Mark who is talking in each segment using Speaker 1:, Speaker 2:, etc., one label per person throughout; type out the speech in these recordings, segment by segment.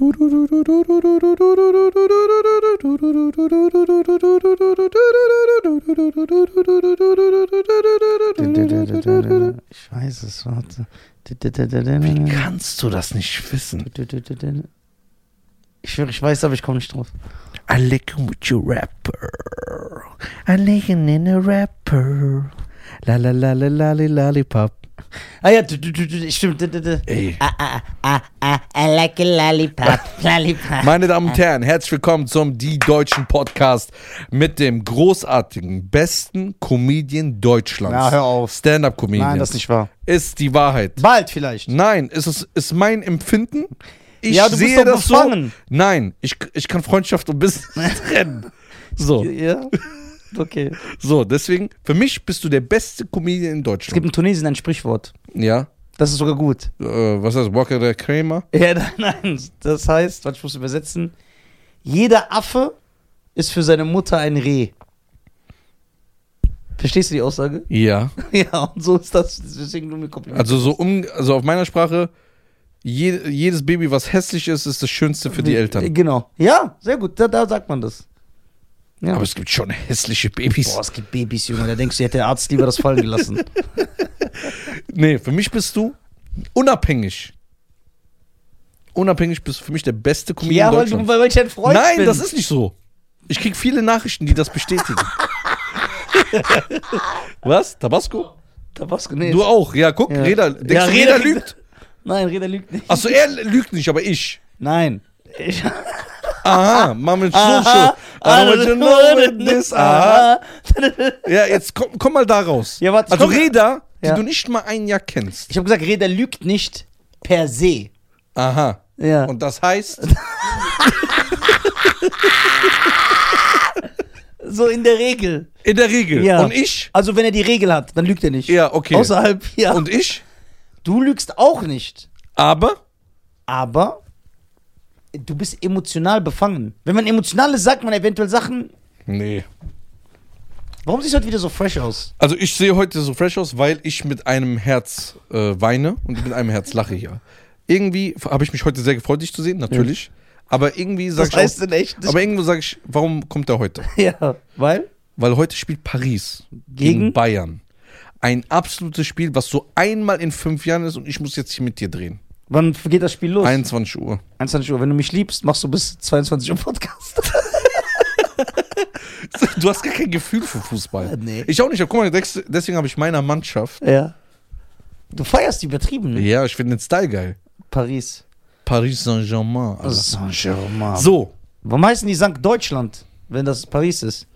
Speaker 1: Ich weiß es, warte.
Speaker 2: Wie kannst du das nicht wissen?
Speaker 1: Ich schwöre, ich weiß, aber ich komme nicht drauf.
Speaker 2: I like with your rapper. I like in a rapper. La la la la la lollipop.
Speaker 1: Ah ja, stimmt.
Speaker 2: Ey.
Speaker 1: Ah, ah, ah, ah, I like a lollipop, lollipop.
Speaker 2: Meine Damen und Herren, herzlich willkommen zum Die Deutschen Podcast mit dem großartigen, besten Comedian Deutschlands.
Speaker 1: Ja, hör auf.
Speaker 2: Stand-up-Comedian.
Speaker 1: Nein, das ist nicht wahr.
Speaker 2: Ist die Wahrheit.
Speaker 1: Bald vielleicht.
Speaker 2: Nein, ist es ist mein Empfinden. Ich
Speaker 1: Ja, du bist
Speaker 2: sehe
Speaker 1: doch
Speaker 2: das
Speaker 1: befangen.
Speaker 2: so. Nein, ich, ich kann Freundschaft und Business trennen. So,
Speaker 1: Ja, okay.
Speaker 2: so, deswegen, für mich bist du der beste Comedian in
Speaker 1: Es
Speaker 2: Deutschland.
Speaker 1: gibt in Tunesien ein Sprichwort.
Speaker 2: Ja.
Speaker 1: Das ist sogar gut.
Speaker 2: Äh, was heißt Walker der Kramer?
Speaker 1: Ja, nein, nein. Das heißt, was ich muss übersetzen, jeder Affe ist für seine Mutter ein Reh. Verstehst du die Aussage?
Speaker 2: Ja.
Speaker 1: Ja, und so ist das. Deswegen nur mir Kompliment.
Speaker 2: Also so um, also auf meiner Sprache, je, jedes Baby, was hässlich ist, ist das Schönste für die Eltern.
Speaker 1: Genau. Ja, sehr gut. Da, da sagt man das. Ja.
Speaker 2: Aber es gibt schon hässliche Babys.
Speaker 1: Boah, es gibt Babys, Junge. Da denkst du, hätte der Arzt lieber das fallen gelassen.
Speaker 2: Nee, für mich bist du unabhängig. Unabhängig bist du für mich der beste Comedian
Speaker 1: ja, weil, du, weil ich ein Freund
Speaker 2: Nein,
Speaker 1: bin.
Speaker 2: das ist nicht so. Ich krieg viele Nachrichten, die das bestätigen. Was? Tabasco?
Speaker 1: Tabasco, nee.
Speaker 2: Du auch, ja, guck,
Speaker 1: Ja.
Speaker 2: Reda, denkst
Speaker 1: Ja,
Speaker 2: du,
Speaker 1: Reda
Speaker 2: Reda
Speaker 1: lügt? Nein, Reda lügt nicht.
Speaker 2: Achso, er lügt nicht, aber ich.
Speaker 1: Nein. Ich,
Speaker 2: Aha, Mama
Speaker 1: Aha.
Speaker 2: I want you know with this. Aha. Ja, jetzt komm, komm mal da raus.
Speaker 1: Ja, warte,
Speaker 2: also
Speaker 1: komm-
Speaker 2: Reda, die
Speaker 1: Ja.
Speaker 2: du nicht mal ein Jahr kennst.
Speaker 1: Ich habe gesagt, Reda lügt nicht per se.
Speaker 2: Aha.
Speaker 1: Ja.
Speaker 2: Und das heißt,
Speaker 1: so in der Regel.
Speaker 2: in der Regel.
Speaker 1: Ja.
Speaker 2: Und ich?
Speaker 1: Also wenn er die Regel hat, dann lügt er nicht.
Speaker 2: Ja, okay.
Speaker 1: Außerhalb, ja.
Speaker 2: Und ich?
Speaker 1: du lügst auch nicht.
Speaker 2: Aber?
Speaker 1: Aber du bist emotional befangen. Wenn man emotional ist, sagt man eventuell Sachen.
Speaker 2: Nee.
Speaker 1: Warum siehst du heute wieder so fresh aus?
Speaker 2: Also ich sehe heute so fresh aus, weil ich mit einem Herz äh, weine und mit einem Herz lache hier. Irgendwie habe ich mich heute sehr gefreut, dich zu sehen, natürlich. Aber irgendwie sage
Speaker 1: Das
Speaker 2: ich
Speaker 1: heißt
Speaker 2: auch,
Speaker 1: in echt.
Speaker 2: aber irgendwo sage ich, warum kommt er heute?
Speaker 1: ja, weil?
Speaker 2: Weil heute spielt Paris gegen,
Speaker 1: Gegen?
Speaker 2: Bayern. Ein absolutes Spiel, was so einmal in fünf Jahren ist und ich muss jetzt hier mit dir drehen.
Speaker 1: Wann geht das Spiel los?
Speaker 2: 21 Uhr.
Speaker 1: 21 Uhr. Wenn du mich liebst, machst du bis 22 Uhr Podcast.
Speaker 2: Du hast gar kein Gefühl für Fußball.
Speaker 1: nee.
Speaker 2: Ich auch nicht. Guck mal, deswegen habe ich meiner Mannschaft.
Speaker 1: Ja. Du feierst übertrieben, ne?
Speaker 2: Ja, ich finde den Style geil.
Speaker 1: Paris.
Speaker 2: Paris Saint-Germain.
Speaker 1: Saint-Germain.
Speaker 2: So,
Speaker 1: Warum heißen die Sankt Deutschland, wenn das Paris ist?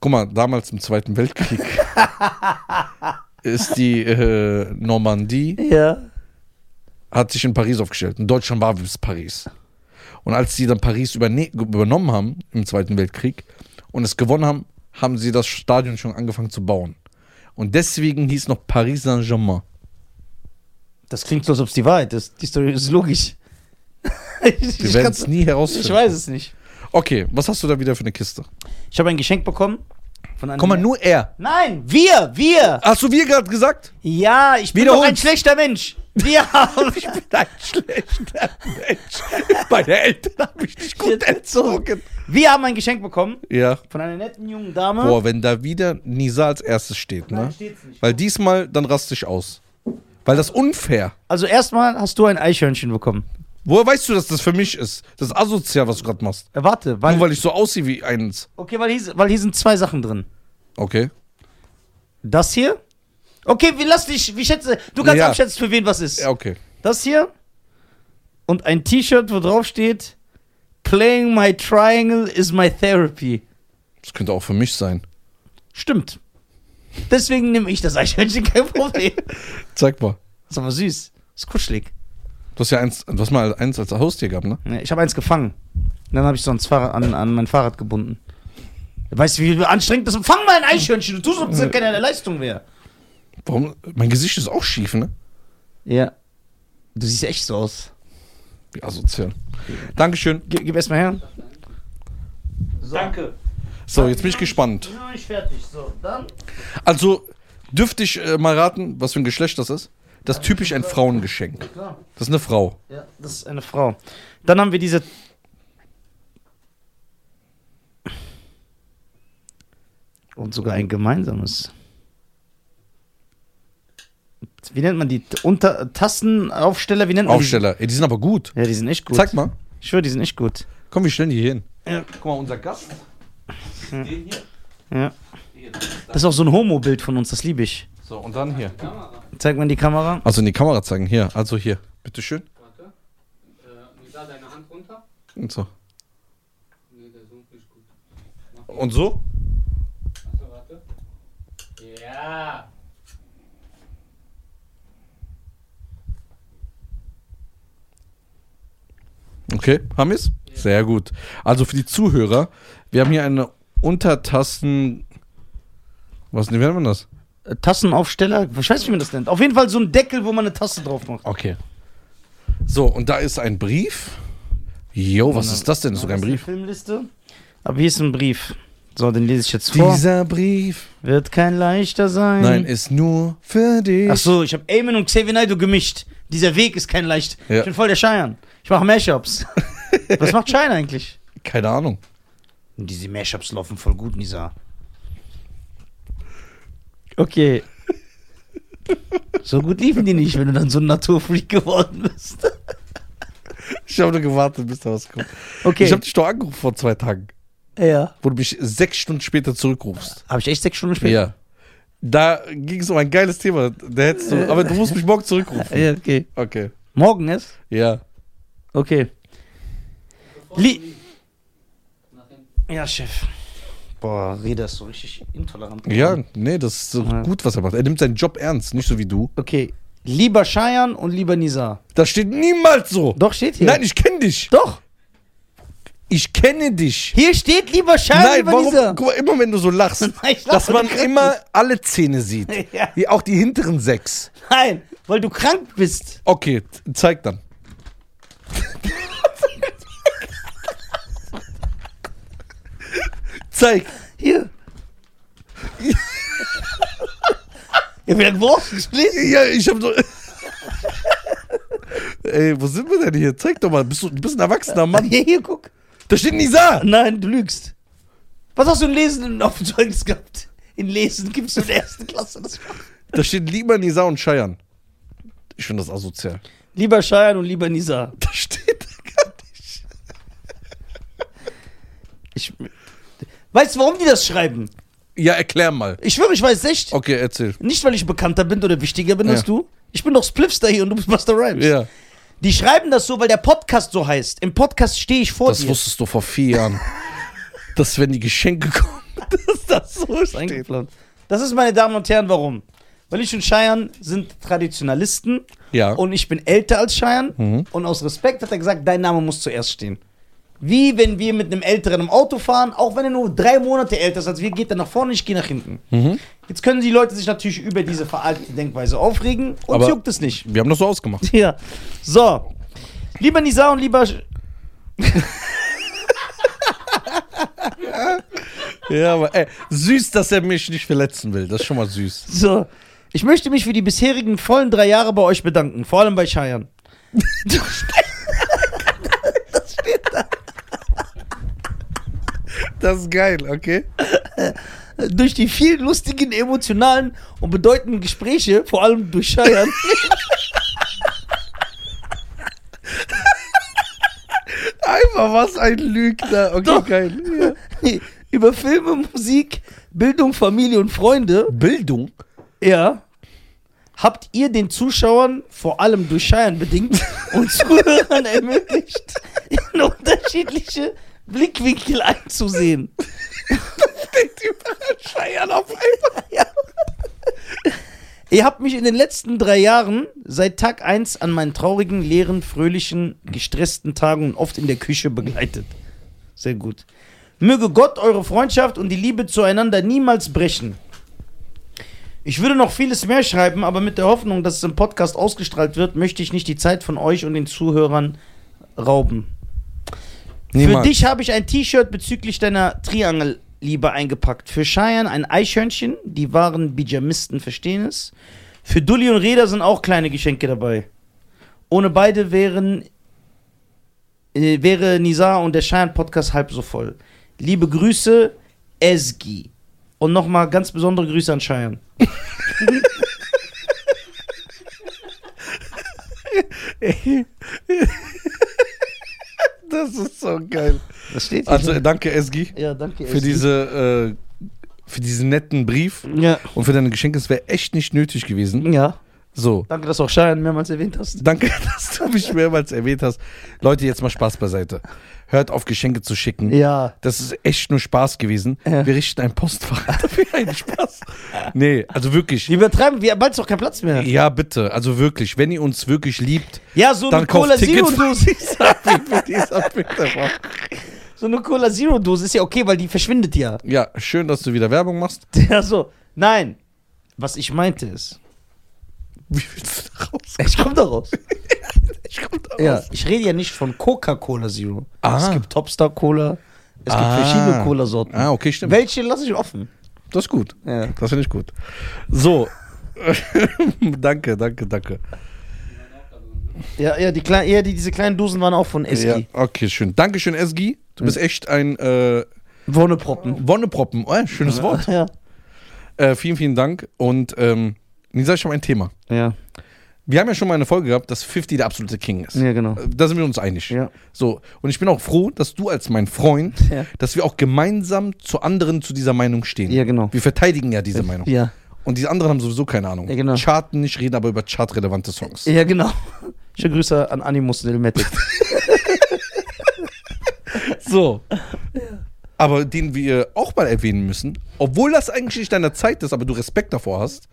Speaker 2: guck mal, damals im Zweiten Weltkrieg ist die äh, Normandie,
Speaker 1: Ja.
Speaker 2: hat sich in Paris aufgestellt. Und Deutschland war bis Paris. Und als sie dann Paris übernommen haben im Zweiten Weltkrieg und es gewonnen haben, haben sie das Stadion schon angefangen zu bauen. Und deswegen hieß noch Paris Saint-Germain.
Speaker 1: Das klingt so, als ob es die Wahrheit ist. Die Story ist logisch. ich,
Speaker 2: Wir werden es nie herausfinden.
Speaker 1: ich weiß es nicht.
Speaker 2: Okay, was hast du da wieder für eine Kiste?
Speaker 1: Ich habe ein Geschenk bekommen. Von
Speaker 2: Komm mal, nur er.
Speaker 1: Nein, wir, wir.
Speaker 2: Hast du wir gerade gesagt?
Speaker 1: Ja, ich bin doch ein schlechter Mensch. Wir haben.
Speaker 2: Ich bin ein schlechter Mensch. Meine Eltern haben mich nicht gut erzogen.
Speaker 1: Wir haben ein Geschenk bekommen
Speaker 2: Ja.
Speaker 1: von einer netten jungen Dame.
Speaker 2: Boah, wenn da wieder Nisa als erstes steht, ne?
Speaker 1: Nein, steht's nicht.
Speaker 2: Weil diesmal, dann raste ich aus. Weil das unfair.
Speaker 1: Also erstmal hast du ein Eichhörnchen bekommen.
Speaker 2: Woher weißt du, dass das für mich ist? Das ist asozial, was du gerade machst.
Speaker 1: Äh, warte, weil,
Speaker 2: Nur weil ich so aussehe wie eins.
Speaker 1: okay, weil hier, weil hier sind zwei Sachen drin.
Speaker 2: Okay.
Speaker 1: Das hier. Okay, wie lass dich, wie schätze, du kannst
Speaker 2: Ja.
Speaker 1: abschätzen, für wen was ist.
Speaker 2: Ja, okay.
Speaker 1: Das hier und ein T-Shirt, wo drauf steht, Playing my triangle is my therapy.
Speaker 2: Das könnte auch für mich sein.
Speaker 1: Stimmt. Deswegen nehme ich das Eichhörnchen, kein Problem.
Speaker 2: Zeig mal.
Speaker 1: ist aber süß. Ist kuschelig.
Speaker 2: Du hast ja eins, du hast mal eins als Haustier gehabt, ne?
Speaker 1: Ja, Ich habe eins gefangen. Und dann habe ich so ans Fahrrad, an, an mein Fahrrad gebunden. Weißt du, wie anstrengend das ist? Fang mal ein Eichhörnchen. Du tust, ob das keine Leistung wäre.
Speaker 2: Warum? Mein Gesicht ist auch schief, ne?
Speaker 1: Ja. Du siehst echt so aus.
Speaker 2: Wie asozial. Dankeschön.
Speaker 1: Gib, gib erst mal her. Danke.
Speaker 2: So, jetzt bin ich gespannt.
Speaker 1: Ich bin noch nicht fertig. So, dann.
Speaker 2: Also, dürfte ich äh, mal raten, was für ein Geschlecht das ist? Das ist typisch ein Frauengeschenk. Das ist eine Frau.
Speaker 1: Ja, das ist eine Frau. Dann haben wir diese. Und sogar ein gemeinsames. Wie nennt man die? Unter Tastenaufsteller? Wie nennt man
Speaker 2: Aufsteller. Ey, die sind aber gut.
Speaker 1: die? Ja, die sind echt gut.
Speaker 2: Zeig mal.
Speaker 1: Ich schwöre, die sind echt gut.
Speaker 2: Komm, wir stellen die hier hin.
Speaker 1: Ja.
Speaker 2: Guck mal, unser Gast.
Speaker 1: Ja.
Speaker 2: Den hier.
Speaker 1: Ja. Das ist auch so ein Homo-Bild von uns, das liebe ich.
Speaker 2: So, und dann hier.
Speaker 1: Zeig mal in die Kamera.
Speaker 2: Also in die Kamera zeigen. Hier, also hier. Bitteschön.
Speaker 3: Warte. Äh, Nisa, deine Hand runter.
Speaker 2: Und so.
Speaker 3: Nee, der Zoom ist gut.
Speaker 2: Und so?
Speaker 3: Achso, warte. Ja.
Speaker 2: Okay, haben wir's? Sehr gut. Also für die Zuhörer, wir haben hier eine Untertasten. Was nennt man das?
Speaker 1: Tassenaufsteller? Ich weiß nicht, wie man das nennt. Auf jeden Fall so ein Deckel, wo man eine Tasse drauf macht.
Speaker 2: Okay. So, und da ist ein Brief. Jo, was ist das denn? Das ist sogar ein Brief.
Speaker 1: eine Filmliste. Aber hier ist ein Brief. So, den lese ich jetzt vor.
Speaker 2: Dieser Brief,
Speaker 1: Wird kein leichter sein.
Speaker 2: nein, ist nur für dich.
Speaker 1: Ach so, ich habe Eamon und Xavier Naidoo gemischt. Dieser Weg ist kein leicht.
Speaker 2: Ja.
Speaker 1: Ich bin voll der Cheyenne. Ich mache Mashups. Was macht Cheyenne eigentlich?
Speaker 2: Keine Ahnung.
Speaker 1: Diese Mashups laufen voll gut, Nisa. Okay. So gut liefen die nicht, wenn du dann so ein Naturfreak geworden bist.
Speaker 2: Ich habe nur gewartet, bis da was kommt.
Speaker 1: Okay.
Speaker 2: Ich habe dich doch angerufen vor zwei Tagen,
Speaker 1: ja.
Speaker 2: wo du mich sechs Stunden später zurückrufst.
Speaker 1: Habe ich echt sechs Stunden später?
Speaker 2: Ja. Da ging es um ein geiles Thema. Da hättest du, aber du musst mich morgen zurückrufen.
Speaker 1: Ja, okay.
Speaker 2: Okay.
Speaker 1: Morgen erst?
Speaker 2: Ja.
Speaker 1: Okay. Li-. Ja, Chef. Boah, Reda ist so richtig intolerant.
Speaker 2: Ja, nee, das ist so
Speaker 1: Ja.
Speaker 2: gut, was er macht. Er nimmt seinen Job ernst, nicht so wie du.
Speaker 1: Okay. Lieber Cheyenne und lieber Nisa.
Speaker 2: Das steht niemals so.
Speaker 1: Doch, steht hier.
Speaker 2: Nein, ich kenne dich.
Speaker 1: Doch.
Speaker 2: Ich kenne dich.
Speaker 1: Hier steht lieber Cheyenne,
Speaker 2: Nein,
Speaker 1: lieber
Speaker 2: warum?
Speaker 1: Nisa.
Speaker 2: Guck mal, immer wenn du so lachst,
Speaker 1: Nein, lach,
Speaker 2: dass man immer
Speaker 1: bist.
Speaker 2: alle Zähne sieht.
Speaker 1: Ja.
Speaker 2: Auch die hinteren sechs.
Speaker 1: Nein, weil du krank bist.
Speaker 2: Okay, zeig dann. Zeig.
Speaker 1: Hier. ja, wie lange brauchst du lesen?
Speaker 2: Ja, ich hab so. Ey, wo sind wir denn hier? Zeig doch mal. Bist du, du bist ein erwachsener Mann.
Speaker 1: Hier, hier, guck.
Speaker 2: Da steht Nisa.
Speaker 1: Nein, du lügst. Was hast du in Lesen auf dem Zeugnis gehabt? In Lesen gibst du in der ersten Klasse das Fach.
Speaker 2: Da steht lieber Nisa und Scheiern. Ich finde das asozial.
Speaker 1: Lieber Cheyenne und lieber Nisa.
Speaker 2: Da steht da gar nicht.
Speaker 1: Ich, weißt du, warum die das schreiben?
Speaker 2: Ja, erklär mal.
Speaker 1: Ich schwöre, ich weiß echt.
Speaker 2: Okay, erzähl.
Speaker 1: Nicht, weil ich bekannter bin oder wichtiger bin
Speaker 2: Ja.
Speaker 1: als du. Ich bin doch Spliffster hier und du bist Buster Rhymes.
Speaker 2: Ja.
Speaker 1: Die schreiben das so, weil der Podcast so heißt. Im Podcast stehe ich vor
Speaker 2: Das
Speaker 1: dir.
Speaker 2: wusstest du vor vier Jahren. dass wenn die Geschenke kommen, dass das so steht.
Speaker 1: eingeplant. Das ist, meine Damen und Herren, warum? Weil ich und Cheyenne sind Traditionalisten
Speaker 2: Ja.
Speaker 1: und ich bin älter als Cheyenne
Speaker 2: Mhm.
Speaker 1: und aus Respekt hat er gesagt, dein Name muss zuerst stehen. Wie wenn wir mit einem Älteren im Auto fahren, auch wenn er nur drei Monate älter ist als wir, geht er nach vorne, ich gehe nach hinten.
Speaker 2: Mhm.
Speaker 1: Jetzt können die Leute sich natürlich über diese veraltete Denkweise aufregen und
Speaker 2: Aber-
Speaker 1: juckt es nicht.
Speaker 2: Wir haben das so ausgemacht.
Speaker 1: Ja. So. Lieber Nisa und lieber.
Speaker 2: Ja, aber ey, süß, dass er mich nicht verletzen will. Das ist schon mal süß.
Speaker 1: So. Ich möchte mich für die bisherigen vollen drei Jahre bei euch bedanken, vor allem bei Cheyenne.
Speaker 2: Das ist geil, okay?
Speaker 1: Durch die vielen lustigen, emotionalen und bedeutenden Gespräche, vor allem durch Cheyenne,
Speaker 2: Einfach was ein Lügner. Okay,
Speaker 1: Doch.
Speaker 2: geil. Ja.
Speaker 1: über Filme, Musik, Bildung, Familie und Freunde,
Speaker 2: Bildung?
Speaker 1: ja, habt ihr den Zuschauern, vor allem durch Cheyenne bedingt, und Zuhörern ermöglicht, in unterschiedliche Blickwinkel einzusehen.
Speaker 2: Denkt überall Scheiern auf einmal.
Speaker 1: Ja. Ihr habt mich in den letzten drei Jahren seit Tag 1 an meinen traurigen, leeren, fröhlichen, gestressten Tagen und oft in der Küche begleitet. Sehr gut. Möge Gott eure Freundschaft und die Liebe zueinander niemals brechen. Ich würde noch vieles mehr schreiben, aber mit der Hoffnung, dass es im Podcast ausgestrahlt wird, möchte ich nicht die Zeit von euch und den Zuhörern rauben. Für dich habe ich ein T-Shirt bezüglich deiner Triangelliebe eingepackt. Für Cheyenne ein Eichhörnchen, die wahren Bijamisten verstehen es. Für Dulli und Reda sind auch kleine Geschenke dabei. Ohne beide wären, äh, wäre Nizar und der Schein-Podcast halb so voll. Liebe Grüße, Esgi. Und nochmal ganz besondere Grüße an Cheyenne.
Speaker 2: Das ist so geil.
Speaker 1: Das steht
Speaker 2: Also äh, danke, Esgi,
Speaker 1: ja, danke.
Speaker 2: für, diese, äh, für diesen netten Brief
Speaker 1: Ja.
Speaker 2: und für deine Geschenke. Es wäre echt nicht nötig gewesen.
Speaker 1: Ja.
Speaker 2: So.
Speaker 1: Danke, dass du auch Cheyenne mehrmals erwähnt hast.
Speaker 2: Danke, dass du mich mehrmals erwähnt hast. Leute, jetzt mal Spaß beiseite. Hört auf, Geschenke zu schicken.
Speaker 1: Ja.
Speaker 2: Das ist echt nur Spaß gewesen.
Speaker 1: Ja.
Speaker 2: Wir richten ein Postfach dafür einen Spaß. Nee, also wirklich.
Speaker 1: Wir übertreiben, wir bald ist doch kein Platz mehr.
Speaker 2: Ja, bitte. Also wirklich, wenn ihr uns wirklich liebt,
Speaker 1: Ja, so
Speaker 2: dann
Speaker 1: eine Cola
Speaker 2: kauft
Speaker 1: Zero Dose. So eine Cola Zero Dose ist ja okay, weil die verschwindet ja.
Speaker 2: Ja, schön, dass du wieder Werbung machst.
Speaker 1: Ja, so. Nein. Was ich meinte ist,
Speaker 2: Wie willst du da raus?
Speaker 1: ich komm da raus.
Speaker 2: Ich komm da
Speaker 1: Ja,
Speaker 2: raus.
Speaker 1: ich rede ja nicht von Coca-Cola Zero.
Speaker 2: Ah.
Speaker 1: Es gibt Topstar Cola, es gibt
Speaker 2: Ah.
Speaker 1: verschiedene Cola-Sorten.
Speaker 2: Ah, okay, stimmt.
Speaker 1: Welche lasse ich offen?
Speaker 2: Das ist gut.
Speaker 1: Ja.
Speaker 2: Das finde ich gut. So. danke, danke, danke.
Speaker 1: Ja, ja, die kleinen, ja, die, diese kleinen Dosen waren auch von Eski.
Speaker 2: Ja, okay, schön. Dankeschön, Esgi. Du bist echt ein äh,
Speaker 1: Wonneproppen.
Speaker 2: Wonneproppen. Oh, schönes Wort.
Speaker 1: Ja.
Speaker 2: Äh, vielen, vielen Dank. Und ähm, Nisa, ich habe ein Thema.
Speaker 1: Ja,
Speaker 2: Wir haben ja schon mal eine Folge gehabt, dass 50 der absolute King ist.
Speaker 1: ja genau.
Speaker 2: Äh, Da sind wir uns einig.
Speaker 1: Ja.
Speaker 2: So, und ich bin auch froh, dass du als mein Freund,
Speaker 1: Ja.
Speaker 2: dass wir auch gemeinsam zu anderen zu dieser Meinung stehen.
Speaker 1: Ja, genau.
Speaker 2: Wir verteidigen ja diese Meinung.
Speaker 1: Ja,
Speaker 2: Und die anderen haben sowieso keine Ahnung.
Speaker 1: Ja, genau.
Speaker 2: Charten nicht, reden aber über chartrelevante Songs.
Speaker 1: ja genau. Schöne Grüße an Animus Nelmatic.
Speaker 2: So. Aber den wir auch mal erwähnen müssen, obwohl das eigentlich nicht deiner Zeit ist, aber du Respekt davor hast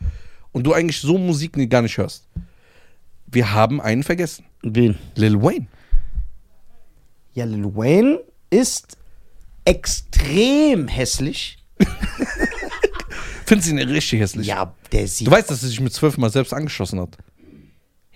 Speaker 2: und du eigentlich so Musik gar nicht hörst. Wir haben einen vergessen.
Speaker 1: Wen?
Speaker 2: Lil Wayne.
Speaker 1: Ja, Lil Wayne ist extrem hässlich.
Speaker 2: Findest du ihn richtig hässlich?
Speaker 1: Ja, der sieht.
Speaker 2: Du weißt, dass er sich mit zwölf Mal selbst angeschossen hat.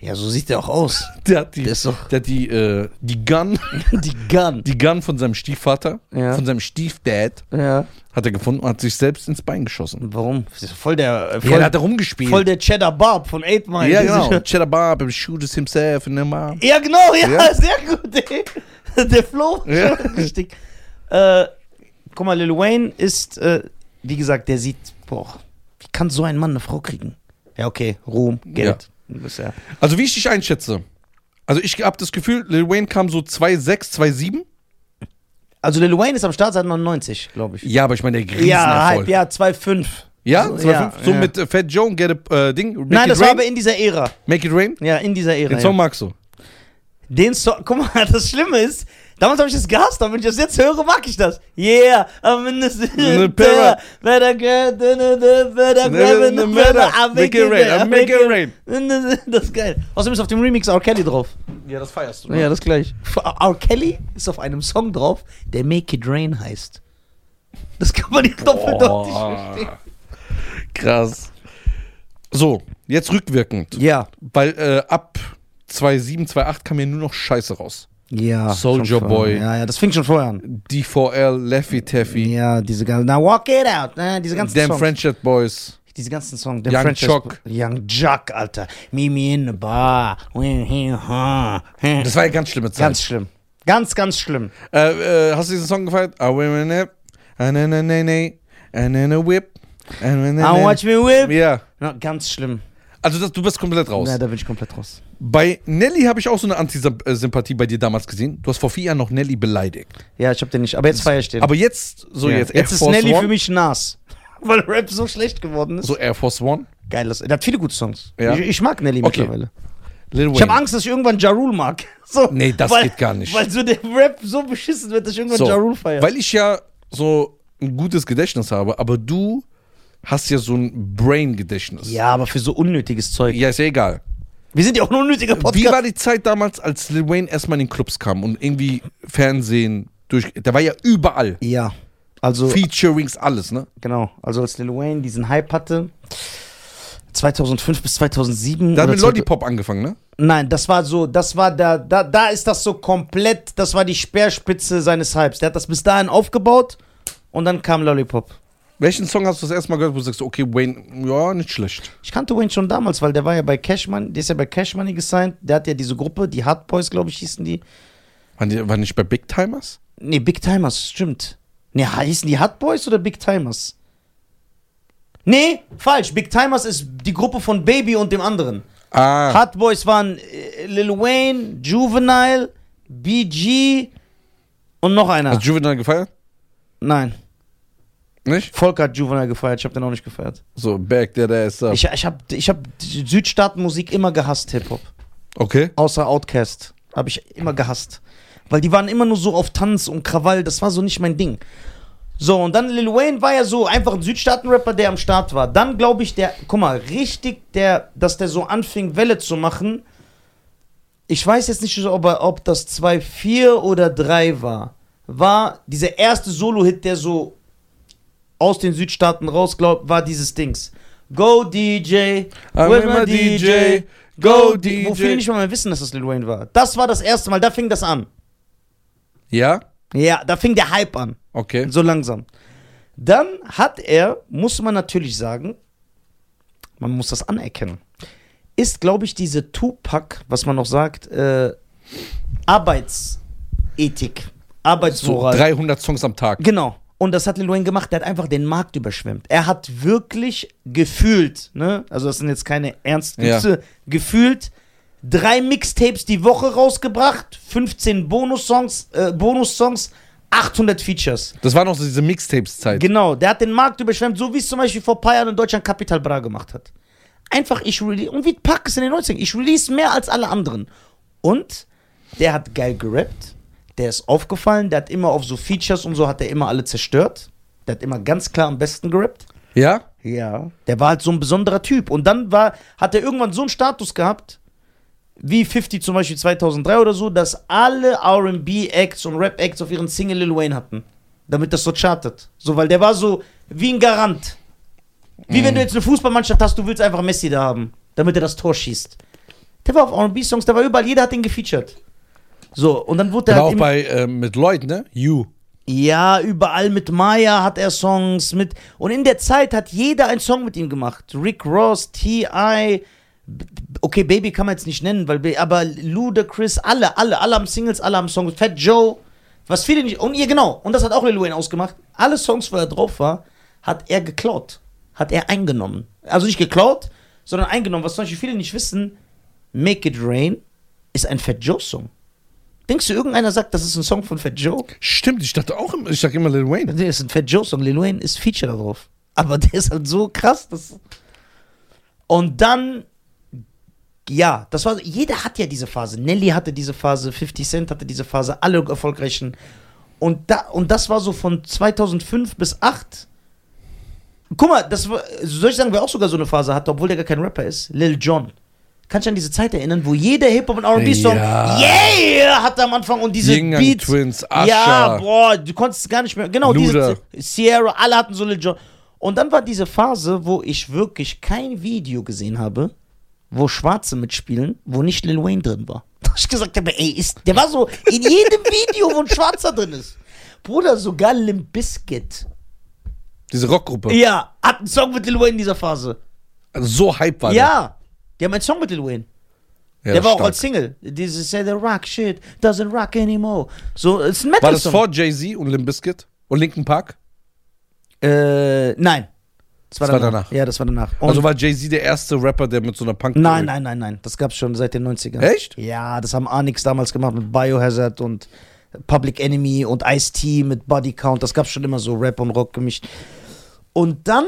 Speaker 1: Ja, so sieht der auch aus.
Speaker 2: Der hat die,
Speaker 1: Der
Speaker 2: der hat die, äh, die Gun,
Speaker 1: Die Gun.
Speaker 2: die Gun von seinem Stiefvater,
Speaker 1: Ja.
Speaker 2: von seinem Stiefdad,
Speaker 1: Ja.
Speaker 2: hat er gefunden und hat sich selbst ins Bein geschossen.
Speaker 1: Warum? Das ist Voll der. äh, Voll,
Speaker 2: Ja, der hat da rumgespielt.
Speaker 1: voll der Cheddar Barb von 8 Mile.
Speaker 2: ja,
Speaker 1: Der
Speaker 2: genau. Cheddar Bob shoots himself in the mouth.
Speaker 1: Ja, genau, ja,
Speaker 2: Ja.
Speaker 1: sehr gut, ey. Der Flow,
Speaker 2: Ja.
Speaker 1: schon richtig. Äh, guck mal, Lil Wayne ist, äh, wie gesagt, der sieht, boah, wie kann so ein Mann eine Frau kriegen? Ja, okay, Ruhm, Geld. Ja.
Speaker 2: Also wie ich dich einschätze. Also ich habe das Gefühl, Lil Wayne kam so 2,6, 2,7.
Speaker 1: Also Lil Wayne ist am Start seit 99, glaube ich.
Speaker 2: Ja, aber ich meine, der
Speaker 1: Ja,
Speaker 2: Riesenerfolg.
Speaker 1: halb, ja, 2,5.
Speaker 2: Ja,
Speaker 1: So,
Speaker 2: 2,5?
Speaker 1: ja,
Speaker 2: so
Speaker 1: ja.
Speaker 2: mit äh, Fat Joe, Get It, äh, Ding, Make
Speaker 1: Nein,
Speaker 2: It
Speaker 1: das war
Speaker 2: Rain?
Speaker 1: aber in dieser Ära.
Speaker 2: Make It Rain?
Speaker 1: Ja, in dieser Ära.
Speaker 2: Den Song
Speaker 1: ja.
Speaker 2: magst du.
Speaker 1: Den Song, guck mal, das Schlimme ist, damals habe ich das gehasst, aber wenn ich das jetzt höre, mag ich das. Yeah, I'm in the
Speaker 2: Ne, Para.
Speaker 1: better girl, better grab in the better, I
Speaker 2: Make it rain, I make it rain.
Speaker 1: Das ist geil. Außerdem ist auf dem Remix R. Kelly drauf.
Speaker 2: Ja, das feierst du.
Speaker 1: Ja, das gleich. R. Kelly ist auf einem Song drauf, der Make It Rain heißt. Das kann man nicht doppeldeutig verstehen.
Speaker 2: Krass. So, jetzt rückwirkend.
Speaker 1: Ja.
Speaker 2: Weil äh, ab 2,7, 2,8 kam ja nur noch Scheiße raus.
Speaker 1: Ja. Vorher.
Speaker 2: Boy.
Speaker 1: Ja, ja, das fing schon vorher an.
Speaker 2: D4L, Laffy Taffy,
Speaker 1: Ja, diese ganzen. Now walk it out. Ne, diese ganzen
Speaker 2: Damn
Speaker 1: Songs.
Speaker 2: Jet Boys.
Speaker 1: Diese ganzen Songs. The
Speaker 2: Young Chuck.
Speaker 1: Young Jock, Alter. Me in the bar.
Speaker 2: Das war ja ganz schlimme Zeit.
Speaker 1: Ganz schlimm. Ganz, ganz schlimm.
Speaker 2: Äh, äh, hast du diesen Song gefeiert? I win a nip, and then a nay, and then a whip, and then
Speaker 1: I watch me whip.
Speaker 2: Ja.
Speaker 1: Ja, ganz schlimm.
Speaker 2: Also das, du bist komplett raus.
Speaker 1: Ja, da bin ich komplett raus.
Speaker 2: Bei Nelly habe ich auch so eine Antisympathie bei dir damals gesehen. Du hast vor vier Jahren noch Nelly beleidigt.
Speaker 1: Ja, ich hab den nicht. Aber jetzt feier ich den.
Speaker 2: Aber jetzt, so
Speaker 1: ja.
Speaker 2: jetzt,
Speaker 1: jetzt
Speaker 2: Air
Speaker 1: ist
Speaker 2: Force
Speaker 1: Nelly
Speaker 2: One,
Speaker 1: für mich Nas. Weil Rap so schlecht geworden ist.
Speaker 2: so Air Force One,
Speaker 1: Geil. Das, der hat viele gute Songs.
Speaker 2: Ja.
Speaker 1: Ich, ich mag Nelly
Speaker 2: Okay.
Speaker 1: mittlerweile.
Speaker 2: Lil
Speaker 1: Ich habe. Angst, dass ich irgendwann Ja Rule mag. So,
Speaker 2: Nee, das
Speaker 1: weil,
Speaker 2: geht gar nicht.
Speaker 1: Weil so der Rap so beschissen wird, dass ich irgendwann
Speaker 2: So,
Speaker 1: Ja Rule feiere.
Speaker 2: Weil ich ja so ein gutes Gedächtnis habe, aber du hast ja so ein Brain-Gedächtnis.
Speaker 1: Ja, aber für so unnötiges Zeug.
Speaker 2: Ja, ist ja egal.
Speaker 1: Wir sind ja auch ein unnötiger Podcast.
Speaker 2: Wie war die Zeit damals, als Lil Wayne erstmal in den Clubs kam und irgendwie Fernsehen durch. Der war ja überall.
Speaker 1: ja, also
Speaker 2: Featurings, alles, ne?
Speaker 1: genau. Also als Lil Wayne diesen Hype hatte, 2005 bis 2007.
Speaker 2: Da hat mit Lollipop angefangen, ne?
Speaker 1: Nein, das war so, das war da, da, da ist das so komplett, das war die Speerspitze seines Hypes. Der hat das bis dahin aufgebaut und dann kam Lollipop.
Speaker 2: Welchen Song hast du das erste Mal gehört, wo du sagst, okay, Wayne, ja, nicht schlecht.
Speaker 1: Ich kannte Wayne schon damals, weil der war ja bei Cash Money, der ist ja bei Cash Money gesigned. Der hat ja diese Gruppe, die Hard Boys, glaube ich, hießen die.
Speaker 2: Waren die war nicht bei Big Timers?
Speaker 1: Nee, Big Timers, stimmt. Nee, hießen die Hard Boys oder Big Timers? Nee, falsch. Big Timers ist die Gruppe von Baby und dem anderen.
Speaker 2: Ah,
Speaker 1: Hard Boys waren äh, Lil Wayne, Juvenile, BG und noch einer.
Speaker 2: hast du Juvenile gefeiert?
Speaker 1: Nein,
Speaker 2: Nicht?
Speaker 1: Volker hat Juvenile gefeiert, ich habe den auch nicht gefeiert.
Speaker 2: So, back that ass up.
Speaker 1: Ich, ich habe ich hab Südstaatenmusik immer gehasst, Hip-Hop.
Speaker 2: Okay.
Speaker 1: Außer Outcast. Habe ich immer gehasst. Weil die waren immer nur so auf Tanz und Krawall, das war so nicht mein Ding. So, und dann Lil Wayne war ja so einfach ein Südstaaten-Rapper, der am Start war. Dann glaube ich, der, guck mal, richtig, der, dass der so anfing, Welle zu machen. Ich weiß jetzt nicht, ob, er, ob das 2-4 oder 3 war. War dieser erste Solo-Hit, der so aus den Südstaaten raus, glaub, war dieses Dings. Go DJ, where's my DJ, go DJ. Wo viele nicht mal mehr wissen, dass das Lil Wayne war. Das war das erste Mal, da fing das an.
Speaker 2: Ja?
Speaker 1: Ja, da fing der Hype an.
Speaker 2: Okay.
Speaker 1: So langsam. Dann hat er, muss man natürlich sagen, man muss das anerkennen, ist, glaube ich, diese Tupac, was man noch sagt, äh, Arbeitsethik,
Speaker 2: So
Speaker 1: Arbeitsmoral.
Speaker 2: 300 Songs am Tag.
Speaker 1: Genau. Und das hat Lil Wayne gemacht. Der hat einfach den Markt überschwemmt. Er hat wirklich gefühlt, ne? Also das sind jetzt keine ernsten
Speaker 2: Ja.
Speaker 1: Gefühlt drei Mixtapes die Woche rausgebracht, 15 Bonus-Songs, äh, Bonus-Songs, 800 Features.
Speaker 2: Das war noch so diese Mixtapes-Zeit.
Speaker 1: Genau, der hat den Markt überschwemmt, so wie es zum Beispiel vor ein paar Jahren in Deutschland Capital Bra gemacht hat. Einfach, ich release, und wie Pack es in den 90ern, ich release mehr als alle anderen. Und der hat geil gerappt, der ist aufgefallen, der hat immer auf so Features und so hat er immer alle zerstört. Der hat immer ganz klar am besten gerappt.
Speaker 2: Ja?
Speaker 1: Ja. Der war halt so ein besonderer Typ. Und dann war, hat er irgendwann so einen Status gehabt, wie 50 zum Beispiel 2003 oder so, dass alle RB-Acts und Rap-Acts auf ihren Single Lil Wayne hatten. Damit das so chartet. So, weil der war so wie ein Garant. Wie wenn du jetzt eine Fußballmannschaft hast, du willst einfach Messi da haben, damit er das Tor schießt. Der war auf RB-Songs, der war überall, jeder hat den gefeatured. So, und dann wurde
Speaker 2: war
Speaker 1: halt
Speaker 2: auch bei, äh, mit Lloyd, ne? You.
Speaker 1: ja, überall mit Maya hat er Songs mit. Und in der Zeit hat jeder einen Song mit ihm gemacht. Rick Ross, T.I. Okay, Baby kann man jetzt nicht nennen, weil, aber Ludacris, alle, alle, alle haben Singles, alle haben Songs. Fat Joe, was viele nicht. Und ihr, genau, und das hat auch Lil Wayne ausgemacht. Alle Songs, wo er drauf war, hat er geklaut. Hat er eingenommen. Also nicht geklaut, sondern eingenommen. Was zum Beispiel viele nicht wissen, Make It Rain ist ein Fat Joe-Song. Denkst du, irgendeiner sagt, das ist ein Song von Fat Joe?
Speaker 2: Stimmt, ich dachte auch immer, ich sag immer Lil Wayne.
Speaker 1: Der ist ein Fat Joe Song. Lil Wayne ist Feature da drauf. Aber der ist halt so krass. Das und dann, ja, das war, jeder hat ja diese Phase. Nelly hatte diese Phase, 50 Cent hatte diese Phase, alle erfolgreichen. Und, da, und das war so von 2005 bis 8. Guck mal, das war, soll ich sagen, wer auch sogar so eine Phase hatte, obwohl der gar kein Rapper ist? Lil Jon. Kannst du an diese Zeit erinnern, wo jeder Hip-Hop und R&B-Song,
Speaker 2: Ja.
Speaker 1: yeah, hatte am Anfang und diese
Speaker 2: Yin Yang
Speaker 1: Beats.
Speaker 2: Twins, Asha.
Speaker 1: Ja, boah, du konntest es gar nicht mehr. Genau,
Speaker 2: Luda.
Speaker 1: diese Sierra, alle hatten so Lil Jon. Und dann war diese Phase, wo ich wirklich kein Video gesehen habe, wo Schwarze mitspielen, wo nicht Lil Wayne drin war. Da ich gesagt habe, ey, ist, der war so in jedem Video, wo ein Schwarzer drin ist. Bruder, sogar Limp Bizkit.
Speaker 2: Diese Rockgruppe.
Speaker 1: Ja, hat einen Song mit Lil Wayne in dieser Phase.
Speaker 2: Also so hype war
Speaker 1: Ja, die haben einen Song mit Lil Wayne.
Speaker 2: der.
Speaker 1: der war auch
Speaker 2: stark.
Speaker 1: als Single. Dieses Say the Rock Shit doesn't rock anymore. So, es ist ein
Speaker 2: War das vor Jay-Z und Limp Bizkit und Linkin Park?
Speaker 1: Äh, nein. Das war,
Speaker 2: Das war
Speaker 1: danach.
Speaker 2: danach.
Speaker 1: Ja, das war danach. Und
Speaker 2: Also war Jay-Z der erste Rapper, der mit so einer Punk.
Speaker 1: nein, nein, nein, nein. Das gab's schon seit den 90ern.
Speaker 2: Echt?
Speaker 1: Ja, das haben Anix damals gemacht mit Biohazard und Public Enemy und Ice-T mit Body Count. Das gab's schon immer so Rap und Rock gemischt. Und dann,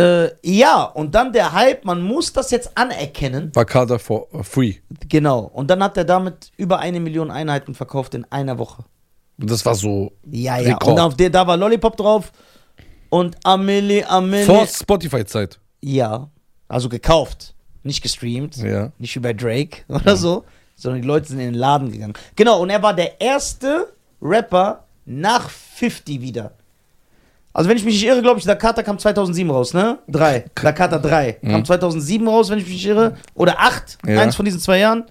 Speaker 1: äh, ja, und dann der Hype, man muss das jetzt anerkennen.
Speaker 2: War Carter for uh, Free.
Speaker 1: Genau. Und dann hat er damit über eine Million Einheiten verkauft in einer Woche.
Speaker 2: Und das war so
Speaker 1: Ja, ja.
Speaker 2: Rekord.
Speaker 1: Und auf der, da war Lollipop drauf. Und Amelie, Amelie.
Speaker 2: vor Spotify-Zeit.
Speaker 1: Ja, also gekauft, nicht gestreamt,
Speaker 2: Ja.
Speaker 1: nicht wie bei Drake oder so, sondern die Leute sind in den Laden gegangen. Genau, und er war der erste Rapper nach 50 wieder. Also wenn ich mich nicht irre, glaube ich, Dakata kam 2007 raus, ne? Drei. Dakata 3. Kam 2007 raus, wenn ich mich nicht irre. Oder 8,
Speaker 2: Ja.
Speaker 1: eins von diesen zwei Jahren.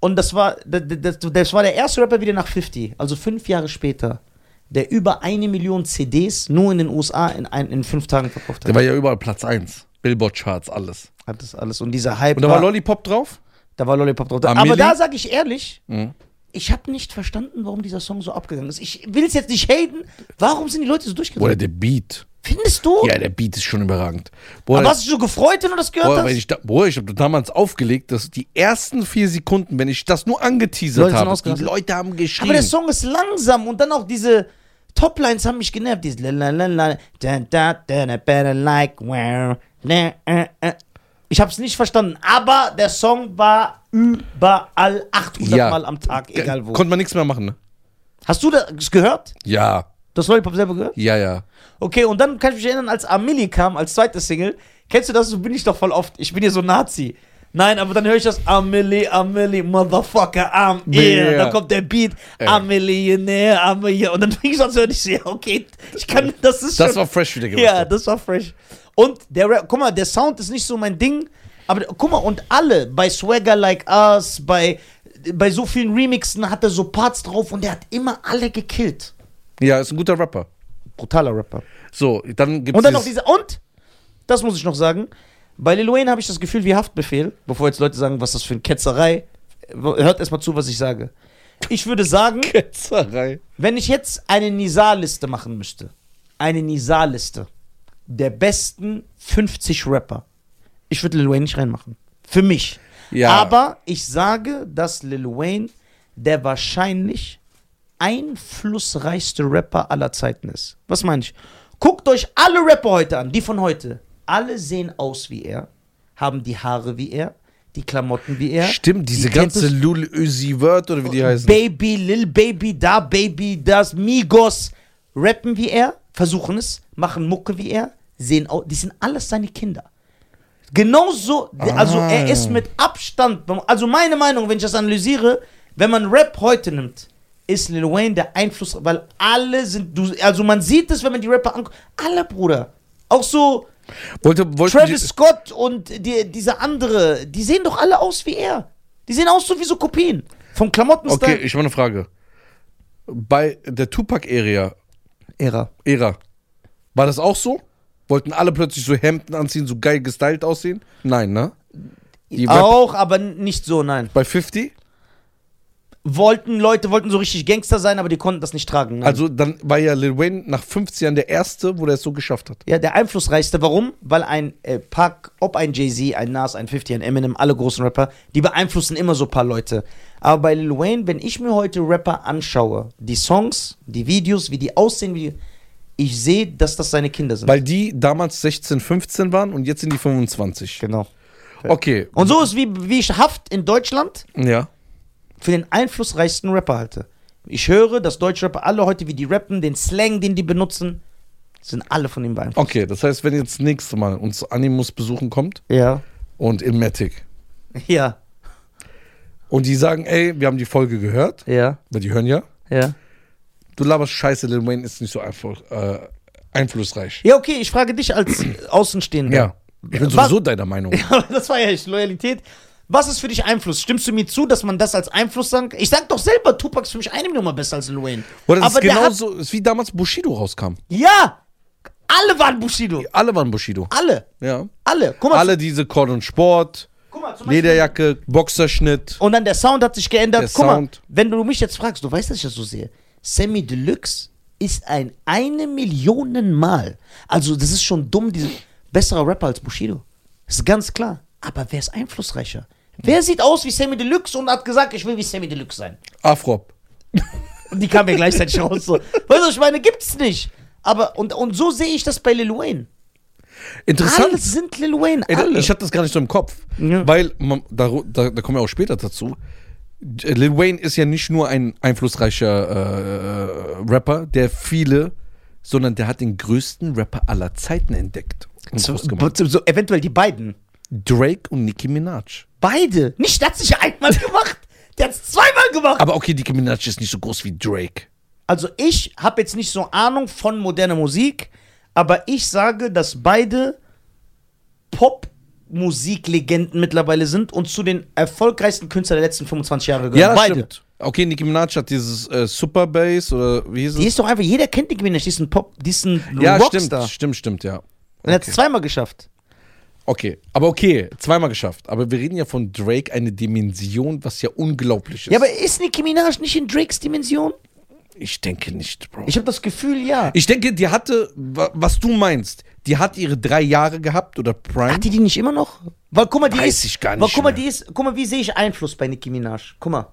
Speaker 1: Und das war, das, das, war der erste Rapper wieder nach 50, also fünf Jahre später. der über eine Million CDs nur in den USA in, ein, in fünf Tagen verkauft
Speaker 2: Der
Speaker 1: hat.
Speaker 2: war ja überall Platz 1. Billboard-Charts, alles.
Speaker 1: Hat das alles. Und dieser Hype
Speaker 2: Und da war Lollipop drauf?
Speaker 1: da war Lollipop drauf.
Speaker 2: Amelie?
Speaker 1: Aber da sage ich ehrlich,
Speaker 2: Mhm.
Speaker 1: Ich habe nicht verstanden, warum dieser Song so abgegangen ist. Ich will es jetzt nicht haten. Warum sind die Leute so
Speaker 2: Bruder,
Speaker 1: durchgedreht?
Speaker 2: der Beat.
Speaker 1: Findest du?
Speaker 2: Ja, der Beat ist schon überragend. Bruder,
Speaker 1: Aber hast du dich so gefreut, wenn du das gehört
Speaker 2: Bruder,
Speaker 1: hast?
Speaker 2: ich, Bruder, ich habe damals aufgelegt, dass die ersten vier Sekunden, wenn ich das nur angeteasert habe, die. Leute haben geschrien.
Speaker 1: Aber der Song ist langsam und dann auch diese Toplines haben mich genervt. Dieses like. Ich habe es nicht verstanden, aber der Song war überall 800
Speaker 2: Ja.
Speaker 1: Mal am Tag, egal wo.
Speaker 2: Konnte man nichts mehr machen, ne?
Speaker 1: Hast du das gehört?
Speaker 2: Ja,
Speaker 1: Das Lollipop selber gehört?
Speaker 2: ja, ja.
Speaker 1: Okay, und dann kann ich mich erinnern, als Amelie kam, als zweite Single. Kennst du das? So bin ich doch voll oft. Ich bin hier so Nazi. Nein, aber dann höre ich das Amelie, Amelie, Motherfucker, I'm here.
Speaker 2: Ja.
Speaker 1: Dann kommt der Beat,
Speaker 2: Ey.
Speaker 1: Amelie, ne, Amelie. Und dann fing ich an zu hören, ich so, ja, okay, ich kann, das ist
Speaker 2: Das
Speaker 1: schon,
Speaker 2: war fresh wieder gemacht.
Speaker 1: ja, das war fresh. Und der Rap, guck mal, der Sound ist nicht so mein Ding, aber guck mal, und alle, bei Swagger Like Us, bei, bei so vielen Remixen hat er so Parts drauf und der hat immer alle gekillt.
Speaker 2: ja, ist ein guter Rapper.
Speaker 1: Brutaler Rapper.
Speaker 2: So, dann gibt's
Speaker 1: Und dann noch diese. Und, das muss ich noch sagen, bei Lil Wayne habe ich das Gefühl wie Haftbefehl, bevor jetzt Leute sagen, was das für eine Ketzerei. Hört erstmal zu, was ich sage. Ich würde sagen,
Speaker 2: Ketzerei.
Speaker 1: wenn ich jetzt eine Nizar-Liste machen müsste, eine Nizar-Liste der besten 50 Rapper, ich würde Lil Wayne nicht reinmachen. Für mich.
Speaker 2: Ja.
Speaker 1: Aber ich sage, dass Lil Wayne der wahrscheinlich einflussreichste Rapper aller Zeiten ist. Was meine ich? Guckt euch alle Rapper heute an, die von heute. Alle sehen aus wie er, haben die Haare wie er, die Klamotten wie er.
Speaker 2: Stimmt, diese
Speaker 1: die
Speaker 2: ganze Lul Uzi Word oder wie die heißen.
Speaker 1: Baby, Lil Baby, da Baby, das Migos rappen wie er, versuchen es, machen Mucke wie er, sehen au- die sind alles seine Kinder. Genauso, also
Speaker 2: Ah.
Speaker 1: er ist mit Abstand, also meine Meinung, wenn ich das analysiere, wenn man Rap heute nimmt, ist Lil Wayne der Einfluss, weil alle sind, du, also man sieht es, wenn man die Rapper anguckt, alle Bruder, auch so
Speaker 2: Wollte,
Speaker 1: Travis Scott und die, dieser andere, die sehen doch alle aus wie er. Die sehen aus so wie so Kopien. Vom
Speaker 2: die,
Speaker 1: Klamottenstil.
Speaker 2: okay, ich habe eine Frage. Bei der Tupac-Ära,
Speaker 1: Ära.
Speaker 2: Ära, war das auch so? Wollten alle plötzlich so Hemden anziehen, so geil gestylt aussehen? Nein, ne? Die
Speaker 1: Auch, aber nicht so, nein.
Speaker 2: Bei 50?
Speaker 1: Wollten, Leute wollten so richtig Gangster sein, aber die konnten das nicht tragen. Nein.
Speaker 2: Also dann war ja Lil Wayne nach 50 Jahren der Erste, wo der es so geschafft hat.
Speaker 1: ja, der einflussreichste. Warum? Weil ein äh, Pac, ob ein Jay-Z, ein Nas, ein 50, ein Eminem, alle großen Rapper, die beeinflussen immer so ein paar Leute. Aber bei Lil Wayne, wenn ich mir heute Rapper anschaue, die Songs, die Videos, wie die aussehen, wie die, ich sehe, dass das seine Kinder sind.
Speaker 2: Weil die damals 16, 15 waren und jetzt sind die 25.
Speaker 1: genau.
Speaker 2: Okay.
Speaker 1: Und so ist wie, wie ich Haft in Deutschland
Speaker 2: Ja.
Speaker 1: für den einflussreichsten Rapper halte. Ich höre, dass Deutschrapper alle heute, wie die rappen, den Slang, den die benutzen, sind alle von ihm beeinflusst.
Speaker 2: Okay, das heißt, wenn jetzt nächstes Mal uns Animus besuchen kommt
Speaker 1: Ja.
Speaker 2: und Ilmatic
Speaker 1: Ja.
Speaker 2: und die sagen, ey, wir haben die Folge gehört,
Speaker 1: Ja.
Speaker 2: weil die hören ja,
Speaker 1: Ja.
Speaker 2: Du laberst scheiße, Lil Wayne ist nicht so einfach, äh, einflussreich.
Speaker 1: Ja, okay, ich frage dich als Außenstehender.
Speaker 2: Ja. Ich bin
Speaker 1: Was-
Speaker 2: sowieso deiner Meinung.
Speaker 1: Ja, das war ja echt Loyalität. Was ist für dich Einfluss? Stimmst du mir zu, dass man das als Einfluss sagt? Ich sag doch selber, Tupac ist für mich eine Nummer besser als Lil Wayne.
Speaker 2: Oder das
Speaker 1: Aber
Speaker 2: ist genauso, ist wie damals Bushido rauskam.
Speaker 1: Ja! Alle waren Bushido.
Speaker 2: Alle waren Bushido.
Speaker 1: Alle.
Speaker 2: Ja.
Speaker 1: Alle. Guck mal,
Speaker 2: Alle diese Cordon Sport,
Speaker 1: guck mal
Speaker 2: Lederjacke, Boxerschnitt.
Speaker 1: Und dann der Sound hat sich geändert.
Speaker 2: Der
Speaker 1: Guck
Speaker 2: Sound.
Speaker 1: mal, wenn du mich jetzt fragst, du weißt, dass ich das so sehe. Sammy Deluxe ist ein eine Million Mal. Also, das ist schon dumm, diese besserer Rapper als Bushido. Das ist ganz klar. Aber wer ist einflussreicher? Wer sieht aus wie Sammy Deluxe und hat gesagt, ich will wie Sammy Deluxe sein?
Speaker 2: Afrop.
Speaker 1: Und die kamen ja gleichzeitig raus. So. Weißt du, was ich meine, gibt's nicht. Aber, und, und so sehe ich das bei Lil Wayne.
Speaker 2: Interessant.
Speaker 1: Alle sind Lil Wayne, alle.
Speaker 2: ich hatte das gar nicht so im Kopf,
Speaker 1: Ja.
Speaker 2: weil man, da, da, da kommen wir auch später dazu. Lil Wayne ist ja nicht nur ein einflussreicher äh, Rapper, der viele, sondern der hat den größten Rapper aller Zeiten entdeckt. Und
Speaker 1: so, so, eventuell die beiden.
Speaker 2: Drake und Nicki Minaj.
Speaker 1: Beide. Nicht, der hat sich ja einmal gemacht. Der hat es zweimal gemacht.
Speaker 2: Aber okay, Nicki Minaj ist nicht so groß wie Drake.
Speaker 1: Also ich habe jetzt nicht so Ahnung von moderner Musik, aber ich sage, dass beide Pop-Musiklegenden mittlerweile sind und zu den erfolgreichsten Künstlern der letzten 25 Jahre gehören.
Speaker 2: Ja, das
Speaker 1: beide.
Speaker 2: stimmt. Okay, Nicki Minaj hat dieses äh, Super Bass oder wie hieß es?
Speaker 1: Die ist doch einfach, jeder kennt Nicki Minaj, die ist ein Pop, die ist ein
Speaker 2: ja,
Speaker 1: Rockstar.
Speaker 2: stimmt, stimmt, stimmt, ja.
Speaker 1: Und er hat es zweimal geschafft.
Speaker 2: okay, aber okay, zweimal geschafft. Aber wir reden ja von Drake, eine Dimension, was ja unglaublich ist.
Speaker 1: Ja, aber ist Nicki Minaj nicht in Drakes Dimension?
Speaker 2: Ich denke nicht, Bro.
Speaker 1: Ich habe das Gefühl, ja.
Speaker 2: Ich denke, die hatte, wa- was du meinst, die hat ihre drei Jahre gehabt oder Prime.
Speaker 1: Hat die die nicht immer noch? Weil guck mal, die
Speaker 2: Weiß
Speaker 1: ist,
Speaker 2: ich gar
Speaker 1: weil,
Speaker 2: nicht
Speaker 1: guck mal, die ist, guck mal, wie sehe ich Einfluss bei Nicki Minaj? Guck mal.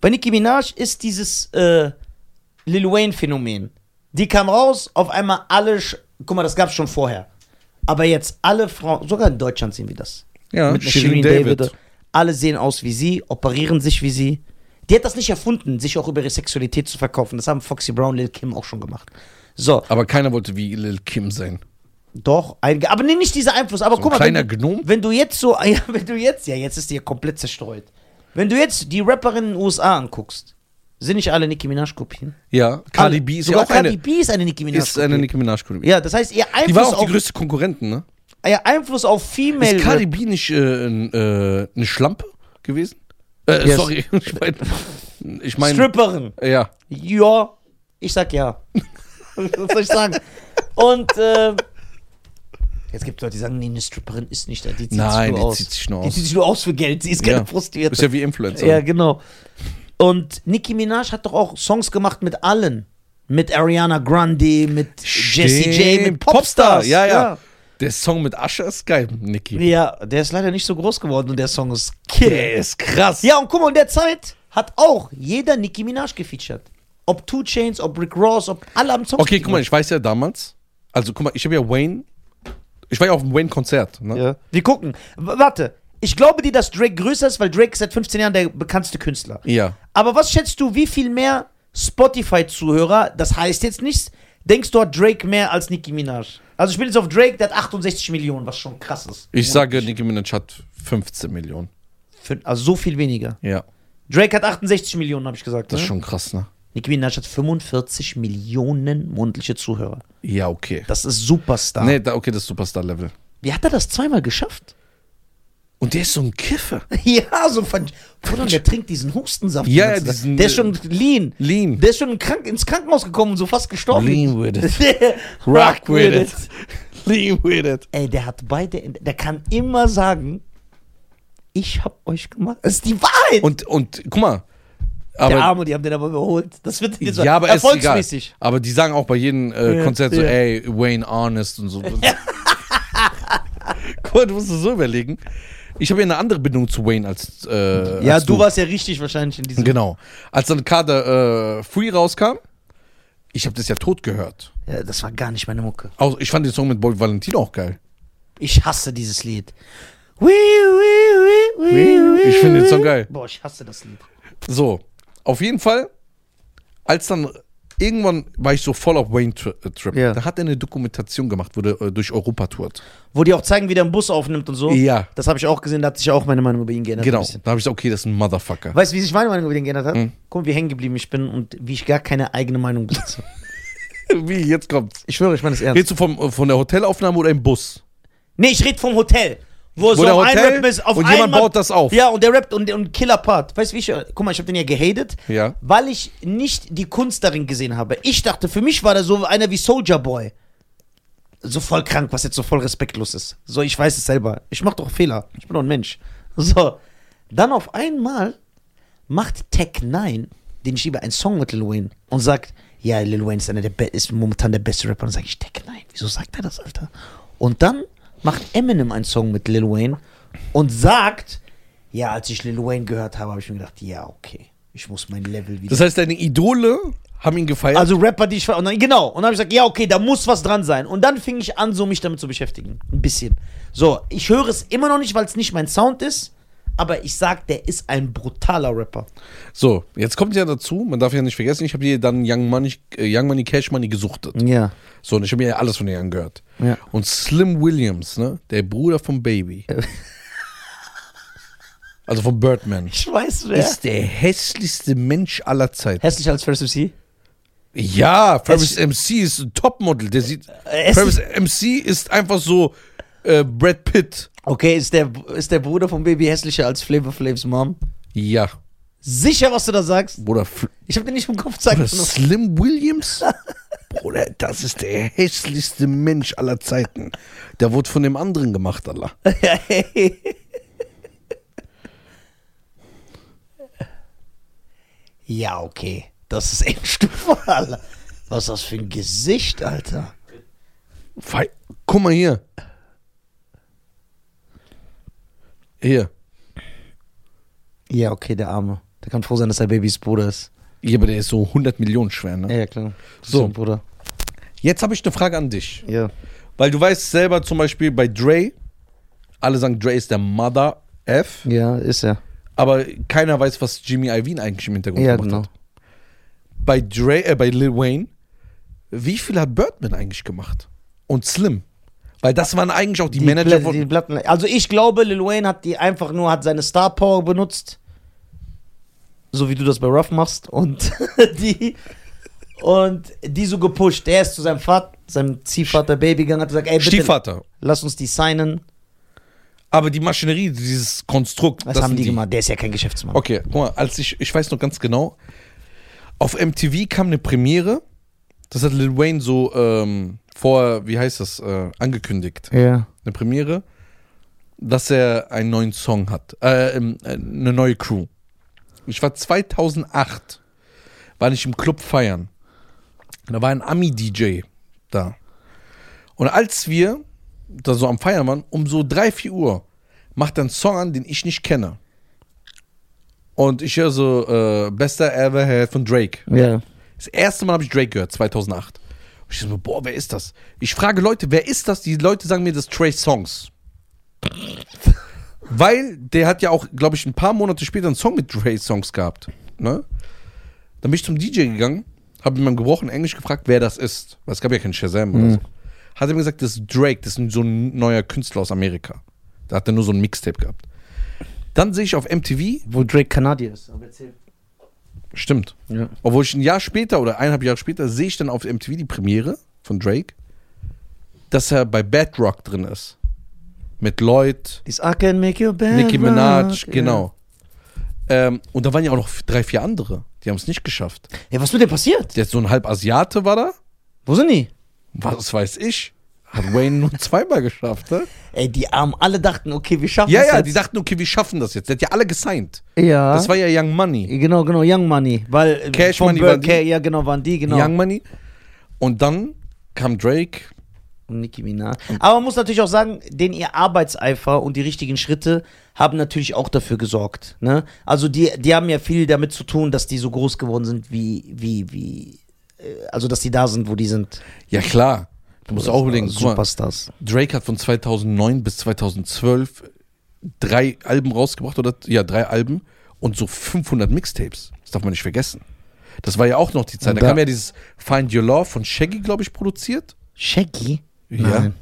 Speaker 1: Bei Nicki Minaj ist dieses äh, Lil Wayne Phänomen. Die kam raus, auf einmal alle, guck mal, das gab's schon vorher. Aber jetzt alle Frauen, sogar in Deutschland sehen wir das.
Speaker 2: ja,
Speaker 1: Mit
Speaker 2: Shirin
Speaker 1: Shirin
Speaker 2: David.
Speaker 1: Alle sehen aus wie sie, operieren sich wie sie. Die hat das nicht erfunden, sich auch über ihre Sexualität zu verkaufen. Das haben Foxy Brown, Lil Kim auch schon gemacht. So,
Speaker 2: Aber keiner wollte wie Lil Kim sein.
Speaker 1: doch, einige, aber nee, nicht dieser Einfluss. Aber
Speaker 2: So
Speaker 1: guck mal,
Speaker 2: kleiner
Speaker 1: wenn, du-
Speaker 2: Gnom?
Speaker 1: wenn du jetzt so, ja, wenn du jetzt, ja, jetzt ist die ja komplett zerstreut. Wenn du jetzt die Rapperinnen in den USA anguckst, sind nicht alle Nicki Minaj-Kopien?
Speaker 2: Ja, Cardi. B ist
Speaker 1: Sogar
Speaker 2: ja auch eine,
Speaker 1: Cardi B ist eine Nicki Minaj.
Speaker 2: ist eine Nicki Minaj Kopie.
Speaker 1: ja, das heißt, ihr
Speaker 2: Die war
Speaker 1: Einfluss,
Speaker 2: auch die
Speaker 1: auf,
Speaker 2: größte Konkurrentin, ne?
Speaker 1: ihr Einfluss auf Female
Speaker 2: Ist Cardi B nicht äh, äh, eine Schlampe gewesen? Äh,
Speaker 1: Yes.
Speaker 2: sorry, ich meine, ich mein,
Speaker 1: Stripperin.
Speaker 2: ja.
Speaker 1: Ja, ich sag ja. Was soll ich sagen? Und äh, jetzt gibt es Leute, die sagen, nee, eine Stripperin ist nicht da. Die zieht
Speaker 2: Nein,
Speaker 1: sich
Speaker 2: die
Speaker 1: nur aus.
Speaker 2: zieht sich nur
Speaker 1: Die
Speaker 2: aus.
Speaker 1: zieht sich nur aus für Geld. Sie ist keine
Speaker 2: Ja.
Speaker 1: Prostituierte.
Speaker 2: Ist ja wie Influencer.
Speaker 1: Ja, genau. Und Nicki Minaj hat doch auch Songs gemacht mit allen. Mit Ariana Grande, mit Jessie J, mit Popstars.
Speaker 2: Ja, ja, Der Song mit Asher ist geil, Nicki.
Speaker 1: Ja, der ist leider nicht so groß geworden und der Song ist killer.
Speaker 2: Der ist krass.
Speaker 1: Ja, und guck mal, in der Zeit hat auch jeder Nicki Minaj gefeatured. Ob Two Chains, ob Rick Ross, ob alle haben Songs
Speaker 2: Okay, guck mal, ich weiß ja damals, also guck mal, ich habe ja Wayne, ich war ja auf dem Wayne-Konzert, ne?
Speaker 1: Ja. Wir gucken. W warte. Ich glaube dir, dass Drake größer ist, weil Drake ist seit 15 Jahren der bekannteste Künstler.
Speaker 2: Ja.
Speaker 1: Aber was schätzt du, wie viel mehr Spotify-Zuhörer, das heißt jetzt nichts, denkst du, hat Drake mehr als Nicki Minaj? Also ich bin jetzt auf Drake, der hat 68 Millionen, was schon krass ist.
Speaker 2: Ich sage, Nicki Minaj hat 15 Millionen.
Speaker 1: Für, also so viel weniger.
Speaker 2: Ja.
Speaker 1: Drake hat 68 Millionen, habe ich gesagt.
Speaker 2: Das
Speaker 1: ne?
Speaker 2: ist schon krass, ne?
Speaker 1: Nicki Minaj hat 45 Millionen monatliche Zuhörer.
Speaker 2: Ja, okay.
Speaker 1: Das ist Superstar.
Speaker 2: Nee, da, okay, das ist Superstar-Level.
Speaker 1: Wie hat er das zweimal geschafft?
Speaker 2: Und der ist so ein Kiffer.
Speaker 1: ja, so von. Bruder, der trinkt diesen Hustensaft.
Speaker 2: Ja,
Speaker 1: Zeit.
Speaker 2: diesen,
Speaker 1: der ist
Speaker 2: äh,
Speaker 1: schon lean.
Speaker 2: Lean.
Speaker 1: Der ist schon krank, ins Krankenhaus gekommen und so fast gestorben.
Speaker 2: Lean with it.
Speaker 1: Rock with it.
Speaker 2: Lean with it.
Speaker 1: Ey, der hat beide, der kann immer sagen, ich hab euch gemacht. Das ist die Wahrheit.
Speaker 2: Und, und guck mal.
Speaker 1: der
Speaker 2: Aber,
Speaker 1: Arme, die haben den aber überholt. Das wird jetzt
Speaker 2: ja, aber ist egal.
Speaker 1: erfolgsmäßig.
Speaker 2: Aber die sagen auch bei jedem äh,
Speaker 1: Ja,
Speaker 2: Konzert so,
Speaker 1: ja.
Speaker 2: ey, Wayne Honest und so. Guck mal, du musst es so überlegen. Ich habe ja eine andere Bindung zu Wayne als. Äh,
Speaker 1: Ja,
Speaker 2: als
Speaker 1: du, warst ja richtig wahrscheinlich in diesem.
Speaker 2: Genau. Als dann Kader äh, Free rauskam, ich habe das ja tot gehört.
Speaker 1: Ja, das war gar nicht meine Mucke.
Speaker 2: Auch, ich fand den Song mit Boy Valentino auch geil.
Speaker 1: Ich hasse dieses Lied. Wii, wii, wii, wii,
Speaker 2: Ich finde den. Song geil.
Speaker 1: Boah, ich hasse das Lied.
Speaker 2: So, auf jeden Fall, als dann irgendwann war ich so voll auf Wayne Tri äh, Trip.
Speaker 1: Ja.
Speaker 2: Da hat er eine Dokumentation gemacht, wo der äh, durch Europa tourt.
Speaker 1: Wo die auch zeigen, wie der einen Bus aufnimmt und so.
Speaker 2: Ja.
Speaker 1: Das habe ich auch gesehen, da hat sich auch meine Meinung über ihn geändert.
Speaker 2: Genau. Da habe ich gesagt, okay, das ist ein Motherfucker.
Speaker 1: Weißt du, wie sich meine Meinung über ihn geändert hat?
Speaker 2: Mhm.
Speaker 1: Guck mal, wie hängen geblieben ich bin und wie ich gar keine eigene Meinung besitze.
Speaker 2: Wie, jetzt kommt's.
Speaker 1: ich schwöre, ich meine es ernst.
Speaker 2: Redest du vom, von der Hotelaufnahme oder im Bus?
Speaker 1: Nee, ich rede vom Hotel. Wo, so
Speaker 2: der Hotel
Speaker 1: ist, auf
Speaker 2: und jemand
Speaker 1: einmal-
Speaker 2: baut das auf.
Speaker 1: Ja, und der rappt und, und Killer Part. Weißt du, wie ich. Guck mal, ich habe den ja gehatet,
Speaker 2: Ja.
Speaker 1: weil ich nicht die Kunst darin gesehen habe. Ich dachte, für mich war der so einer wie Soldier Boy. So voll krank, was jetzt so voll respektlos ist. So, ich weiß es selber. Ich mache doch Fehler. Ich bin doch ein Mensch. So. Dann auf einmal macht Tech 9, den ich liebe, einen Song mit Lil Wayne und sagt, ja, Lil Wayne ist, einer der Be ist momentan der beste Rapper. Und dann sage ich, Tech 9, wieso sagt er das, Alter? Und dann macht Eminem einen Song mit Lil Wayne und sagt, ja, als ich Lil Wayne gehört habe, habe ich mir gedacht, ja, okay, ich muss mein Level wieder.
Speaker 2: Das heißt, deine Idole haben ihn gefeiert.
Speaker 1: also Rapper, die ich und dann, genau. Und dann habe ich gesagt, ja, okay, da muss was dran sein. Und dann fing ich an, so mich damit zu beschäftigen. Ein bisschen. So, ich höre es immer noch nicht, weil es nicht mein Sound ist. Aber ich sag, der ist ein brutaler Rapper.
Speaker 2: so, jetzt kommt ja dazu, man darf ja nicht vergessen, ich habe hier dann Young Money, äh, Young Money Cash Money gesuchtet.
Speaker 1: Ja.
Speaker 2: So, und ich habe mir ja alles von denen angehört.
Speaker 1: Ja.
Speaker 2: Und Slim Williams, ne, der Bruder von Baby, also von Birdman,
Speaker 1: Ich weiß, wer.
Speaker 2: ist der hässlichste Mensch aller Zeiten.
Speaker 1: Hässlich als First MC?
Speaker 2: Ja,
Speaker 1: Hässlich-
Speaker 2: MC ist ein Topmodel. Der sieht.
Speaker 1: Äh,
Speaker 2: Travis
Speaker 1: hässlich-
Speaker 2: MC ist einfach so äh, Brad Pitt.
Speaker 1: Okay, ist der, ist der Bruder von Baby hässlicher als Flavor Flavs Mom?
Speaker 2: Ja.
Speaker 1: Sicher, was du da sagst?
Speaker 2: Bruder, Fl
Speaker 1: Ich habe den nicht im Kopf zeigen
Speaker 2: Bruder Slim Williams? Bruder, das ist der hässlichste Mensch aller Zeiten. Der wurde von dem anderen gemacht, Allah.
Speaker 1: ja, okay. Das ist echt Stufe, Alter. Was ist das für ein Gesicht, Alter?
Speaker 2: Fei Guck mal hier. Hier.
Speaker 1: Ja, okay, der Arme. Der kann froh sein, dass er Babys Bruder ist.
Speaker 2: Hier, aber der ist so 100 Millionen schwer, ne?
Speaker 1: Ja, ja klar. Das
Speaker 2: So.
Speaker 1: Bruder.
Speaker 2: Jetzt habe ich eine Frage an dich.
Speaker 1: Ja.
Speaker 2: Weil du weißt selber zum Beispiel bei Dre, alle sagen, Dre ist der Mother F,
Speaker 1: Ja, ist er.
Speaker 2: aber keiner weiß, was Jimmy Iovine eigentlich im Hintergrund
Speaker 1: Ja,
Speaker 2: gemacht
Speaker 1: genau.
Speaker 2: hat. Bei Dre, äh, bei Lil Wayne, wie viel hat Birdman eigentlich gemacht? Und Slim? Weil das waren eigentlich auch die, Manager
Speaker 1: Pla-
Speaker 2: von.
Speaker 1: die Platten. Also ich glaube, Lil Wayne hat die einfach nur, hat seine Star Power benutzt. So wie du das bei Ruff machst. Und die. Und die so gepusht. Der ist zu seinem Vater, seinem Ziehvater Baby gegangen, hat gesagt, ey, bitte,
Speaker 2: Stiefvater.
Speaker 1: lass uns die signen.
Speaker 2: Aber die Maschinerie, dieses Konstrukt,
Speaker 1: Was
Speaker 2: das
Speaker 1: haben
Speaker 2: sind
Speaker 1: die, gemacht? Der ist ja kein Geschäftsmann.
Speaker 2: Okay, guck mal, als ich, ich weiß noch ganz genau, auf MTV kam eine Premiere, das hat Lil Wayne so ähm, vor, wie heißt das, äh, angekündigt.
Speaker 1: Ja.
Speaker 2: Eine Premiere, dass er einen neuen Song hat, äh, ähm, äh, eine neue Crew. Ich war 2008, war ich im Club feiern. Da war ein Ami-DJ da. Und als wir da so am Feiern waren, um so 3, 4 Uhr, macht er einen Song an, den ich nicht kenne. Und ich höre so, äh, Bester Ever Had von Drake.
Speaker 1: Ja.
Speaker 2: Das erste Mal habe ich Drake gehört, 2008. Und ich so, boah, wer ist das? Ich frage Leute, wer ist das? Die Leute sagen mir, das ist Trey Songs. Weil der hat ja auch, glaube ich, ein paar Monate später einen Song mit Trey Songs gehabt. Ne? Dann bin ich zum DJ gegangen, habe in meinem gebrochenen Englisch gefragt, wer das ist. Weil es gab ja keinen Shazam oder so. Hat er mir gesagt, das ist Drake, das ist so ein neuer Künstler aus Amerika. Da hat er nur so ein Mixtape gehabt. Dann sehe ich auf MTV,
Speaker 1: Wo Drake Kanadier ist. Aber erzähl.
Speaker 2: Stimmt,
Speaker 1: Ja.
Speaker 2: Obwohl ich ein Jahr später oder eineinhalb Jahre später sehe ich dann auf MTV die Premiere von Drake, dass er bei Bad Rock drin ist. Mit Lloyd,
Speaker 1: This I can make you bad.
Speaker 2: Nicki Minaj,
Speaker 1: rock.
Speaker 2: genau. Ähm, und da waren ja auch noch drei, vier andere. Die haben es nicht geschafft.
Speaker 1: Ja. was mit dem passiert?
Speaker 2: Jetzt so ein halb Asiate war da.
Speaker 1: Wo sind die?
Speaker 2: Was weiß ich? Hat Wayne nur zweimal geschafft, ne?
Speaker 1: Ey, die Armen, alle dachten, okay, wir schaffen
Speaker 2: Ja,
Speaker 1: es
Speaker 2: ja,
Speaker 1: jetzt.
Speaker 2: die dachten, okay, wir schaffen das jetzt. Der hat ja alle gesigned.
Speaker 1: ja.
Speaker 2: Das war ja Young Money.
Speaker 1: Genau, genau, Young Money. Weil äh,
Speaker 2: Cash Money
Speaker 1: Bird
Speaker 2: waren die?
Speaker 1: Ja, genau, waren die, genau.
Speaker 2: Young Money. Und dann kam Drake.
Speaker 1: Und Nicki Minaj. Aber man muss natürlich auch sagen, den ihr Arbeitseifer und die richtigen Schritte haben natürlich auch dafür gesorgt. Ne? Also die, die haben ja viel damit zu tun, dass die so groß geworden sind, wie, wie, wie, äh, also dass die da sind, wo die sind.
Speaker 2: Ja, klar. Du musst auch überlegen, guck mal,
Speaker 1: Superstars.
Speaker 2: Drake hat von 2009 bis 2012 drei Alben rausgebracht, oder? Ja, drei Alben und so 500 Mixtapes. Das darf man nicht vergessen. Das war ja auch noch die Zeit. Da
Speaker 1: da-
Speaker 2: kam ja dieses Find Your Love von Shaggy, glaube ich, produziert.
Speaker 1: Shaggy?
Speaker 2: Ja.
Speaker 1: Nein.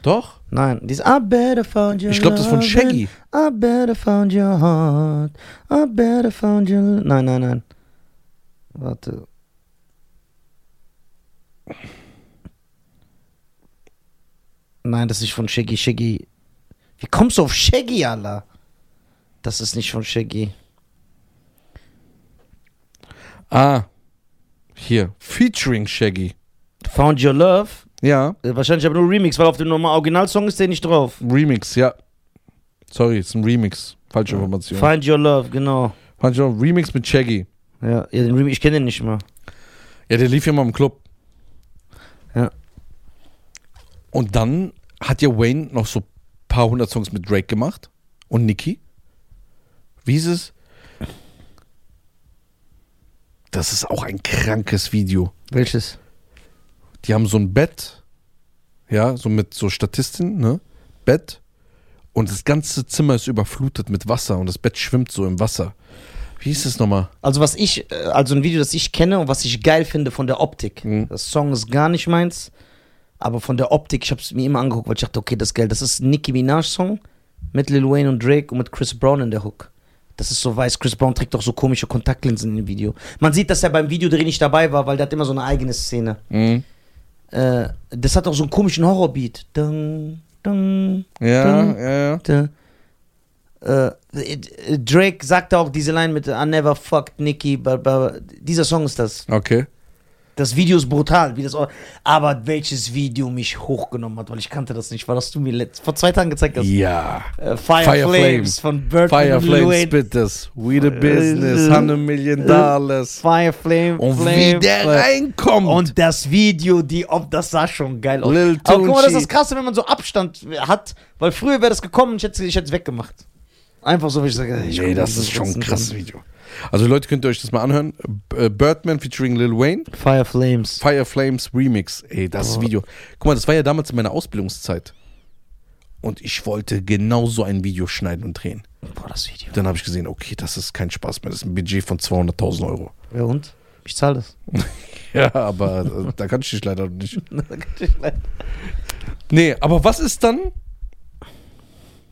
Speaker 2: Doch.
Speaker 1: Nein, dieses I better found your
Speaker 2: Ich glaube, das ist von Shaggy.
Speaker 1: I better found your heart. I better found your... Nein, nein, nein. Warte. Nein, das ist nicht von Shaggy. Shaggy. Wie kommst du auf Shaggy, Allah? Das ist nicht von Shaggy.
Speaker 2: Ah. Hier. Featuring Shaggy.
Speaker 1: Found Your Love.
Speaker 2: Ja.
Speaker 1: Äh, Wahrscheinlich aber nur Remix, weil auf dem normalen Originalsong ist der nicht drauf.
Speaker 2: Remix, ja. Sorry, ist ein Remix. Falsche Information.
Speaker 1: Find Your Love, genau.
Speaker 2: Find Your Love, Remix mit Shaggy.
Speaker 1: Ja, ja den Remix, ich kenne den nicht mal.
Speaker 2: Ja, der lief ja mal im Club.
Speaker 1: Ja.
Speaker 2: Und dann hat ja Wayne noch so ein paar hundert Songs mit Drake gemacht. Und Nicki. Wie ist es? Das ist auch ein krankes Video.
Speaker 1: Welches?
Speaker 2: Die haben so ein Bett. Ja, so mit so Statistin, ne? Bett. Und das ganze Zimmer ist überflutet mit Wasser und das Bett schwimmt so im Wasser. Wie hieß es nochmal?
Speaker 1: Also was ich, äh, also ein Video, das ich kenne und was ich geil finde von der Optik.
Speaker 2: Mhm.
Speaker 1: Das Song ist gar nicht meins, aber von der Optik, ich habe es mir immer angeguckt, weil ich dachte, okay, das geil. Das ist Nicki Minaj Song mit Lil Wayne und Drake und mit Chris Brown in der Hook. Das ist so weiß. Chris Brown trägt auch so komische Kontaktlinsen in dem Video. Man sieht, dass er beim Videodreh nicht dabei war, weil der hat immer so eine eigene Szene.
Speaker 2: Mhm.
Speaker 1: Äh, das hat auch so einen komischen Horrorbeat. Dun, dun,
Speaker 2: Ja,
Speaker 1: Dun.
Speaker 2: ja, ja.
Speaker 1: dun. Äh, Drake sagte auch diese Line mit I never fucked Nicki, but, but dieser Song ist das.
Speaker 2: Okay.
Speaker 1: Das Video ist brutal, wie das aber welches Video mich hochgenommen hat, weil ich kannte das nicht, war das du mir letzt, vor zwei Tagen gezeigt hast.
Speaker 2: Ja.
Speaker 1: Äh, Fire,
Speaker 2: Fire
Speaker 1: Flames,
Speaker 2: Flames.
Speaker 1: von Bird
Speaker 2: Fire Flames this. We the
Speaker 1: Äh,
Speaker 2: business.
Speaker 1: äh,
Speaker 2: 100 Million Dollars.
Speaker 1: Fire Flame,
Speaker 2: Und
Speaker 1: Flame,
Speaker 2: wie der
Speaker 1: Flame.
Speaker 2: reinkommt.
Speaker 1: Und das Video, die, ob das sah schon geil aus.
Speaker 2: Lil
Speaker 1: Aber guck mal, das ist das Krasse, wenn man so Abstand hat, weil früher wäre das gekommen und ich hätte es weggemacht. Einfach so, wie ich sage, ich
Speaker 2: nee, das
Speaker 1: mir
Speaker 2: ist schon ein krasses Video. Also Leute, könnt ihr euch das mal anhören. B- Birdman featuring Lil Wayne.
Speaker 1: Fire Flames.
Speaker 2: Fire Flames Remix. Ey, das
Speaker 1: Oh.
Speaker 2: Video. Guck mal, das war ja damals in meiner Ausbildungszeit. Und ich wollte genau so ein Video schneiden und drehen.
Speaker 1: Boah, das Video.
Speaker 2: Dann habe ich gesehen, okay, das ist kein Spaß mehr. Das ist ein Budget von 200.000 Euro.
Speaker 1: Ja und? Ich zahle das.
Speaker 2: Ja, aber äh, da kann ich dich leider nicht. Nee, aber was ist dann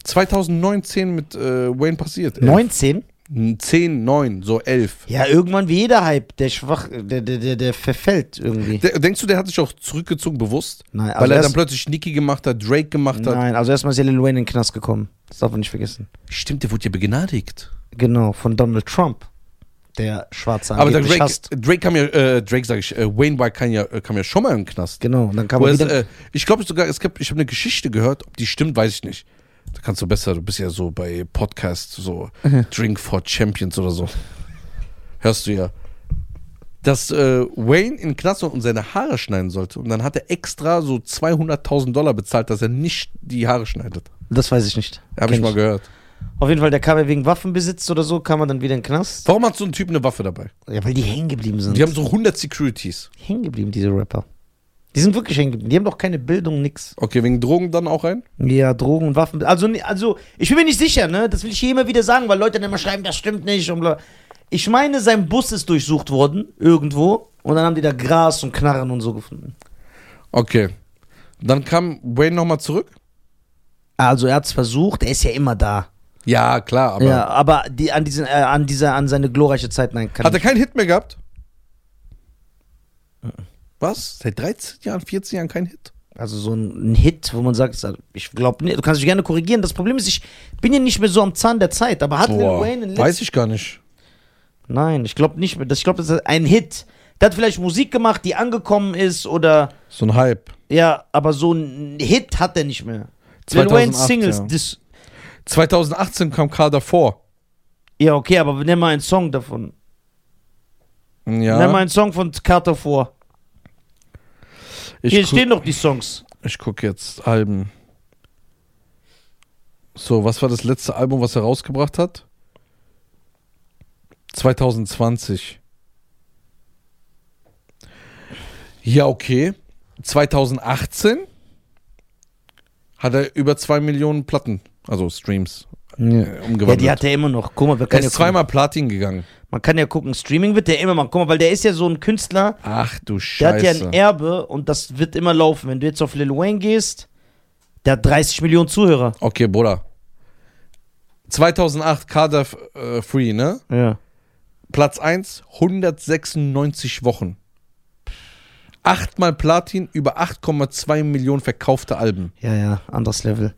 Speaker 2: 2019 mit äh, Wayne passiert?
Speaker 1: 19?
Speaker 2: 10, 9, so 11.
Speaker 1: Ja, irgendwann wie jeder Hype, der schwach, der, der, der, der verfällt irgendwie.
Speaker 2: Der, denkst du, der hat sich auch zurückgezogen bewusst?
Speaker 1: Nein,
Speaker 2: Weil
Speaker 1: also
Speaker 2: er
Speaker 1: erst,
Speaker 2: dann plötzlich Nicki gemacht hat, Drake gemacht hat.
Speaker 1: nein, also erstmal ist ja Lil Wayne in den Knast gekommen. Das darf man nicht vergessen.
Speaker 2: Stimmt, der wurde ja begnadigt.
Speaker 1: Genau, von Donald Trump. Der Schwarze
Speaker 2: Aber der Drake,
Speaker 1: hasst.
Speaker 2: Drake kam ja, äh, Drake sag ich, äh, Wayne war kam ja, äh, kam ja schon mal in den Knast.
Speaker 1: Genau, und dann kam er
Speaker 2: es,
Speaker 1: wieder.
Speaker 2: äh, ich glaube sogar, es gab, ich habe eine Geschichte gehört, ob die stimmt, weiß ich nicht. Da kannst du besser, du bist ja so bei Podcasts, so
Speaker 1: Mhm.
Speaker 2: Drink for Champions oder so. Hörst du ja. Dass äh, Wayne in Knast und seine Haare schneiden sollte. Und dann hat er extra so 200.000 Dollar bezahlt, dass er nicht die Haare schneidet.
Speaker 1: das weiß ich nicht.
Speaker 2: Habe
Speaker 1: Kenn
Speaker 2: ich mal gehört.
Speaker 1: Auf jeden Fall, der kam ja wegen Waffenbesitz oder so, kam er dann wieder in den Knast.
Speaker 2: Warum hat so ein Typ eine Waffe dabei?
Speaker 1: Ja, weil die hängen geblieben sind.
Speaker 2: Die haben so 100 Securities.
Speaker 1: hängen geblieben, diese Rapper. Die sind wirklich hängen geblieben. Die haben doch keine Bildung, nix.
Speaker 2: Okay, wegen Drogen dann auch rein?
Speaker 1: Ja, Drogen und Waffen. Also, also, ich bin mir nicht sicher, ne? Das will ich hier immer wieder sagen, weil Leute dann immer schreiben, das stimmt nicht. Und bla. Ich meine, sein Bus ist durchsucht worden, irgendwo. Und dann haben die da Gras und Knarren und so gefunden.
Speaker 2: Okay. Dann kam Wayne nochmal zurück?
Speaker 1: Also, er hat's versucht, er ist ja immer da.
Speaker 2: Ja, klar, aber.
Speaker 1: ja, aber die, an, diesen, äh, an, dieser, an seine glorreiche Zeit, nein, kann
Speaker 2: Hat er keinen Hit mehr gehabt? Was? Seit 13 Jahren, 14 Jahren kein Hit?
Speaker 1: Also so ein, ein Hit, wo man sagt, ich glaube, du kannst dich gerne korrigieren. Das Problem ist, ich bin ja nicht mehr so am Zahn der Zeit, aber hat Lil Wayne in den
Speaker 2: weiß ich gar nicht.
Speaker 1: Nein, ich glaube nicht mehr. Das- Ich glaube, das ist ein Hit. Der hat vielleicht Musik gemacht, die angekommen ist oder
Speaker 2: So ein Hype.
Speaker 1: ja, aber so ein Hit hat er nicht mehr. Lil
Speaker 2: 2008,
Speaker 1: Wayne Singles,
Speaker 2: ja.
Speaker 1: das,
Speaker 2: 2018 kam K davor.
Speaker 1: ja okay, aber nenn mal einen Song davon.
Speaker 2: Ja.
Speaker 1: Nenn mal einen Song von Carter vor.
Speaker 2: Ich,
Speaker 1: Hier stehen doch die Songs.
Speaker 2: ich guck jetzt Alben. So, was war das letzte Album, was er rausgebracht hat? 2020. Ja, okay. 2018 hat er über 2 Millionen Platten, also Streams, äh,
Speaker 1: Ja,
Speaker 2: umgewandelt.
Speaker 1: die hat er immer noch. Guck mal, wir
Speaker 2: er
Speaker 1: können ja
Speaker 2: ist
Speaker 1: gucken.
Speaker 2: zweimal Platin gegangen.
Speaker 1: man kann ja gucken. Streaming wird der immer machen. Guck mal, weil der ist ja so ein Künstler,
Speaker 2: Ach du
Speaker 1: der hat ja
Speaker 2: Scheiße.
Speaker 1: ein Erbe und das wird immer laufen. Wenn du jetzt auf Lil Wayne gehst, der hat 30 Millionen Zuhörer.
Speaker 2: okay, Bruder. 2008 Carter äh, Free, ne?
Speaker 1: Ja.
Speaker 2: Platz 1, 196 Wochen. Achtmal Platin, über 8,2 Millionen verkaufte Alben.
Speaker 1: Ja, ja, anderes Level.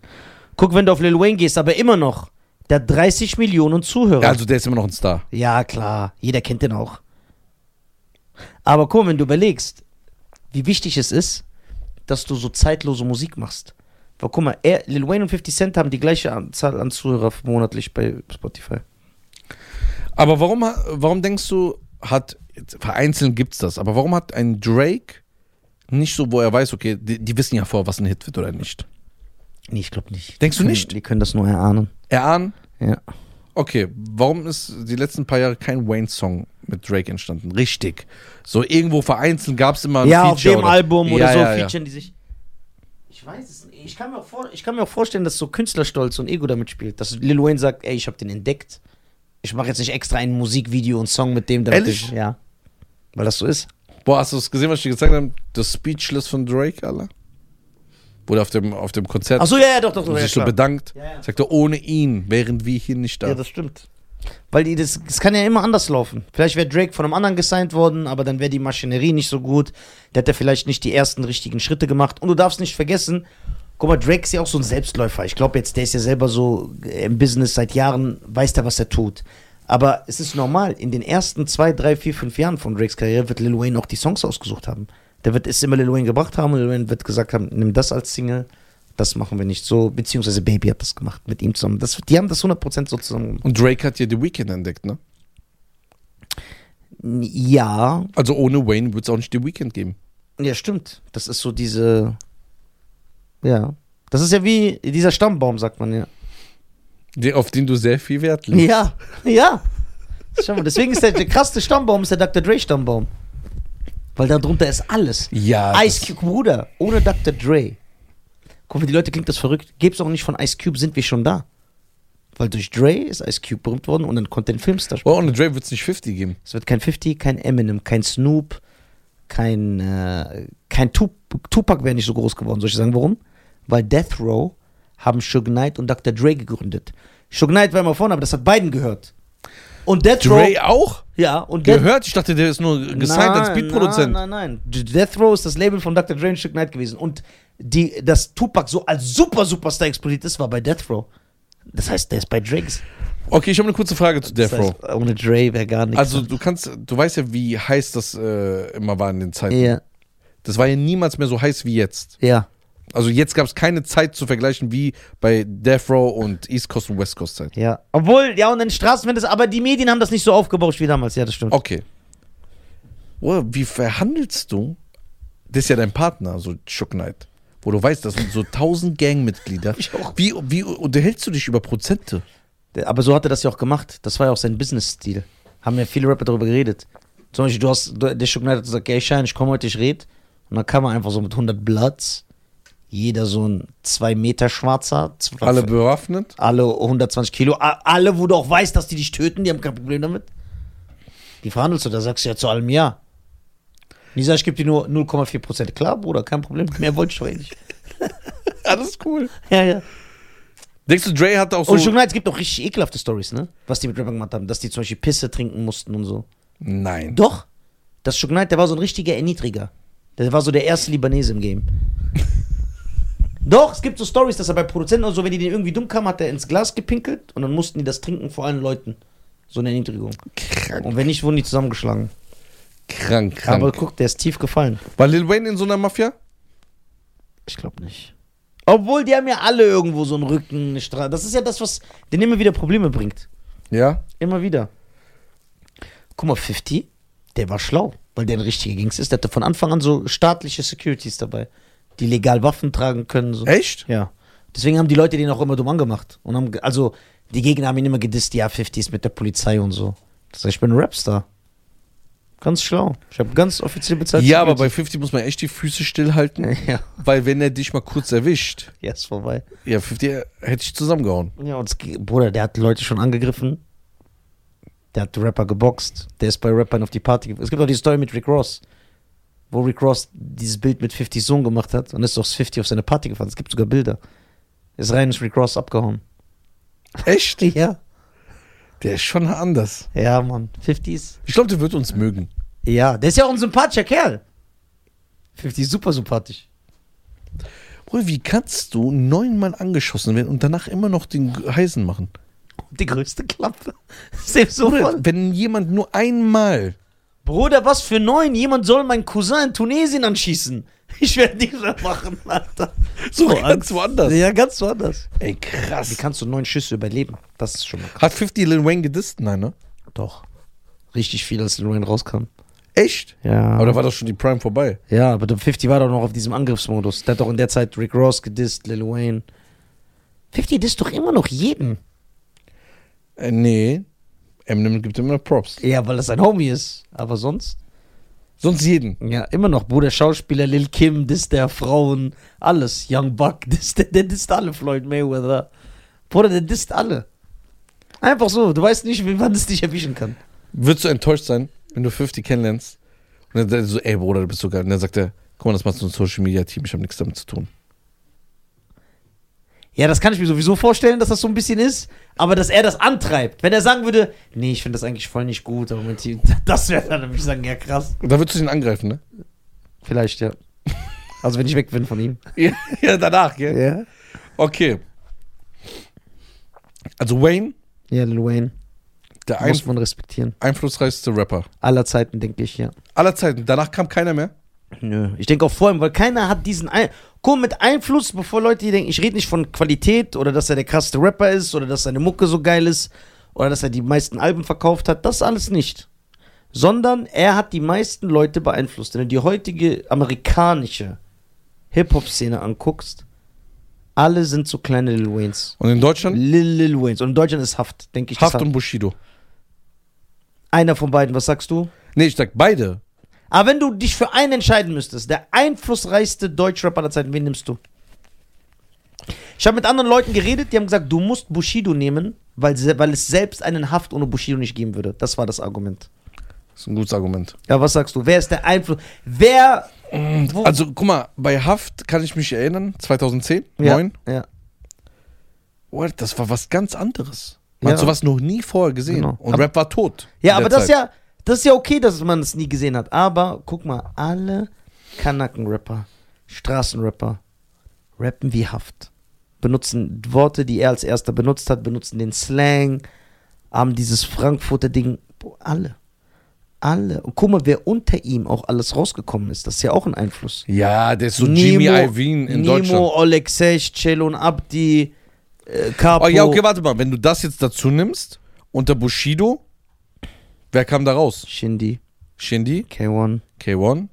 Speaker 1: Guck, wenn du auf Lil Wayne gehst, aber immer noch. Der hat 30 Millionen Zuhörer.
Speaker 2: Ja, also der ist immer noch ein Star.
Speaker 1: Ja, klar. Jeder kennt den auch. Aber guck mal, wenn du überlegst, wie wichtig es ist, dass du so zeitlose Musik machst. Weil guck mal, er, Lil Wayne und 50 Cent haben die gleiche Anzahl an Zuhörer monatlich bei Spotify.
Speaker 2: Aber warum, warum denkst du, hat, vereinzelt gibt's das, aber warum hat ein Drake nicht so, wo er weiß, okay, die, die wissen ja vor, was ein Hit wird oder nicht?
Speaker 1: Nee, ich glaube nicht.
Speaker 2: Denkst du
Speaker 1: können-
Speaker 2: nicht?
Speaker 1: Die können das nur erahnen.
Speaker 2: Erahnen?
Speaker 1: Ja.
Speaker 2: Okay, warum ist die letzten paar Jahre kein Wayne-Song mit Drake entstanden? Richtig. So irgendwo vereinzelt gab es immer ein
Speaker 1: Ja, auf
Speaker 2: Feature
Speaker 1: dem
Speaker 2: oder-
Speaker 1: Album oder
Speaker 2: Ja,
Speaker 1: so
Speaker 2: ja, ja.
Speaker 1: featuren die sich. Ich weiß es nicht. Ich kann, mir auch vor, ich kann mir auch vorstellen, dass so Künstlerstolz und Ego damit spielt. Dass Lil Wayne sagt, ey, ich habe den entdeckt. Ich mache jetzt nicht extra ein Musikvideo und Song mit dem. damit
Speaker 2: Ehrlich?
Speaker 1: Ich, ja. Weil das so ist.
Speaker 2: Boah, hast du es gesehen, was ich dir gezeigt habe? Das Speechless von Drake, Alter? Wurde auf dem, auf dem Konzert
Speaker 1: Ach so, ja, ja, doch, doch, doch.
Speaker 2: und
Speaker 1: Ja,
Speaker 2: sich so
Speaker 1: klar.
Speaker 2: bedankt.
Speaker 1: Ja, ja.
Speaker 2: Sagte, ohne ihn wären wir hier nicht da.
Speaker 1: ja, das stimmt. Weil die, das, das kann ja immer anders laufen. Vielleicht wäre Drake von einem anderen gesigned worden, aber dann wäre die Maschinerie nicht so gut. Der hätte vielleicht nicht die ersten richtigen Schritte gemacht. Und du darfst nicht vergessen, Guck mal, Drake ist ja auch so ein Selbstläufer. Ich glaube jetzt, der ist ja selber so äh, im Business seit Jahren, weiß der, was er tut. Aber es ist normal, in den ersten zwei, drei, vier, fünf Jahren von Drakes Karriere wird Lil Wayne auch die Songs ausgesucht haben. Der wird es immer Lil Wayne gebracht haben und Lil Wayne wird gesagt haben, nimm das als Single, das machen wir nicht so. Beziehungsweise Baby hat das gemacht mit ihm zusammen. Das, die haben das 100% so zusammen gemacht.
Speaker 2: Und Drake hat ja The Weeknd entdeckt, ne?
Speaker 1: Ja,
Speaker 2: Also ohne Wayne wird es auch nicht The Weeknd geben.
Speaker 1: ja, stimmt. Das ist so diese, ja. Das ist ja wie dieser Stammbaum, sagt man ja.
Speaker 2: Der, auf den du sehr viel Wert legst.
Speaker 1: Ja, ja. Schau mal, deswegen ist der, der krasseste Stammbaum ist der Dr. Dre Stammbaum. Weil da drunter ist alles.
Speaker 2: Ja.
Speaker 1: Ice Cube, Bruder, ohne Dr. Dre. Guck mal, die Leute klingt das verrückt. Gibt's auch nicht von Ice Cube, sind wir schon da. Weil durch Dre ist Ice Cube berühmt worden und dann konnte ein Filmstar spielen.
Speaker 2: Oh, ohne Dre wird es nicht 50 geben.
Speaker 1: Es wird kein 50, kein Eminem, kein Snoop, kein, äh, kein Tup Tupac wäre nicht so groß geworden. Soll ich sagen, warum? Weil Death Row haben Suge Knight und Dr. Dre gegründet. Suge Knight war immer vorne, aber das hat beiden gehört. Und Death Row.
Speaker 2: Dre auch?
Speaker 1: Ja, und
Speaker 2: Gehört? Ich dachte, der ist nur gesigned als Beatproduzent.
Speaker 1: Nein, nein, nein. Death Row ist das Label von Dr. Dre und Suge Knight gewesen. Und die, dass Tupac so als super Superstar explodiert ist, war bei Death Row. Das heißt, der ist bei Drakes.
Speaker 2: Okay, ich habe eine kurze Frage zu Death
Speaker 1: das
Speaker 2: Row.
Speaker 1: heißt, ohne Dre wäre gar nichts.
Speaker 2: Also du kannst, du weißt ja, wie heiß das äh, immer war in den Zeiten.
Speaker 1: ja,
Speaker 2: Das war ja niemals mehr so heiß wie jetzt.
Speaker 1: ja.
Speaker 2: Also jetzt gab es keine Zeit zu vergleichen wie bei Death Row und East Coast und West Coast Zeit.
Speaker 1: Ja, obwohl, ja, und in Straßen, wenn das, aber die Medien haben das nicht so aufgebauscht wie damals, ja, das stimmt.
Speaker 2: Okay. Oh, wie verhandelst du? Das ist ja dein Partner, so Shook Knight. Wo du weißt, das sind so tausend Gangmitglieder.
Speaker 1: Ich auch.
Speaker 2: Wie, wie unterhältst du dich über Prozente?
Speaker 1: Aber so hat er das ja auch gemacht. Das war ja auch sein Business-Stil. Haben ja viele Rapper darüber geredet. Zum Beispiel, du hast, der Suge Knight hat gesagt, ja, Schein, ich komme heute, ich red. Und dann kam er einfach so mit 100 Bloods. Jeder so ein 2 Meter Schwarzer.
Speaker 2: Alle bewaffnet?
Speaker 1: alle 120 Kilo. Alle, wo du auch weißt, dass die dich töten, die haben kein Problem damit. Die verhandelst du, da sagst du ja zu allem ja. Lisa, ich gebe dir nur 0,4 Prozent. Klar, Bruder, kein Problem. Mehr wollte ich doch eh nicht.
Speaker 2: Alles cool.
Speaker 1: Ja, ja.
Speaker 2: Denkst du, Dre hat auch so.
Speaker 1: Und Knight, es gibt auch richtig ekelhafte Stories, ne? Was die mit Rappern gemacht haben. Dass die zum Beispiel Pisse trinken mussten und so.
Speaker 2: Nein.
Speaker 1: Doch. Das Knight, der war so ein richtiger Erniedriger. Der war so der erste Libanese im Game. Doch, es gibt so Stories, dass er bei Produzenten oder so, wenn die den irgendwie dumm kamen, hat er ins Glas gepinkelt und dann mussten die das trinken vor allen Leuten. So eine Erniedrigung.
Speaker 2: Krank,
Speaker 1: Und wenn nicht, wurden die zusammengeschlagen.
Speaker 2: krank, krank.
Speaker 1: Aber guck, der ist tief gefallen.
Speaker 2: War Lil Wayne in so einer Mafia?
Speaker 1: Ich glaube nicht. Obwohl, die haben ja alle irgendwo so einen Rücken, eine. Das ist ja das, was denen immer wieder Probleme bringt.
Speaker 2: Ja.
Speaker 1: Immer wieder. Guck mal, 50, der war schlau, weil der ein richtiger Gangster ist. Der hatte von Anfang an so staatliche Securities dabei, die legal Waffen tragen können. So.
Speaker 2: Echt?
Speaker 1: Ja. Deswegen haben die Leute den auch immer dumm angemacht. Und haben, also, die Gegner haben ihn immer gedisst, ja, 50 ist mit der Polizei und so. Das heißt, ich bin ein Rapstar. Ganz schlau. Ich habe ganz offiziell bezahlt.
Speaker 2: Ja, aber bei 50 muss man echt die Füße stillhalten,
Speaker 1: Ja,
Speaker 2: weil wenn er dich mal kurz erwischt,
Speaker 1: ja, ist vorbei.
Speaker 2: ja, 50 hätte ich zusammengehauen.
Speaker 1: Ja, und Bruder, der hat Leute schon angegriffen. Der hat Rapper geboxt. Der ist bei Rappern auf die Party. Es gibt auch die Story mit Rick Ross, wo Rick Ross dieses Bild mit 50 Sohn gemacht hat und ist doch 50 auf seine Party gefahren. Es gibt sogar Bilder. Ist rein ist Rick Ross abgehauen.
Speaker 2: Echt?
Speaker 1: Ja.
Speaker 2: Der ist schon anders.
Speaker 1: Ja, Mann. 50 ist.
Speaker 2: Ich glaube, der wird uns mögen.
Speaker 1: Ja, der ist ja auch ein sympathischer Kerl. 50 ist super sympathisch.
Speaker 2: Bruder, wie kannst du neunmal angeschossen werden und danach immer noch den Heisen machen?
Speaker 1: Die größte Klappe. Selbst so
Speaker 2: Bruder, wenn jemand nur einmal.
Speaker 1: Bruder, was für neun? Jemand soll meinen Cousin in Tunesien anschießen. Ich werde nicht mehr machen, Alter.
Speaker 2: So ganz woanders.
Speaker 1: Ja, ganz woanders.
Speaker 2: Ey,
Speaker 1: Wie
Speaker 2: krass.
Speaker 1: kannst du neun Schüsse überleben? Das ist schon mal krass.
Speaker 2: Hat 50 Lil Wayne gedisst? Nein, ne?
Speaker 1: Doch. Richtig viel, als Lil Wayne rauskam.
Speaker 2: Echt?
Speaker 1: Ja.
Speaker 2: Aber da war doch schon die Prime vorbei.
Speaker 1: ja, aber der 50 war doch noch auf diesem Angriffsmodus. Der hat doch in der Zeit Rick Ross gedisst, Lil Wayne. 50 disst doch immer noch jeden.
Speaker 2: Äh, nee. Eminem gibt immer Props.
Speaker 1: Ja, weil das sein Homie ist. Aber sonst?
Speaker 2: Sonst jeden.
Speaker 1: Ja, immer noch. Bruder, Schauspieler, Lil Kim, disst der Frauen, alles. Young Buck, disst der, der disst alle. Floyd Mayweather. Bruder, der disst alle. Einfach so. Du weißt nicht, wann es dich erwischen kann.
Speaker 2: Würdest du enttäuscht sein, wenn du 50 kennenlernst? Und dann sagt er so, ey Bruder, du bist so geil. Und dann sagt er, guck mal, das machst du ein Social Media Team, ich habe nichts damit zu tun.
Speaker 1: Ja, das kann ich mir sowieso vorstellen, dass das so ein bisschen ist, aber dass er das antreibt. Wenn er sagen würde, nee, ich finde das eigentlich voll nicht gut, aber mit Team, das wäre dann, würde ich sagen, ja krass.
Speaker 2: Da würdest du ihn angreifen, ne?
Speaker 1: Vielleicht, ja. Also wenn ich weg bin von ihm.
Speaker 2: Ja, ja, danach, gell?
Speaker 1: Ja.
Speaker 2: Okay. Also Wayne,
Speaker 1: Ja, Lil Wayne.
Speaker 2: der
Speaker 1: Muss man respektieren.
Speaker 2: einflussreichste Rapper
Speaker 1: Aller Zeiten, denke ich, ja.
Speaker 2: aller Zeiten. Danach kam keiner mehr.
Speaker 1: Nö. Ich denke auch vor allem, weil keiner hat diesen Ein Guck, mit Einfluss, bevor Leute hier denken, ich rede nicht von Qualität oder dass er der krasseste Rapper ist oder dass seine Mucke so geil ist oder dass er die meisten Alben verkauft hat. Das alles nicht. Sondern er hat die meisten Leute beeinflusst. Wenn du die heutige amerikanische Hip-Hop-Szene anguckst, alle sind so kleine Lil Waynes.
Speaker 2: Und in Deutschland
Speaker 1: Lil Lil Waynes. Und in Deutschland ist Haft, denke ich.
Speaker 2: Haft
Speaker 1: das
Speaker 2: und Bushido.
Speaker 1: Einer von beiden, was sagst du?
Speaker 2: Nee, ich sag beide.
Speaker 1: Aber wenn du dich für einen entscheiden müsstest, der einflussreichste Deutschrapper aller Zeiten, wen nimmst du? Ich habe mit anderen Leuten geredet, die haben gesagt, du musst Bushido nehmen, weil, weil es selbst einen Haft ohne Bushido nicht geben würde. Das war das Argument.
Speaker 2: Das ist ein gutes Argument.
Speaker 1: Ja, was sagst du? Wer ist der Einfluss? Wer. Wo-
Speaker 2: Also, guck mal, bei Haft kann ich mich erinnern, 2010,
Speaker 1: ja,
Speaker 2: 9.
Speaker 1: Ja.
Speaker 2: Oh, das war was ganz anderes. Man hat
Speaker 1: Ja.
Speaker 2: sowas noch nie vorher gesehen.
Speaker 1: Genau.
Speaker 2: Und
Speaker 1: Aber-
Speaker 2: Rap war tot.
Speaker 1: Ja, aber das ist
Speaker 2: Zeit.
Speaker 1: ja, das ist ja okay, dass man es nie gesehen hat. Aber guck mal, alle Kanaken-Rapper, Straßenrapper rappen wie Haft. Benutzen Worte, die er als erster benutzt hat, benutzen den Slang, haben dieses Frankfurter Ding. Boah, alle. Alle. Und guck mal, wer unter ihm auch alles rausgekommen ist. Das ist ja auch ein Einfluss.
Speaker 2: Ja, der ist so Jimmy Iovine in
Speaker 1: Nemo,
Speaker 2: Deutschland.
Speaker 1: Oleksej, Celon Abdi, äh, Capo.
Speaker 2: Oh, ja, okay, warte mal. Wenn du das jetzt dazu nimmst, unter Bushido, wer kam da raus?
Speaker 1: Shindy,
Speaker 2: Shindy,
Speaker 1: K1,
Speaker 2: K1,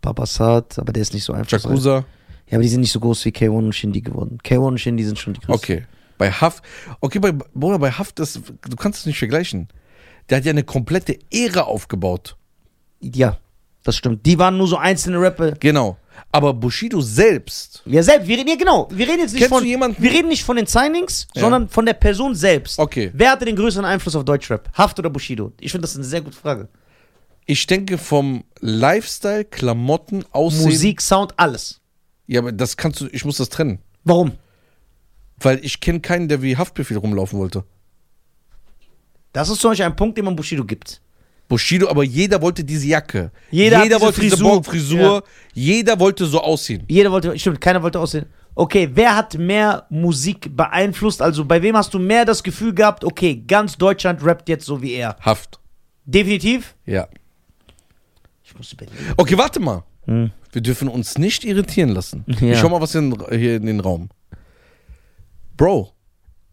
Speaker 1: Babasat, aber der ist nicht so einfach.
Speaker 2: Jakuza.
Speaker 1: Ja, aber die sind nicht so groß wie K1 und Shindy geworden. K1 und Shindy sind schon die größten.
Speaker 2: Okay. Bei Haft, okay, bei, Bruder, bei Haft, das, du kannst es nicht vergleichen. Der hat ja eine komplette Ära aufgebaut.
Speaker 1: Ja, das stimmt. Die waren nur so einzelne Rapper.
Speaker 2: Genau. Aber Bushido selbst,
Speaker 1: Ja, selbst. Wir reden, ja, genau. Wir reden jetzt nicht
Speaker 2: Kennst
Speaker 1: von.
Speaker 2: du jemanden-
Speaker 1: Wir reden nicht von den Signings,
Speaker 2: Ja.
Speaker 1: sondern von der Person selbst.
Speaker 2: Okay.
Speaker 1: Wer hatte den größeren Einfluss auf Deutschrap? Haft oder Bushido? Ich finde, das eine sehr gute Frage.
Speaker 2: ich denke vom Lifestyle, Klamotten, Aussehen.
Speaker 1: Musik, Sound, alles.
Speaker 2: Ja, aber das kannst du, ich muss das trennen.
Speaker 1: Warum?
Speaker 2: Weil ich kenne keinen, der wie Haftbefehl rumlaufen wollte.
Speaker 1: Das ist zum Beispiel ein Punkt, den man Bushido gibt.
Speaker 2: Bushido, aber jeder wollte diese Jacke.
Speaker 1: Jeder diese
Speaker 2: wollte diese
Speaker 1: Frisur.
Speaker 2: Frisur.
Speaker 1: Ja.
Speaker 2: Jeder wollte so aussehen.
Speaker 1: Jeder wollte, stimmt, keiner wollte aussehen. Okay, wer hat mehr Musik beeinflusst? Also bei wem hast du mehr das Gefühl gehabt, okay, ganz Deutschland rappt jetzt so wie er?
Speaker 2: Haft.
Speaker 1: Definitiv?
Speaker 2: Ja.
Speaker 1: Ich muss überlegen.
Speaker 2: Okay, warte mal.
Speaker 1: Hm.
Speaker 2: Wir dürfen uns nicht irritieren lassen.
Speaker 1: Ja.
Speaker 2: Ich schau mal was in, hier in den Raum. Bro,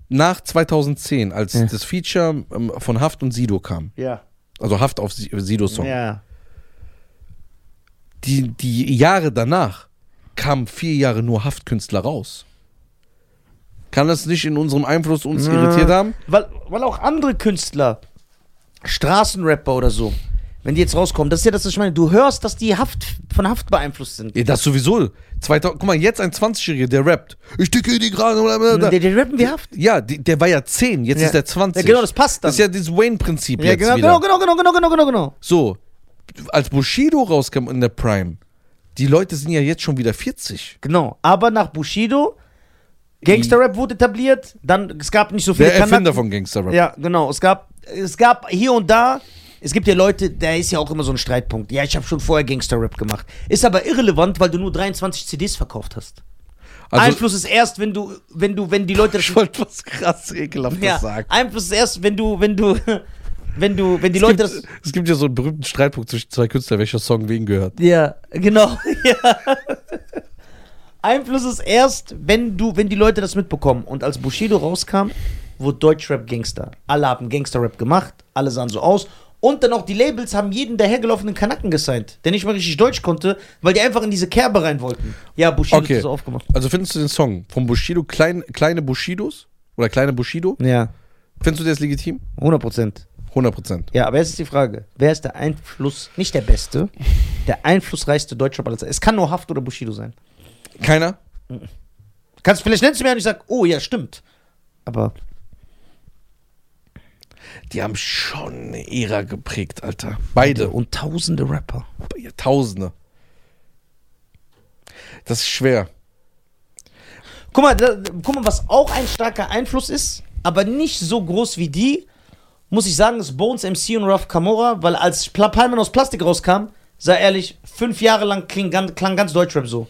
Speaker 2: nach 2010, als
Speaker 1: Ja.
Speaker 2: das Feature ähm, von Haft und Sido kam,
Speaker 1: Ja.
Speaker 2: Also Haft auf Si- Sidos Song,
Speaker 1: Ja.
Speaker 2: die, die Jahre danach kamen vier Jahre nur Haftkünstler raus. Kann das nicht in unserem Einfluss uns
Speaker 1: Ja.
Speaker 2: irritiert haben?
Speaker 1: Weil, weil auch andere Künstler, Straßenrapper oder so, wenn die jetzt rauskommen, das ist ja das, was ich meine. Du hörst, dass die Haft von Haft beeinflusst sind.
Speaker 2: Ja, das sowieso. 2000, guck mal, jetzt ein 20-Jähriger, der rappt. Ich dicke die gerade.
Speaker 1: Der, der rappen wie Haft.
Speaker 2: Ja, die, der war ja 10, jetzt
Speaker 1: Ja.
Speaker 2: ist der 20.
Speaker 1: Ja, genau, das passt dann.
Speaker 2: Das ist ja dieses Wayne-Prinzip
Speaker 1: Ja,
Speaker 2: jetzt
Speaker 1: genau,
Speaker 2: wieder.
Speaker 1: genau, genau, genau, genau, genau, genau, genau.
Speaker 2: So, als Bushido rauskam in der Prime, die Leute sind ja jetzt schon wieder 40.
Speaker 1: Genau. Aber nach Bushido, Gangsterrap wurde etabliert, dann, es gab nicht so viele
Speaker 2: Der Erfinder
Speaker 1: Kanaken.
Speaker 2: von Gangster-Rap.
Speaker 1: Ja, genau. Es gab, es gab hier und da, es gibt ja Leute, da ist ja auch immer so ein Streitpunkt. Ja, ich habe schon vorher Gangsterrap gemacht. Ist aber irrelevant, weil du nur 23 CDs verkauft hast.
Speaker 2: Also,
Speaker 1: Einfluss ist erst, wenn du, wenn du, wenn die Leute
Speaker 2: ich wollte was krass ekelhaftes
Speaker 1: ja,
Speaker 2: sagen.
Speaker 1: Einfluss ist erst, wenn du, wenn du, wenn du, wenn die
Speaker 2: Es
Speaker 1: Leute
Speaker 2: gibt,
Speaker 1: das.
Speaker 2: es gibt ja so einen berühmten Streitpunkt zwischen zwei Künstlern, welcher Song wen gehört.
Speaker 1: Ja, genau. Ja. Einfluss ist erst, wenn du, wenn die Leute das mitbekommen. Und als Bushido rauskam, wurde Deutschrap Gangster. Alle haben Gangsterrap gemacht, alle sahen so aus. Und dann auch die Labels haben jeden dahergelaufenen Kanaken gesigned, der nicht mal richtig Deutsch konnte, weil die einfach in diese Kerbe rein wollten. Ja, Bushido
Speaker 2: Okay.
Speaker 1: hat das so aufgemacht.
Speaker 2: Also findest du den Song von Bushido, klein, kleine Bushidos? Oder kleine Bushido?
Speaker 1: Ja,
Speaker 2: Findest du das legitim?
Speaker 1: 100 Prozent.
Speaker 2: 100 Prozent.
Speaker 1: Ja, aber jetzt ist die Frage, wer ist der Einfluss, nicht der Beste, der einflussreichste aller Zeiten? Es kann nur Haft oder Bushido sein.
Speaker 2: Keiner?
Speaker 1: Kannst, vielleicht nennst du mir und ich sag, oh ja, stimmt. Aber
Speaker 2: Die haben schon eine Ära geprägt, Alter. Beide.
Speaker 1: und tausende Rapper.
Speaker 2: Ja, Tausende. Das ist schwer.
Speaker 1: Guck mal, da, guck mal, was auch ein starker Einfluss ist, aber nicht so groß wie die, muss ich sagen, ist Bones MC und Ralph Camora, weil als Palmen aus Plastik rauskam, sei ehrlich, fünf Jahre lang kling, ganz- klang ganz Deutschrap so.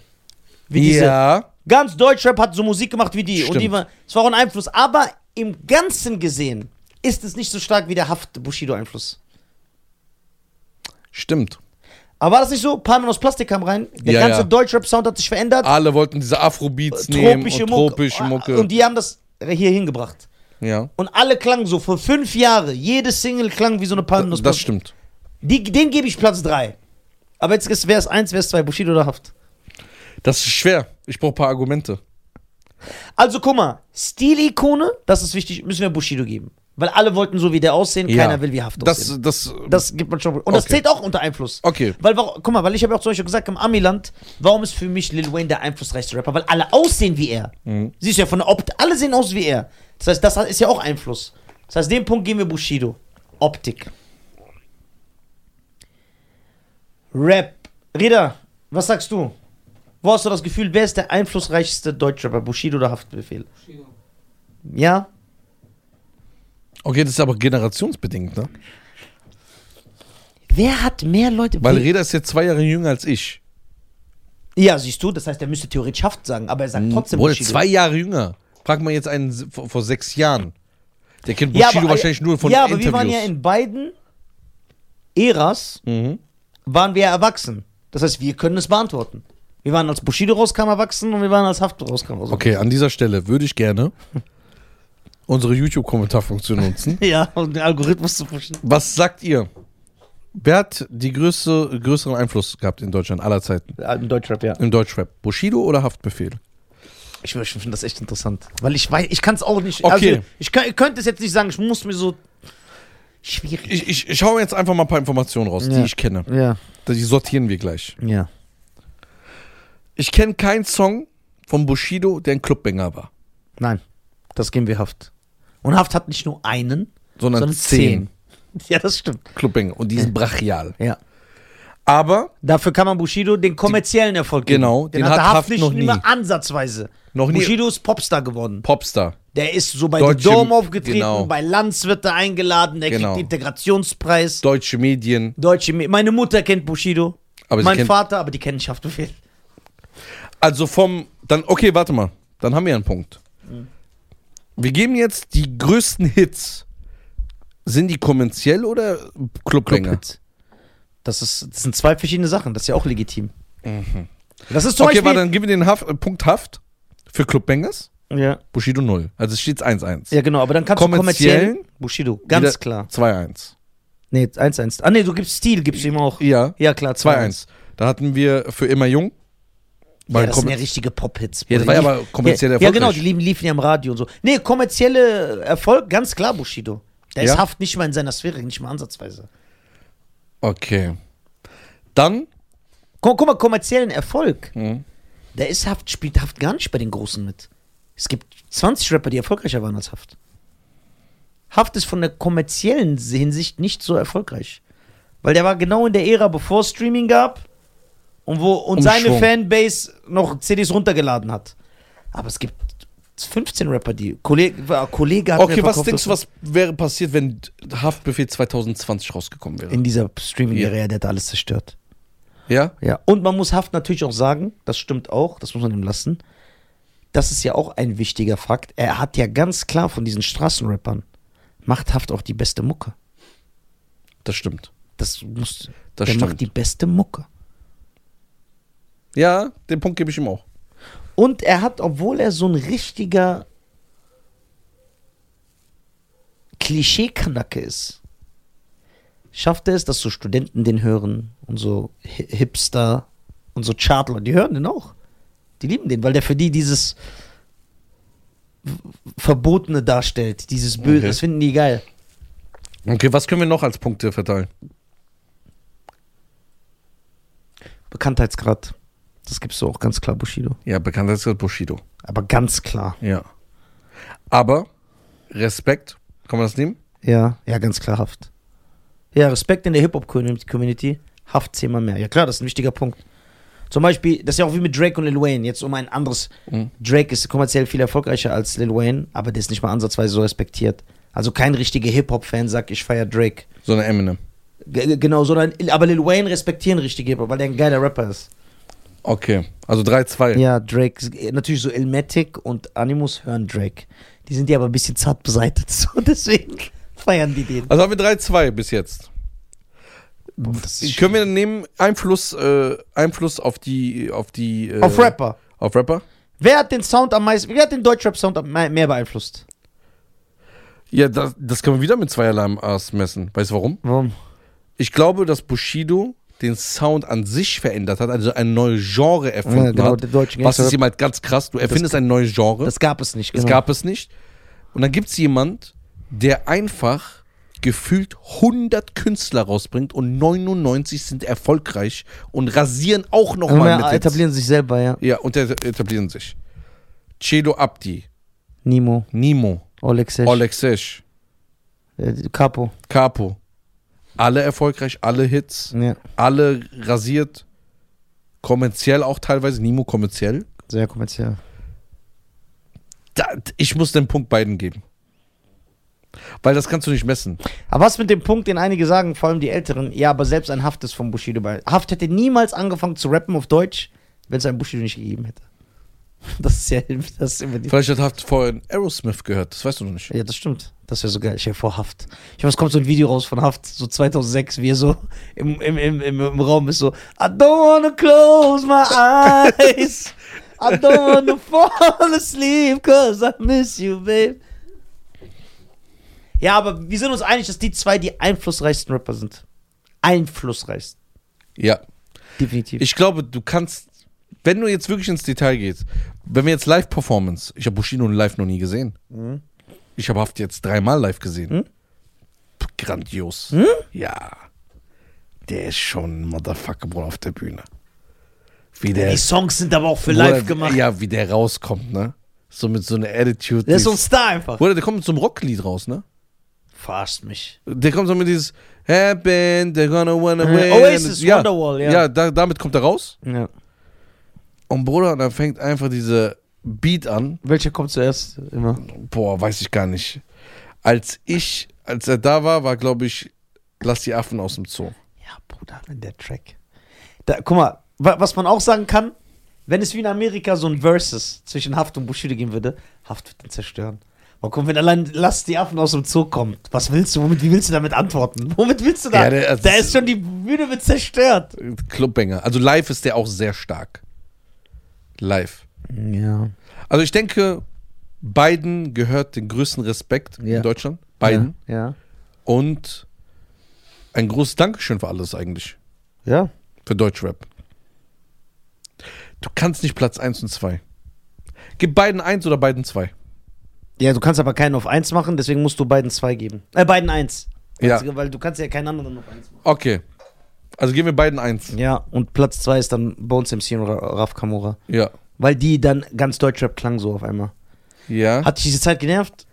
Speaker 1: Wie diese.
Speaker 2: Ja.
Speaker 1: Ganz Deutschrap hat so Musik gemacht wie die. Und die
Speaker 2: Stimmt.
Speaker 1: war, es war auch ein Einfluss. Aber im Ganzen gesehen ist es nicht so stark wie der Haft-Bushido-Einfluss.
Speaker 2: Stimmt.
Speaker 1: Aber war das nicht so? Palmen aus Plastik kam rein. Der
Speaker 2: Ja,
Speaker 1: ganze
Speaker 2: ja.
Speaker 1: Deutschrap-Sound hat sich verändert.
Speaker 2: Alle wollten diese Afrobeats nehmen und tropische Mucke.
Speaker 1: Und die haben das hier hingebracht.
Speaker 2: ja.
Speaker 1: Und alle klangen so. Für fünf Jahre. Jede Single klang wie so eine Palmen aus
Speaker 2: Das
Speaker 1: Plastik.
Speaker 2: stimmt.
Speaker 1: Die, den gebe ich Platz 3. Aber jetzt wäre es 1, wäre es 2, Bushido oder Haft.
Speaker 2: Das ist schwer. Ich brauche ein paar Argumente.
Speaker 1: Also guck mal, Stilikone, das ist wichtig, müssen wir Bushido geben. Weil alle wollten so wie der aussehen,
Speaker 2: Ja.
Speaker 1: keiner will wie Haft
Speaker 2: Das,
Speaker 1: aussehen.
Speaker 2: das,
Speaker 1: Das gibt man schon. Und das
Speaker 2: Okay.
Speaker 1: zählt auch unter Einfluss.
Speaker 2: okay.
Speaker 1: Weil, warum- guck mal, weil ich habe ja auch zum Beispiel gesagt, im Amiland, warum ist für mich Lil Wayne der einflussreichste Rapper? Weil alle aussehen wie er.
Speaker 2: Mhm.
Speaker 1: Siehst du ja von der Optik, alle sehen aus wie er. Das heißt, das ist ja auch Einfluss. Das heißt, den Punkt geben wir Bushido. Optik. Rap. Reda, was sagst du? Wo hast du das Gefühl, wer ist der einflussreichste Deutschrapper? Bushido oder Haftbefehl?
Speaker 3: Bushido.
Speaker 1: Ja?
Speaker 2: Okay, das ist aber generationsbedingt, ne?
Speaker 1: Wer hat mehr Leute?
Speaker 2: Weil Reda ist jetzt zwei Jahre jünger als ich.
Speaker 1: ja, siehst du, das heißt, er müsste theoretisch Haft sagen, aber er sagt trotzdem
Speaker 2: Bruder,
Speaker 1: Bushido.
Speaker 2: zwei Jahre jünger. Frag mal jetzt einen vor, vor sechs Jahren. Der kennt
Speaker 1: Ja,
Speaker 2: Bushido
Speaker 1: aber-
Speaker 2: wahrscheinlich nur von
Speaker 1: Ja, aber
Speaker 2: Interviews.
Speaker 1: wir waren ja in beiden Äras,
Speaker 2: mhm.
Speaker 1: waren wir erwachsen. Das heißt, wir können es beantworten. Wir waren als Bushido rauskam erwachsen und wir waren als Haft rauskam erwachsen.
Speaker 2: Okay, an dieser Stelle würde ich gerne unsere YouTube-Kommentarfunktion nutzen.
Speaker 1: Ja, und den Algorithmus zu pushen.
Speaker 2: Was sagt ihr? Wer hat die größte, größeren Einfluss gehabt in Deutschland aller Zeiten?
Speaker 1: Alten Deutschrap, ja.
Speaker 2: Im Deutschrap? Bushido oder Haftbefehl?
Speaker 1: Ich, ich finde das echt interessant. Weil ich weiß, ich kann es auch nicht.
Speaker 2: Okay.
Speaker 1: Also, ich, kann, ich könnte es jetzt nicht sagen, ich muss mir so. Schwierig.
Speaker 2: Ich, ich, ich schaue jetzt einfach mal ein paar Informationen raus,
Speaker 1: Ja.
Speaker 2: die ich kenne.
Speaker 1: ja,
Speaker 2: Die sortieren wir gleich.
Speaker 1: ja.
Speaker 2: Ich kenne keinen Song von Bushido, der ein Clubbanger war,
Speaker 1: Nein, das geben wir Haft. Und Haft hat nicht nur einen,
Speaker 2: sondern,
Speaker 1: sondern
Speaker 2: zehn,
Speaker 1: zehn. Ja, das stimmt.
Speaker 2: Clubbanger und die sind brachial.
Speaker 1: Ja.
Speaker 2: Aber
Speaker 1: Dafür kann man Bushido den kommerziellen Erfolg geben.
Speaker 2: Genau,
Speaker 1: den,
Speaker 2: den
Speaker 1: hat
Speaker 2: hat
Speaker 1: Haft
Speaker 2: Haft
Speaker 1: nicht
Speaker 2: noch nie.
Speaker 1: immer ansatzweise.
Speaker 2: noch nie
Speaker 1: Bushido ist Popstar geworden.
Speaker 2: Popstar.
Speaker 1: Der ist so bei
Speaker 2: Deutsche-
Speaker 1: Dome aufgetreten,
Speaker 2: genau.
Speaker 1: bei Lanz wird er eingeladen, der
Speaker 2: Genau.
Speaker 1: kriegt Integrationspreis.
Speaker 2: Deutsche Medien.
Speaker 1: Deutsche Me Meine Mutter kennt Bushido.
Speaker 2: Aber
Speaker 1: mein Vater, aber die kennen Haftbefehl.
Speaker 2: also vom, dann, okay, warte mal. Dann haben wir einen Punkt. Wir geben jetzt die größten Hits. Sind die kommerziell oder Clubbanger?
Speaker 1: Das, ist, das sind zwei verschiedene Sachen, das ist ja auch legitim. Das ist zum
Speaker 2: Mhm. Okay,
Speaker 1: Beispiel.
Speaker 2: warte, dann geben wir den Haft, äh, Punkt Haft für Clubbangers.
Speaker 1: ja.
Speaker 2: Bushido 0. Also es steht 1-1.
Speaker 1: ja, genau, aber dann kannst
Speaker 2: Kommerziell?
Speaker 1: du kommerziell. Bushido, ganz klar.
Speaker 2: 2-1.
Speaker 1: Nee, 1-1. Ah, nee, du gibst Stil, gibst du ihm auch.
Speaker 2: Ja,
Speaker 1: Ja, klar,
Speaker 2: 2-1. Da hatten wir für immer jung.
Speaker 1: Ja, das sind ja richtige Pop-Hits.
Speaker 2: Ja, das war ja aber kommerziell
Speaker 1: ja, ja, genau, die liefen, liefen ja im Radio und so. Nee, kommerzielle Erfolg, ganz klar Bushido. Der
Speaker 2: Ja?
Speaker 1: ist Haft nicht mal in seiner Sphäre, nicht mal ansatzweise.
Speaker 2: Okay. Dann,
Speaker 1: Guck, guck mal, kommerziellen Erfolg,
Speaker 2: hm,
Speaker 1: der ist Haft, spielt Haft gar nicht bei den Großen mit. Es gibt 20 Rapper, die erfolgreicher waren als Haft. Haft ist von der kommerziellen Hinsicht nicht so erfolgreich. Weil der war genau in der Ära, bevor es Streaming gab und wo und seine
Speaker 2: Umschwung.
Speaker 1: Fanbase noch CDs runtergeladen hat. Aber es gibt 15 Rapper, die. Kollege, Kollege hat mir
Speaker 2: okay, was denkst du, was wäre passiert, wenn Haftbefehl 2020 rausgekommen wäre?
Speaker 1: In dieser Streaming-Ära,
Speaker 2: ja.
Speaker 1: der hat alles zerstört.
Speaker 2: ja?
Speaker 1: Ja. Und man muss Haft natürlich auch sagen, das stimmt auch, das muss man ihm lassen. Das ist ja auch ein wichtiger Fakt. Er hat ja ganz klar von diesen Straßenrappern, macht Haft auch die beste Mucke.
Speaker 2: Das stimmt.
Speaker 1: Das muss.
Speaker 2: Das
Speaker 1: der
Speaker 2: stimmt.
Speaker 1: macht die beste Mucke.
Speaker 2: Ja, den Punkt gebe ich ihm auch.
Speaker 1: Und er hat, obwohl er so ein richtiger Klischee-Kanacke ist, schafft er es, dass so Studenten den hören und so Hi- Hipster und so Chartler, die hören den auch. Die lieben den, weil der für die dieses Verbotene darstellt, dieses Böse,
Speaker 2: Okay.
Speaker 1: das finden die geil.
Speaker 2: Okay, was können wir noch als Punkte verteilen?
Speaker 1: Bekanntheitsgrad, das gibst du auch ganz klar Bushido.
Speaker 2: Ja, Bekanntheitsgrad Bushido.
Speaker 1: Aber ganz klar.
Speaker 2: Ja. Aber Respekt, kann man das nehmen?
Speaker 1: Ja, ja, ganz klar Haft. Ja, Respekt in der Hip-Hop-Community, Haft zehnmal mehr. Ja klar, das ist ein wichtiger Punkt. Zum Beispiel, das ist ja auch wie mit Drake und Lil Wayne. Jetzt um ein anderes.
Speaker 2: Mhm.
Speaker 1: Drake ist kommerziell viel erfolgreicher als Lil Wayne, aber der ist nicht mal ansatzweise so respektiert. Also kein richtiger Hip-Hop-Fan sagt, ich feiere Drake.
Speaker 2: So eine Eminem.
Speaker 1: G genau, sondern, aber Lil Wayne respektieren richtige Hip-Hop, weil der ein geiler Rapper ist.
Speaker 2: Okay, also 3-2.
Speaker 1: Ja, Drake, natürlich so Elmatic und Animus hören Drake. Die sind ja aber ein bisschen zart beseitigt, so deswegen feiern die den.
Speaker 2: Also haben wir 3-2 bis jetzt.
Speaker 1: Boah,
Speaker 2: Können wir nehmen Einfluss, äh, Einfluss auf die, auf die. Äh,
Speaker 1: Auf Rapper.
Speaker 2: Auf Rapper?
Speaker 1: Wer hat den Sound am meisten, wer hat den Deutschrap-Sound mehr beeinflusst?
Speaker 2: Ja, das, das können wir wieder mit zweierlei Maß messen. Weißt du warum?
Speaker 1: Warum?
Speaker 2: Ich glaube, dass Bushido den Sound an sich verändert hat, also ein neues Genre erfunden
Speaker 1: Ja, genau,
Speaker 2: hat. Was ist halt ganz krass. Du erfindest ein neues Genre.
Speaker 1: Das gab es nicht, genau.
Speaker 2: gab es nicht. Und dann gibt es jemand, der einfach gefühlt 100 Künstler rausbringt und 99 sind erfolgreich und rasieren auch nochmal
Speaker 1: ja,
Speaker 2: mit Hits.
Speaker 1: etablieren sich selber, ja.
Speaker 2: Ja, und et- etablieren sich. Cedo Abdi,
Speaker 1: Nimo,
Speaker 2: Nimo,
Speaker 1: Oleg Sesh, äh, Capo.
Speaker 2: Capo. Alle erfolgreich, alle Hits,
Speaker 1: Ja,
Speaker 2: alle rasiert. Kommerziell auch teilweise, Nimo kommerziell.
Speaker 1: sehr kommerziell.
Speaker 2: Da, ich muss den Punkt beiden geben. Weil das kannst du nicht messen.
Speaker 1: Aber was mit dem Punkt, den einige sagen, vor allem die Älteren, ja, aber selbst ein Haft ist von Bushido bei. Haft hätte niemals angefangen zu rappen auf Deutsch, wenn es einen Bushido nicht gegeben hätte. Das ist ja, das ist immer die.
Speaker 2: Vielleicht hat Haft vorhin Aerosmith gehört, das weißt du noch nicht.
Speaker 1: Ja, das stimmt. Das wäre so geil. Ich wäre vor Haft. Ich weiß, es kommt so ein Video raus von Haft, so 2006, wie er so im, im, im, im, im Raum ist, so, I don't wanna close my eyes. I don't wanna fall asleep, cause I miss you, babe. Ja, aber wir sind uns einig, dass die zwei die einflussreichsten Rapper sind. Einflussreichsten.
Speaker 2: Ja.
Speaker 1: Definitiv.
Speaker 2: Ich glaube, du kannst, wenn du jetzt wirklich ins Detail gehst, wenn wir jetzt Live-Performance, ich habe Bushido live noch nie gesehen.
Speaker 1: Mhm.
Speaker 2: Ich habe Haft jetzt dreimal live gesehen.
Speaker 1: Hm?
Speaker 2: Grandios.
Speaker 1: Hm?
Speaker 2: Ja. Der ist schon ein Motherfucker, Bruder, auf der Bühne. Wie der,
Speaker 1: die Songs sind aber auch für
Speaker 2: Bruder,
Speaker 1: live gemacht.
Speaker 2: Ja, wie der rauskommt, ne? So mit so einer Attitude.
Speaker 1: Der ist so ein Star einfach.
Speaker 2: Bruder, der kommt mit so einem Rocklied raus, ne?
Speaker 1: Verarscht mich.
Speaker 2: Der kommt so mit dieses Happen, they're gonna wanna
Speaker 1: Äh,
Speaker 2: win.
Speaker 1: Oasis,
Speaker 2: ja,
Speaker 1: Wonderwall, ja.
Speaker 2: Ja, da, damit kommt er raus.
Speaker 1: Ja.
Speaker 2: Und Bruder, dann fängt einfach diese Beat an.
Speaker 1: Welcher kommt zuerst? Immer.
Speaker 2: Boah, weiß ich gar nicht. Als ich, als er da war, war, glaube ich, Lass die Affen aus dem Zoo.
Speaker 1: Ja, Bruder, wenn der Track. Da, guck mal, wa was man auch sagen kann, wenn es wie in Amerika so ein Versus zwischen Haft und Bushido geben würde, Haft wird den zerstören. Aber guck, wenn allein Lass die Affen aus dem Zoo kommt, was willst du, womit, wie willst du damit antworten? Womit willst du da?
Speaker 2: Ja, der- also
Speaker 1: da ist schon die Bühne wird zerstört.
Speaker 2: Clubbanger. Also live ist der auch sehr stark. Live.
Speaker 1: Ja.
Speaker 2: Also ich denke, beiden gehört den größten Respekt
Speaker 1: Ja.
Speaker 2: in Deutschland. Beiden.
Speaker 1: Ja.
Speaker 2: Und ein großes Dankeschön für alles eigentlich.
Speaker 1: Ja.
Speaker 2: Für Deutschrap. Du kannst nicht Platz 1 und 2. Gib beiden 1 oder beiden 2.
Speaker 1: Ja, du kannst aber keinen auf 1 machen, deswegen musst du beiden 2 geben. Äh, beiden 1.
Speaker 2: Ja.
Speaker 1: Weil du kannst ja keinen anderen auf 1 machen.
Speaker 2: Okay. Also geben wir beiden 1.
Speaker 1: Ja, und Platz 2 ist dann Bones MC und Ra- Raf Kamora.
Speaker 2: Ja.
Speaker 1: Weil die dann ganz Deutschrap klang so auf einmal.
Speaker 2: Ja.
Speaker 1: Hat dich diese Zeit genervt?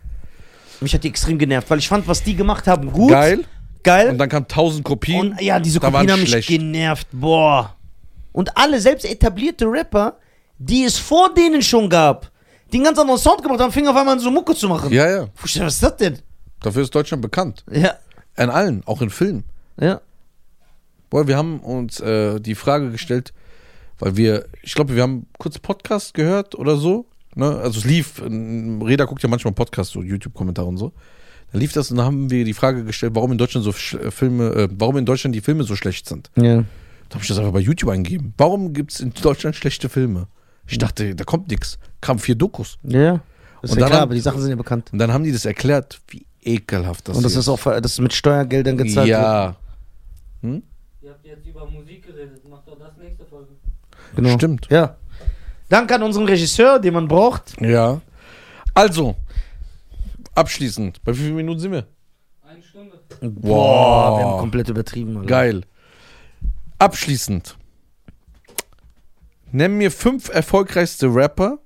Speaker 1: Mich hat die extrem genervt, weil ich fand, was die gemacht haben, gut.
Speaker 2: Geil.
Speaker 1: Geil.
Speaker 2: Und dann kamen 1000 Kopien.
Speaker 1: Und ja, diese
Speaker 2: da
Speaker 1: Kopien haben mich
Speaker 2: schlecht.
Speaker 1: genervt. Boah. Und alle, selbst etablierte Rapper, die es vor denen schon gab, die einen ganz anderen Sound gemacht haben, fingen auf einmal an, so Mucke zu machen.
Speaker 2: Ja, ja.
Speaker 1: Dachte, Was ist das denn?
Speaker 2: Dafür ist Deutschland bekannt.
Speaker 1: Ja.
Speaker 2: An allen, auch in Filmen.
Speaker 1: Ja.
Speaker 2: Boah, wir haben uns äh, die Frage gestellt, weil wir, ich glaube, wir haben kurz Podcast gehört oder so. Ne? Also es lief, ähm, Reda guckt ja manchmal Podcasts, so YouTube-Kommentare und so. Da lief das und dann haben wir die Frage gestellt, warum in Deutschland so sch- äh, Filme, äh, warum in Deutschland die Filme so schlecht sind.
Speaker 1: Ja.
Speaker 2: Da habe ich das einfach bei YouTube eingegeben. Warum gibt es in Deutschland schlechte Filme? Ich dachte, da kommt nichts. Kamen vier Dokus.
Speaker 1: Ja. Das ist
Speaker 2: Und
Speaker 1: ja
Speaker 2: dann
Speaker 1: klar,
Speaker 2: haben-
Speaker 1: aber die Sachen sind ja bekannt.
Speaker 2: Und dann haben die das erklärt, wie ekelhaft das
Speaker 1: Und das
Speaker 2: hier
Speaker 1: ist auch das ist mit Steuergeldern gezahlt. wird.
Speaker 2: Ja,
Speaker 3: Ihr habt jetzt über Musik geredet, macht doch das nächste Folge.
Speaker 1: Genau.
Speaker 2: stimmt.
Speaker 1: Ja. Danke an unseren Regisseur, den man braucht.
Speaker 2: Ja. Also, abschließend, bei wie vielen Minuten sind wir?
Speaker 3: Eine Stunde.
Speaker 1: Boah, wir haben komplett übertrieben. Alter.
Speaker 2: Geil. Abschließend. Nenn mir fünf erfolgreichste Rapper,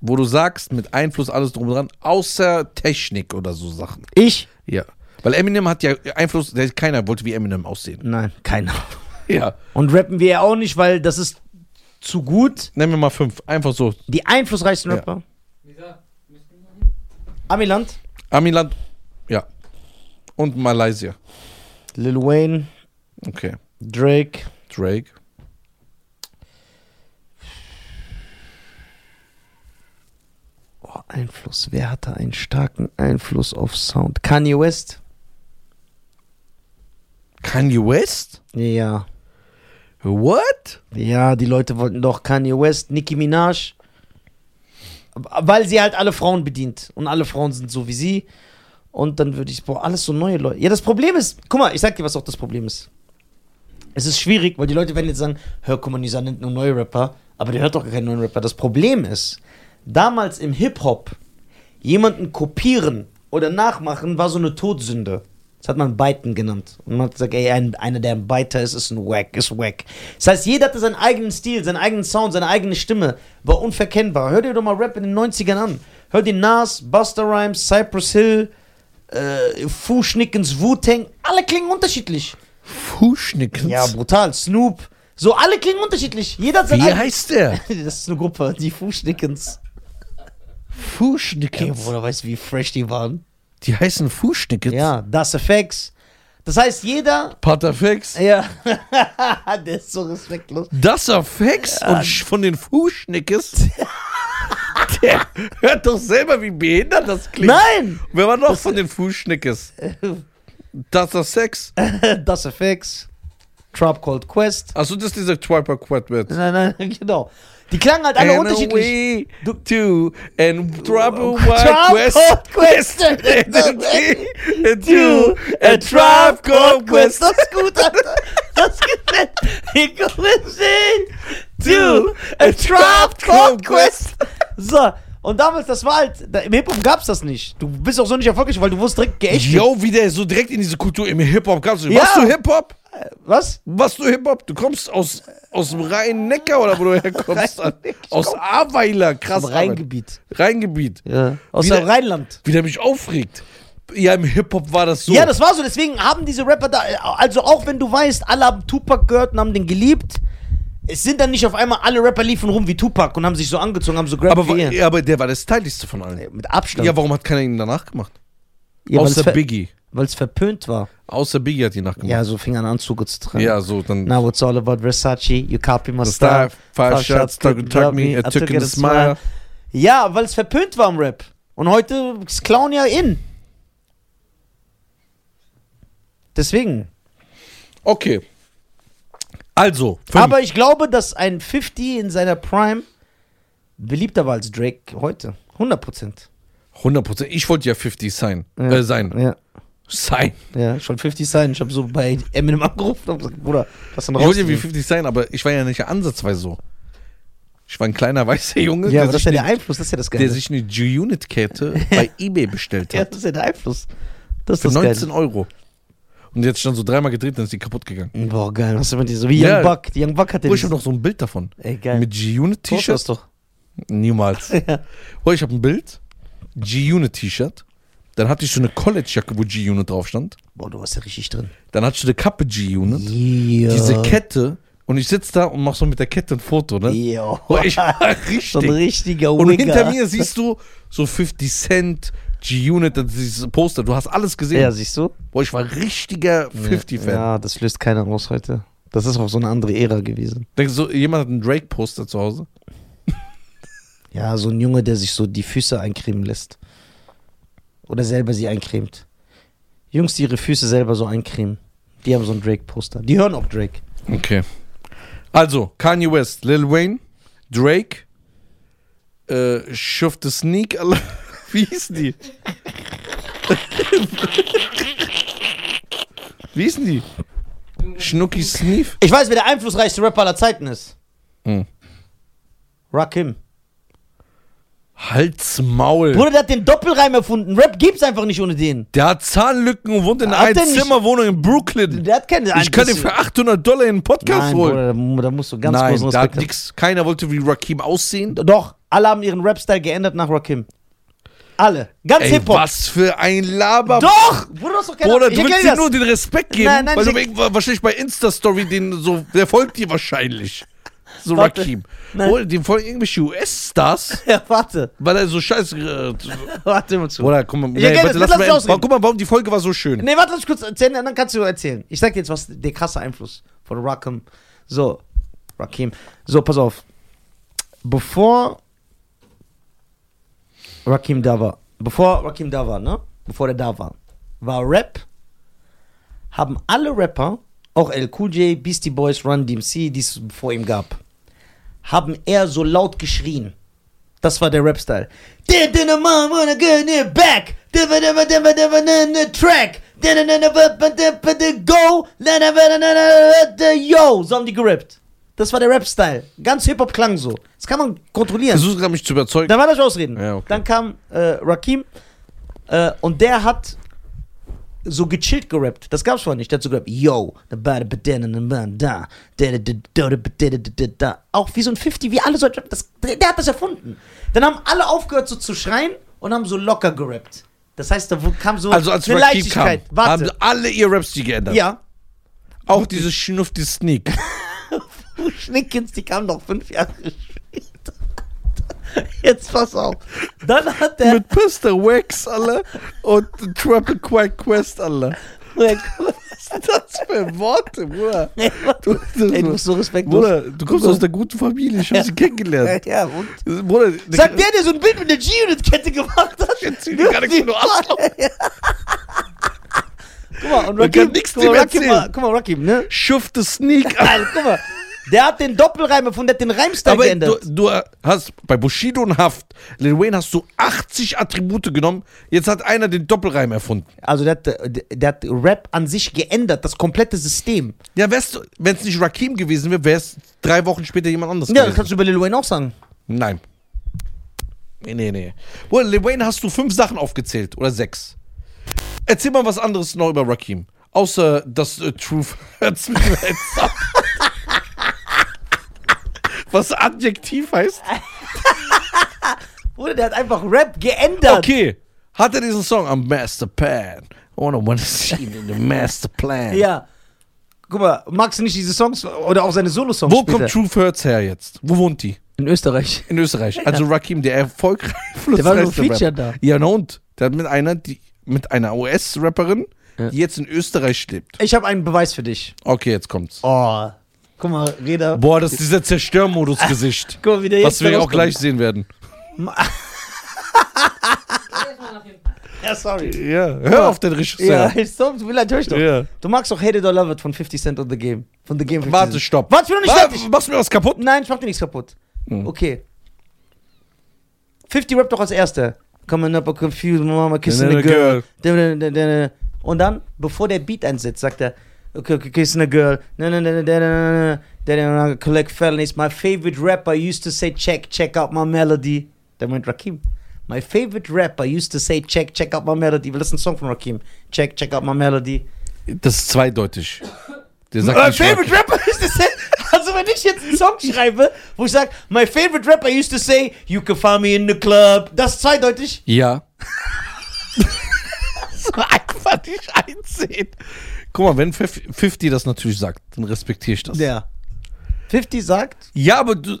Speaker 2: wo du sagst, mit Einfluss alles drum und dran, außer Technik oder so Sachen.
Speaker 1: Ich?
Speaker 2: Ja. Weil Eminem hat ja Einfluss, der, keiner wollte wie Eminem aussehen.
Speaker 1: Nein, keiner.
Speaker 2: Ja.
Speaker 1: Und rappen wir ja auch nicht, weil das ist zu gut.
Speaker 2: Nenn mir mal fünf. Einfach so.
Speaker 1: Die einflussreichsten
Speaker 2: Ja.
Speaker 1: Rapper.
Speaker 3: Wir hin?
Speaker 1: Amiland.
Speaker 2: Amiland, ja. Und Malaysia.
Speaker 1: Lil Wayne,
Speaker 2: Okay.
Speaker 1: Drake,
Speaker 2: Drake.
Speaker 1: oh, Einfluss. Wer hatte einen starken Einfluss auf Sound? Kanye West?
Speaker 2: Kanye West?
Speaker 1: Ja.
Speaker 2: What?
Speaker 1: Ja, die Leute wollten doch Kanye West, Nicki Minaj. Weil sie halt alle Frauen bedient. Und alle Frauen sind so wie sie. Und dann würde ich, boah, alles so neue Leute. Ja, das Problem ist, guck mal, ich sag dir, was auch das Problem ist. Es ist schwierig, weil die Leute werden jetzt sagen, hör, guck mal, Nisa nennt nur neue Rapper, aber der hört doch gar keinen neuen Rapper. Das Problem ist, damals im Hip-Hop jemanden kopieren oder nachmachen war so eine Todsünde. Das hat man Biten genannt. Und man hat gesagt, ey, ein, einer, der ein Biter ist, ist ein Wack, ist Wack. Das heißt, jeder hatte seinen eigenen Stil, seinen eigenen Sound, seine eigene Stimme. War unverkennbar. Hör dir doch mal Rap in den 90ern an. Hör dir Nas, Buster Rhymes, Cypress Hill, äh, Fu Schnickens, Wu-Tang. Alle klingen unterschiedlich.
Speaker 2: Fußschnickens.
Speaker 1: Ja, brutal. Snoop. So, alle klingen unterschiedlich. Jeder hat
Speaker 2: Wie heißt der?
Speaker 1: Das ist eine Gruppe, die Fu Schnickens. Ey,
Speaker 2: Fußschnickens.
Speaker 1: Bruder, weißt du, wie fresh die waren?
Speaker 2: Die heißen Fußschnickens.
Speaker 1: Ja, Das Effects. Das heißt, jeder.
Speaker 2: Patafex.
Speaker 1: Ja, der ist so respektlos.
Speaker 2: Das Affex und sch- von den Fußschnickes. Der hört doch selber, wie behindert das klingt.
Speaker 1: Nein!
Speaker 2: Wer war noch von den Fußschnickes? Das ist Sex.
Speaker 1: Das Effects. Trap Called Quest.
Speaker 2: Achso, das ist dieser Twiper Quadwet.
Speaker 1: Nein, nein, genau. Die klangen halt alle unterschiedlich.
Speaker 2: Du, two, and trouble
Speaker 1: Called
Speaker 2: quest.
Speaker 1: Quest.
Speaker 2: and two, a trap called quest.
Speaker 1: Das ist gut, Alter. Das gefällt mir. Come sehen. Two, a trap called quest. So. Und damals, das war halt, da, im Hip-Hop gab's das nicht. Du bist auch so nicht erfolgreich, weil du wurdest direkt geächtet.
Speaker 2: Yo, wie der so direkt in diese Kultur im Hip-Hop kamst.
Speaker 1: Ja.
Speaker 2: Warst du Hip-Hop?
Speaker 1: Was?
Speaker 2: Warst du Hip-Hop? Du kommst aus, aus dem Rhein-Neckar oder wo du herkommst? Aus Ahrweiler, krass.
Speaker 1: Am Rheingebiet.
Speaker 2: Rheingebiet.
Speaker 1: Ja. Aus
Speaker 2: Wieder-
Speaker 1: dem Rheinland.
Speaker 2: Wie der mich aufregt. Ja, im Hip-Hop war das so.
Speaker 1: Ja, das war so. Deswegen haben diese Rapper da, also auch wenn du weißt, alle haben Tupac gehört und haben den geliebt, es sind dann nicht auf einmal alle Rapper liefen rum wie Tupac und haben sich so angezogen, haben so gerappt
Speaker 2: aber,
Speaker 1: wie
Speaker 2: wa-
Speaker 1: er.
Speaker 2: ja, aber der war der stylischste von allen.
Speaker 1: Mit Abstand.
Speaker 2: Ja, warum hat keiner ihn danach gemacht?
Speaker 1: Ja,
Speaker 2: Außer
Speaker 1: ver
Speaker 2: Biggie.
Speaker 1: Weil es verpönt war.
Speaker 2: Außer Biggie hat ihn nachgemacht.
Speaker 1: Ja, so fing an Anzüge zu tragen.
Speaker 2: Ja, so, dann.
Speaker 1: Now it's all about Versace, you copy my
Speaker 2: The
Speaker 1: style.
Speaker 2: star, five shots, took, took me, I took in a smile.
Speaker 1: Ja, weil es verpönt war im Rap. Und heute ist Clown ja in. Deswegen.
Speaker 2: Okay. Also, fünf.
Speaker 1: Aber ich glaube, dass ein 50 in seiner Prime beliebter war als Drake heute. 100 Prozent.
Speaker 2: 100%. Ich wollte ja 50 sein.
Speaker 1: Ja.
Speaker 2: Äh, sein.
Speaker 1: Ja,
Speaker 2: Sein.
Speaker 1: ja, wollte 50 sein. Ich habe so bei Eminem angerufen und gesagt, Bruder, was denn
Speaker 2: Ich wollte ja wie
Speaker 1: raus?
Speaker 2: 50 sein, aber ich war ja nicht ansatzweise so. Ich war ein kleiner weißer Junge,
Speaker 1: Ja, aber
Speaker 2: der,
Speaker 1: das ist ja der Einfluss, das ist ja das
Speaker 2: der
Speaker 1: Geile.
Speaker 2: sich eine G-Unit-Kette bei Ebay bestellt
Speaker 1: Ja,
Speaker 2: hat.
Speaker 1: das ist ja der Einfluss. Das ist
Speaker 2: Für
Speaker 1: das
Speaker 2: 19
Speaker 1: Geile.
Speaker 2: Euro. Und jetzt stand so dreimal gedreht, dann ist die kaputt gegangen.
Speaker 1: Boah, geil. Was ist mit dir so wie
Speaker 2: Ja.
Speaker 1: Young Buck. Die Young Buck hat
Speaker 2: Oh,
Speaker 1: den.
Speaker 2: ich habe noch so ein Bild davon.
Speaker 1: Ey, geil.
Speaker 2: Mit
Speaker 1: Post das
Speaker 2: G-Unit-T-Shirt?
Speaker 1: doch.
Speaker 2: Niemals.
Speaker 1: Ja.
Speaker 2: Oh, ich habe ein Bild. G-Unit-T-Shirt. Dann hatte ich so eine College-Jacke, wo G-Unit drauf stand.
Speaker 1: Boah, du warst ja richtig drin.
Speaker 2: Dann hatte ich eine Kappe G-Unit.
Speaker 1: Ja.
Speaker 2: Diese Kette. Und ich sitze da und mach so mit der Kette ein Foto, ne?
Speaker 1: Ja.
Speaker 2: Oh, ich war
Speaker 1: So ein
Speaker 2: richtig.
Speaker 1: richtiger
Speaker 2: Und
Speaker 1: Wigger.
Speaker 2: hinter mir siehst du so 50 Cent, G-Unit, das ist dieses Poster. Du hast alles gesehen.
Speaker 1: Ja, siehst du?
Speaker 2: Boah, ich war richtiger 50-Fan.
Speaker 1: Ja, das löst keiner raus heute. Das ist auch so eine andere Ära gewesen.
Speaker 2: Denkst du, jemand hat einen Drake-Poster zu Hause?
Speaker 1: Ja, so ein Junge, der sich so die Füße eincremen lässt. Oder selber sie eincremt. Jungs, die ihre Füße selber so eincremen. Die haben so ein Drake-Poster. Die hören auch Drake.
Speaker 2: Okay. Also, Kanye West, Lil Wayne, Drake, äh, Schuft the Sneak, wie hießen die? wie hießen die? Schnucki Sneef?
Speaker 1: Ich weiß, wer der einflussreichste Rapper aller Zeiten ist.
Speaker 2: Hm.
Speaker 1: Rakim.
Speaker 2: Halt's Maul.
Speaker 1: Bruder, der hat den Doppelreim erfunden. Rap gibt's einfach nicht ohne den.
Speaker 2: Der hat Zahnlücken und wohnt in einer
Speaker 1: Hat der nicht-
Speaker 2: Einzimmerwohnung in Brooklyn.
Speaker 1: Der hat keine
Speaker 2: Ich kann dir für 800 Dollar in einen Podcast
Speaker 1: Nein,
Speaker 2: holen.
Speaker 1: Bruder, da, da musst du ganz
Speaker 2: Nein,
Speaker 1: großen
Speaker 2: da hat
Speaker 1: Respekt haben.
Speaker 2: nix. Keiner wollte wie Rakim aussehen.
Speaker 1: Doch, alle haben ihren Rap-Style geändert nach Rakim. Alle. Ganz
Speaker 2: Ey,
Speaker 1: Hip-Hop.
Speaker 2: was für ein Laber.
Speaker 1: Doch! Bruder, du hast doch
Speaker 2: Bruder, du willst dir nur den Respekt geben,
Speaker 1: Nein, nein,
Speaker 2: weil du wegen- wahrscheinlich bei Insta-Story den so, der folgt dir wahrscheinlich. So
Speaker 1: Warte.
Speaker 2: Rakim.
Speaker 1: Nein.
Speaker 2: Oder dem folgen irgendwelche US-Stars,
Speaker 1: Ja, warte.
Speaker 2: weil er so scheiße. Äh,
Speaker 1: Warte immer zu.
Speaker 2: oder guck mal,
Speaker 1: Ja, gerne,
Speaker 2: warte,
Speaker 1: lass
Speaker 2: lass mal,
Speaker 1: ausreden.
Speaker 2: guck mal, warum die Folge war so schön.
Speaker 1: Nee, warte, lass kurz erzählen, dann kannst du erzählen. Ich sag dir jetzt, was der krasse Einfluss von Rakim. So, Rakim. So, pass auf. Bevor Rakim da war, bevor Rakim da war, ne? Bevor der da war, war Rap, haben alle Rapper, auch El Cool J, Beastie Boys, Run DMC, die es vor ihm gab, haben eher so laut geschrien. Das war der Rap-Style. Back? Track. Go. Yo. So haben die gerappt. Das war der Rap-Style. Ganz Hip-Hop klang so. Das kann man kontrollieren.
Speaker 2: Versuchst gerade mich zu überzeugen.
Speaker 1: Dann war das ausreden.
Speaker 2: Ja, okay.
Speaker 1: Dann kam äh, Rakim äh, und der hat so gechillt gerappt. Das gab's vorher nicht. Der hat so gerappt, yo, da, da, auch wie so ein 50, wie alle so. Das, der, hat das erfunden. Dann haben alle aufgehört so zu schreien und haben so locker gerappt. Das heißt, da kam so
Speaker 2: Also als
Speaker 1: eine
Speaker 2: Rakim kam,
Speaker 1: Leichtigkeit.
Speaker 2: haben
Speaker 1: Warte.
Speaker 2: alle ihr Rap-Stil geändert.
Speaker 1: Ja.
Speaker 2: Auch dieses Schnuff, die Sneak.
Speaker 1: Schnickens, die kamen noch fünf Jahre später. Jetzt pass auf. Dann hat der.
Speaker 2: Mit Pista Wax, alle. Und Triple Quack Quest, alle. Was ist das für Worte, Bruder?
Speaker 1: Ey,
Speaker 2: Du, du,
Speaker 1: du bist so respektlos.
Speaker 2: Bruder, du kommst aus einer guten Familie, ich hab sie kennengelernt.
Speaker 1: Ja, und?
Speaker 2: Bruder,
Speaker 1: Sag der, der so ein Bild mit der G-Unit-Kette gemacht hat.
Speaker 2: Jetzt zieh gar nichts, du Arschloch.
Speaker 1: Guck mal, und
Speaker 2: nichts
Speaker 1: guck mal, Rakim, ne?
Speaker 2: Schufte Sneak.
Speaker 1: Nein, guck mal. Der hat den Doppelreim erfunden, der hat den Reimstyle
Speaker 2: Aber du,
Speaker 1: geändert.
Speaker 2: du hast bei Bushido und Haft, Lil Wayne hast du 80 Attribute genommen. Jetzt hat einer den Doppelreim erfunden.
Speaker 1: Also der hat, der hat Rap an sich geändert, das komplette System.
Speaker 2: Ja, wenn es nicht Rakim gewesen wäre, wäre es drei Wochen später jemand anderes
Speaker 1: Ja, das
Speaker 2: gewesen.
Speaker 1: kannst du über Lil Wayne auch sagen.
Speaker 2: Nein. Nee, nee, nee. Bruder, Lil Wayne hast du fünf Sachen aufgezählt oder sechs. Erzähl mal was anderes noch über Rakim. Außer das äh, Truth me when it's up. Was Adjektiv heißt?
Speaker 1: Oder der hat einfach Rap geändert.
Speaker 2: Okay. Hat er diesen Song am Master Plan? I wanna wanna see in the Master Plan.
Speaker 1: Ja. Guck mal, magst du nicht diese Songs oder auch seine Solo-Songs
Speaker 2: Wo
Speaker 1: später?
Speaker 2: kommt Truth Hurts her jetzt? Wo wohnt die?
Speaker 1: In Österreich.
Speaker 2: In Österreich. Also Rakim, der erfolgreich
Speaker 1: Der war
Speaker 2: einflussreichste
Speaker 1: Feature da.
Speaker 2: Ja, na und? Der hat mit einer, die, mit einer US-Rapperin,
Speaker 1: Ja.
Speaker 2: die jetzt in Österreich lebt.
Speaker 1: Ich habe einen Beweis für dich.
Speaker 2: Okay, jetzt kommt's.
Speaker 1: Oh. Guck mal, Reda.
Speaker 2: Boah, das ist dieser Zerstörmodus-Gesicht.
Speaker 1: Guck mal, wie der jetzt
Speaker 2: was wir auch gleich sehen werden.
Speaker 1: Ja, sorry.
Speaker 2: Ja, hör auf den Regisseur.
Speaker 1: Ja, ich so, tut mir leid, hör ich doch.
Speaker 2: Ja.
Speaker 1: Du magst doch Hate It or Love It von 50 Cent on the Game. Von The Game 50
Speaker 2: Warte,
Speaker 1: Cent.
Speaker 2: stopp.
Speaker 1: Warte, ich bin noch nicht
Speaker 2: Wa-
Speaker 1: fertig.
Speaker 2: Machst du mir was kaputt?
Speaker 1: Nein, ich mach dir nichts kaputt.
Speaker 2: Hm.
Speaker 1: Okay. 50 rappt doch als erster. Coming up a confused mama kissing a
Speaker 2: a
Speaker 1: girl. Da. Und dann, bevor der Beat einsetzt, sagt er, kissing a girl. No, no, no, no, no, no, no. Then I'm gonna collect felonies. My favorite rapper used to say, check, check out my melody. Dann meint Rakim. My favorite rapper used to say, check, check out my melody. Weil das ist ein Song von Rakim. Check, check out my melody.
Speaker 2: Das ist zweideutig. Der sagt
Speaker 1: my favorite Rakim. rapper used to say... Also wenn ich jetzt einen Song schreibe, wo ich sage, my favorite rapper used to say, you can find me in the club. Das ist zweideutig?
Speaker 2: Ja. so einfach nicht einsehen. Guck mal, wenn 50 das natürlich sagt, dann respektiere ich das.
Speaker 1: Ja. 50 sagt,
Speaker 2: Ja, aber du,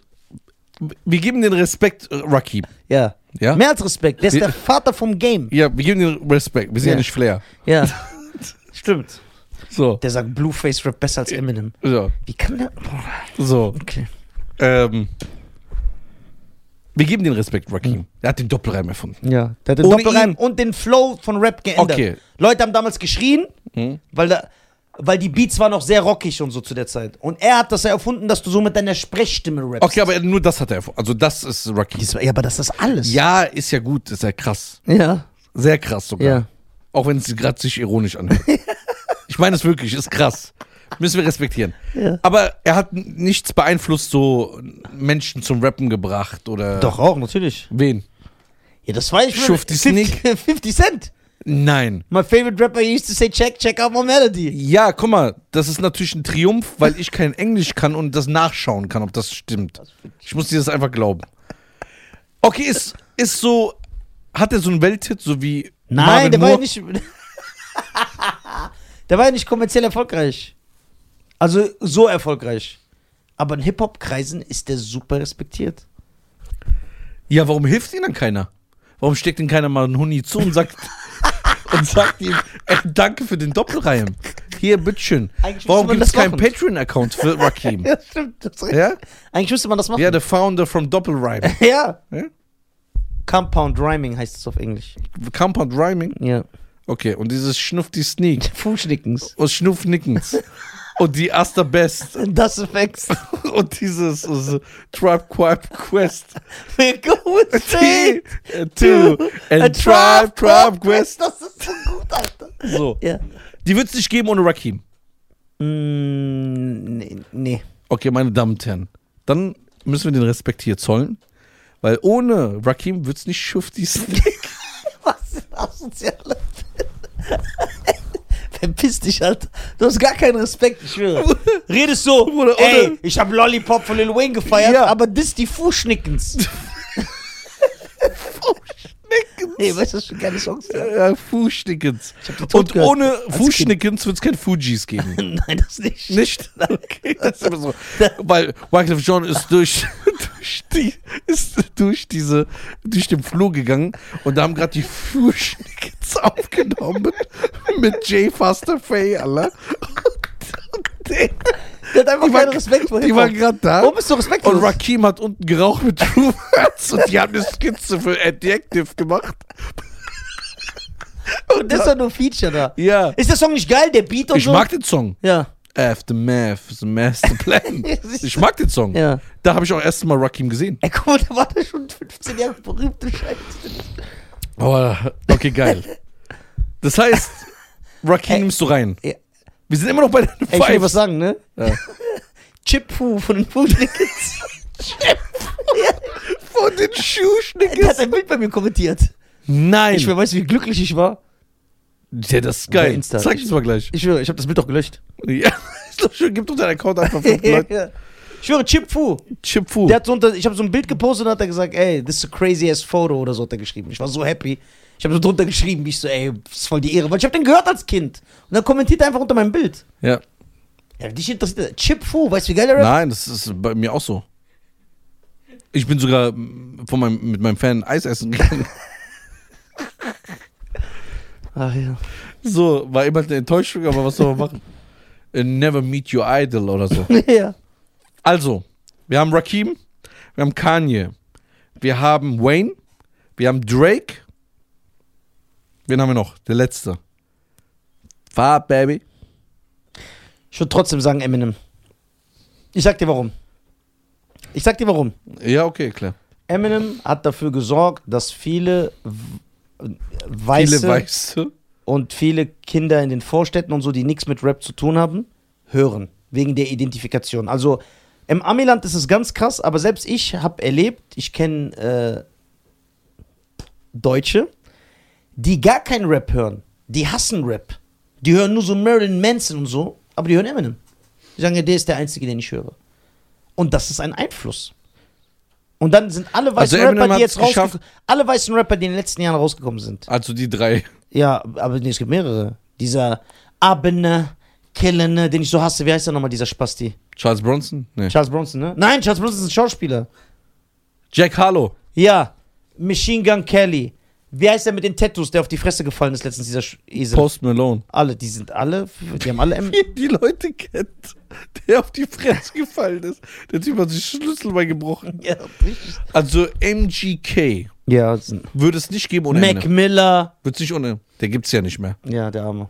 Speaker 2: wir geben den Respekt, äh, Rakim.
Speaker 1: ja.
Speaker 2: Ja?
Speaker 1: Mehr als Respekt. Der ist der Vater vom Game.
Speaker 2: Ja, wir geben den Respekt. Wir sind ja,
Speaker 1: Ja.
Speaker 2: nicht Flair.
Speaker 1: Ja. Stimmt.
Speaker 2: So,
Speaker 1: Der sagt Blueface Rap besser als Eminem.
Speaker 2: so,
Speaker 1: Wie kann der.
Speaker 2: So.
Speaker 1: Okay.
Speaker 2: Ähm, wir geben den Respekt, Rakim. Er hat den Doppelreim erfunden.
Speaker 1: Ja. Der hat den
Speaker 2: Ohne
Speaker 1: Doppelreim
Speaker 2: ihn-
Speaker 1: und den Flow von Rap geändert.
Speaker 2: Okay.
Speaker 1: Leute haben damals geschrien,
Speaker 2: Hm?
Speaker 1: weil, da, weil die Beats waren noch sehr rockig und so zu der Zeit. Und er hat das ja erfunden, dass du so mit deiner Sprechstimme rappst.
Speaker 2: Okay, aber nur das hat er erfunden. Also das ist Rakim.
Speaker 1: Das- Ja, aber das ist alles.
Speaker 2: Ja, ist ja gut, ist ja krass.
Speaker 1: Ja.
Speaker 2: Sehr krass sogar.
Speaker 1: Ja.
Speaker 2: Auch wenn es gerade sich ironisch anhört. ich meine es wirklich, ist krass. Müssen wir respektieren.
Speaker 1: Ja.
Speaker 2: Aber er hat nichts beeinflusst, so Menschen zum Rappen gebracht oder.
Speaker 1: Doch, auch, natürlich.
Speaker 2: Wen?
Speaker 1: Ja, das war ich.
Speaker 2: Schufti
Speaker 1: 50, 50 Cent.
Speaker 2: Nein.
Speaker 1: My favorite rapper used to say, check, check out my melody.
Speaker 2: Ja, guck mal, das ist natürlich ein Triumph, weil ich kein Englisch kann und das nachschauen kann, ob das stimmt. Ich muss dir das einfach glauben. Okay, ist, ist so. Hat er so einen Welthit, so wie.
Speaker 1: Nein,
Speaker 2: Marvin
Speaker 1: der war ja
Speaker 2: Moore?
Speaker 1: nicht. der war ja nicht kommerziell erfolgreich. Also so erfolgreich. aber in Hip-Hop-Kreisen ist der super respektiert.
Speaker 2: Ja, warum hilft ihm dann keiner? Warum steckt ihm keiner mal einen Huni zu und sagt, und sagt ihm, ey, danke für den Doppelreim. Hier, bitteschön.
Speaker 1: Eigentlich
Speaker 2: Warum gibt es keinen. Patreon-Account für Rakim?
Speaker 1: Ja, stimmt. Das
Speaker 2: ja?
Speaker 1: Eigentlich müsste man das machen.
Speaker 2: Ja, der Founder from Doppelrhyme.
Speaker 1: Ja.
Speaker 2: Ja?
Speaker 1: Compound Rhyming heißt es auf Englisch.
Speaker 2: Compound Rhyming?
Speaker 1: Ja.
Speaker 2: Okay, und dieses Schnufti Sneak
Speaker 1: Fußschnickens.
Speaker 2: und Schnuffnickens und die Asta Best
Speaker 1: Das Effekt.
Speaker 2: und dieses also, Tribe Quip Quest.
Speaker 1: Wir go
Speaker 2: T,
Speaker 1: straight
Speaker 2: two, and Tribe Tribe Quest.
Speaker 1: Das ist so gut, Alter.
Speaker 2: So.
Speaker 1: Ja.
Speaker 2: Die wird es nicht geben ohne Rakim.
Speaker 1: Mm, nee, nee.
Speaker 2: Okay, meine Damen und Herren, dann müssen wir den Respekt hier zollen, weil ohne Rakim wird es nicht Schufti Sneak.
Speaker 1: Was für ein asozialer Verpiss dich, Alter. Du hast gar keinen Respekt, ich schwöre. Redest so,
Speaker 2: Bruder,
Speaker 1: ey, ich hab Lollipop von Lil Wayne gefeiert,
Speaker 2: Ja.
Speaker 1: aber das die Fußschnickens. Ey, weißt du, was für geile Songs da?
Speaker 2: Ja, Fußschnickens.
Speaker 1: Hab die tot
Speaker 2: Und
Speaker 1: gehört
Speaker 2: ohne
Speaker 1: als
Speaker 2: Fußschnickens wird es kein Fujis geben.
Speaker 1: Nein, das nicht.
Speaker 2: Nicht? Okay, das ist immer so. Weil Wycliffe John ist durch, durch, die, ist durch diese, durch den Flur gegangen und da haben gerade die Fußschnickens aufgenommen mit Jay Faster Faye, Allah. Und der-
Speaker 1: Der hat einfach
Speaker 2: Die
Speaker 1: keinen
Speaker 2: war-
Speaker 1: Respekt vor
Speaker 2: Die waren gerade da.
Speaker 1: Warum bist du respektlos?
Speaker 2: Und Rakim hat unten geraucht mit True Words und die haben eine Skizze für Adjective gemacht.
Speaker 1: Und das ist doch nur Feature da.
Speaker 2: Ja.
Speaker 1: Ist der Song nicht geil, der Beat und
Speaker 2: Ich
Speaker 1: so?
Speaker 2: mag den Song.
Speaker 1: Ja.
Speaker 2: Aftermath is a master plan. Ich mag den Song.
Speaker 1: Ja.
Speaker 2: Da habe ich auch erst mal Rakim gesehen.
Speaker 1: Ey, guck mal, der war da schon 15 Jahre berühmt, du Scheiße.
Speaker 2: Oh, okay, geil. Das heißt, Rakim nimmst du rein.
Speaker 1: Ja.
Speaker 2: Wir sind immer noch bei den
Speaker 1: Ey, ich will was sagen, ne?
Speaker 2: Ja.
Speaker 1: Chip Fu von den Fußschnickens.
Speaker 2: Von den
Speaker 1: Der hat ein Bild bei mir kommentiert.
Speaker 2: Nein.
Speaker 1: Ich schwör, weißt du, wie glücklich ich war?
Speaker 2: ja, das ist
Speaker 1: Bei
Speaker 2: geil.
Speaker 1: Insta.
Speaker 2: Zeig es mal gleich.
Speaker 1: Ich schwöre, ich habe das Bild doch gelöscht.
Speaker 2: Ja, ist doch schön. Gib doch deinen Account einfach fünf Leuten.
Speaker 1: ich schwöre, Chip Fu.
Speaker 2: Chip Fu.
Speaker 1: Der hat so unter, ich habe so ein Bild gepostet und hat er gesagt, ey, this is a crazy ass photo oder so hat er geschrieben. Ich war so happy. Ich habe so drunter geschrieben, wie ich so, ey, das ist voll die Ehre, weil ich habe den gehört als Kind. Und dann kommentiert er einfach unter meinem Bild.
Speaker 2: Ja.
Speaker 1: Ja, dich interessiert. Chip Fu, weißt du, wie geil der Rap
Speaker 2: Nein, das ist bei mir auch so. Ich bin sogar von meinem, mit meinem Fan Eis essen gegangen.
Speaker 1: Ach ja.
Speaker 2: So, war immer eine Enttäuschung, aber was soll man machen? Äh, Never meet your idol oder so.
Speaker 1: ja.
Speaker 2: Also, wir haben Rakim, wir haben Kanye, wir haben Wayne, wir haben Drake. Wen haben wir noch? Der letzte. Fab, Baby.
Speaker 1: Ich würde trotzdem sagen Eminem. Ich sag dir warum. Ich sag dir warum.
Speaker 2: Ja, okay, klar.
Speaker 1: Eminem hat dafür gesorgt, dass viele Weiße
Speaker 2: Viele Weiße.
Speaker 1: und viele Kinder in den Vorstädten und so, die nichts mit Rap zu tun haben, hören. Wegen der Identifikation. Also im Amiland ist es ganz krass, aber selbst ich habe erlebt, ich kenne äh, Deutsche, die gar keinen Rap hören. Die hassen Rap. Die hören nur so Marilyn Manson und so, aber die hören Eminem. Die sagen, ja, der ist der Einzige, den ich höre. Und das ist ein Einfluss. Und dann sind alle weißen
Speaker 2: Also
Speaker 1: Rapper, die jetzt rausgekommen alle weißen Rapper, die in den letzten Jahren rausgekommen sind,
Speaker 2: Also die drei.
Speaker 1: ja, aber nee, es gibt mehrere. Dieser Abene, Killene, den ich so hasse. Wie heißt der nochmal, dieser Spasti?
Speaker 2: Charles Bronson? Nee.
Speaker 1: Charles Bronson, ne? Nein, Charles Bronson ist ein Schauspieler.
Speaker 2: Jack Harlow.
Speaker 1: Ja, Machine Gun Kelly. Wie heißt der mit den Tattoos, der auf die Fresse gefallen ist letztens, dieser Sch- Esel?
Speaker 2: Post Malone.
Speaker 1: Alle, die sind alle, die haben alle M.
Speaker 2: Wie die Leute kennt, der auf die Fresse gefallen ist. Der Typ hat sich Schlüssel mal gebrochen.
Speaker 1: ja, richtig.
Speaker 2: Also MGK
Speaker 1: Ja, sind
Speaker 2: würde es nicht geben ohne
Speaker 1: Mac
Speaker 2: Eminem.
Speaker 1: Miller.
Speaker 2: Wird es nicht ohne. Der gibt's ja nicht mehr.
Speaker 1: Ja, der Arme.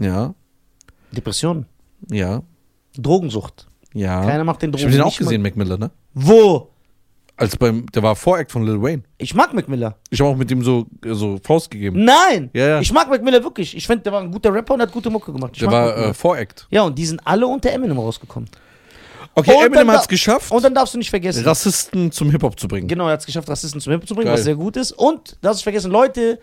Speaker 2: Ja,
Speaker 1: Depression.
Speaker 2: ja,
Speaker 1: Drogensucht.
Speaker 2: ja.
Speaker 1: Keiner macht den
Speaker 2: ich
Speaker 1: Drogen.
Speaker 2: habe den auch gesehen, Mac Miller, ne?
Speaker 1: Wo?
Speaker 2: Als beim, der war Voract von Lil Wayne.
Speaker 1: Ich mag Mac Miller.
Speaker 2: Ich habe auch mit ihm so, so Faust gegeben.
Speaker 1: Nein!
Speaker 2: Ja, ja.
Speaker 1: Ich mag Mac Miller wirklich. Ich finde, der war ein guter Rapper und hat gute Mucke gemacht. Ich
Speaker 2: Der war äh, Voract.
Speaker 1: Ja, und die sind alle unter Eminem rausgekommen.
Speaker 2: Okay,
Speaker 1: Und
Speaker 2: Eminem hat's
Speaker 1: da-
Speaker 2: geschafft,
Speaker 1: Und dann darfst du nicht vergessen.
Speaker 2: Rassisten zum Hip-Hop zu bringen.
Speaker 1: Genau, er hat es geschafft, Rassisten zum Hip zu bringen,
Speaker 2: Geil.
Speaker 1: was sehr gut ist. Und, darfst du vergessen, Leute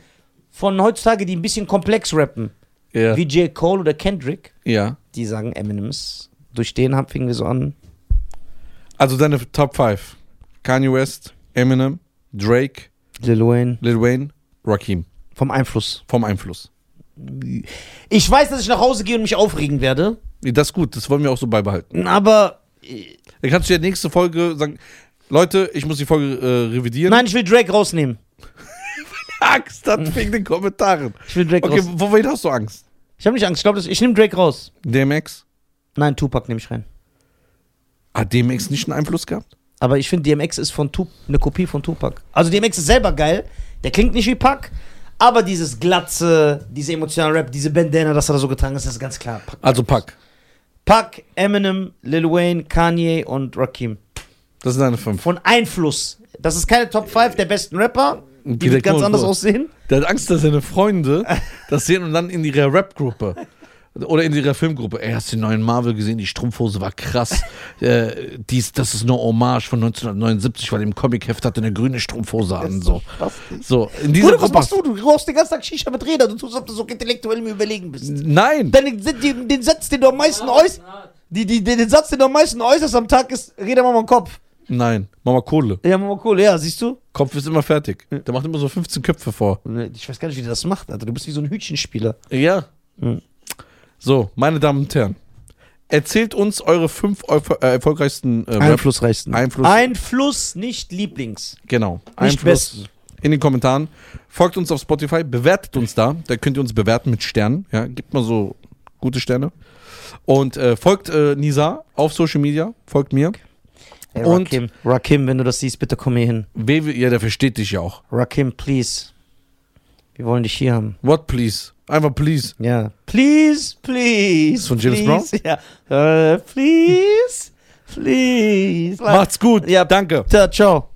Speaker 1: von heutzutage, die ein bisschen komplex rappen,
Speaker 2: Ja.
Speaker 1: wie J. Cole oder Kendrick,
Speaker 2: ja.
Speaker 1: die sagen Eminem ist. Durch den haben fingen wir so an.
Speaker 2: Also deine Top 5. Kanye West, Eminem, Drake,
Speaker 1: Lil Wayne.
Speaker 2: Lil Wayne, Rakim.
Speaker 1: Vom Einfluss.
Speaker 2: Vom Einfluss.
Speaker 1: Ich weiß, dass ich nach Hause gehe und mich aufregen werde,
Speaker 2: Das ist gut, das wollen wir auch so beibehalten.
Speaker 1: aber
Speaker 2: Dann kannst du ja nächste Folge sagen, Leute, ich muss die Folge äh, revidieren.
Speaker 1: Nein, ich will Drake rausnehmen.
Speaker 2: Angst hat wegen den Kommentaren.
Speaker 1: Ich will Drake
Speaker 2: Okay,
Speaker 1: raus.
Speaker 2: wovon hast du Angst?
Speaker 1: Ich habe nicht Angst. Ich glaube, ich nehme Drake raus.
Speaker 2: DMX?
Speaker 1: Nein, Tupac nehme ich rein.
Speaker 2: Hat DMX nicht einen Einfluss gehabt?
Speaker 1: Aber ich finde, DMX ist von Tup eine Kopie von Tupac. Also DMX ist selber geil. Der klingt nicht wie Pac. Aber dieses Glatze, diese emotionale Rap, diese Bandana, das hat er so getragen, das ist ganz klar. Pac.
Speaker 2: Also Pack.
Speaker 1: Pac, Eminem, Lil Wayne, Kanye und Rakim.
Speaker 2: Das sind deine fünf.
Speaker 1: Von Einfluss. Das ist keine Top 5 der besten Rapper. Die wird ganz anders aussehen.
Speaker 2: Der hat Angst, dass seine Freunde das sehen und dann in ihrer Rap-Gruppe oder in ihrer Filmgruppe. Ey, hast du den neuen Marvel gesehen? Die Strumpfhose war krass. äh, dies, das ist nur Hommage von 1979, weil im Comicheft hatte eine grüne Strumpfhose an. So, so in dieser
Speaker 1: Bruder, was
Speaker 2: Gruppe.
Speaker 1: machst du? Du rauchst den ganzen Tag Shisha mit Rädern. Du tust, als ob du so intellektuell mir überlegen bist.
Speaker 2: Nein,
Speaker 1: Dann den, den, Satz, den du am meisten äußerst, die, die, den, Satz, den du am meisten äußerst am Tag ist, Räder mal am Kopf.
Speaker 2: nein. Mama Kohle.
Speaker 1: Ja, Mama, cool, ja, siehst du?
Speaker 2: Kopf ist immer fertig. Der macht immer so 15 Köpfe vor.
Speaker 1: Ich weiß gar nicht, wie der das macht, Alter. Du bist wie so ein Hütchenspieler.
Speaker 2: Ja.
Speaker 1: Mhm.
Speaker 2: So, meine Damen und Herren. Erzählt uns eure fünf äh, erfolgreichsten äh,
Speaker 1: Einflussreichsten.
Speaker 2: Einfluss.
Speaker 1: Einfluss, nicht Lieblings.
Speaker 2: Genau.
Speaker 1: Nicht besten.
Speaker 2: in den Kommentaren. Folgt uns auf Spotify, bewertet uns da. Da könnt ihr uns bewerten mit Sternen. Ja, gibt mal so gute Sterne. Und äh, folgt äh, Nisa auf Social Media. Folgt mir.
Speaker 1: Ey,
Speaker 2: Und-
Speaker 1: Rakim, Rakim, wenn du das siehst, bitte komm hier hin.
Speaker 2: WW, ja, der versteht dich ja auch.
Speaker 1: Rakim, please. Wir wollen dich hier haben.
Speaker 2: What, please? Einfach please.
Speaker 1: Ja. Please, please.
Speaker 2: Von James
Speaker 1: please. Ja. Äh, please, please.
Speaker 2: Macht's gut.
Speaker 1: Ja.
Speaker 2: Danke.
Speaker 1: Ciao.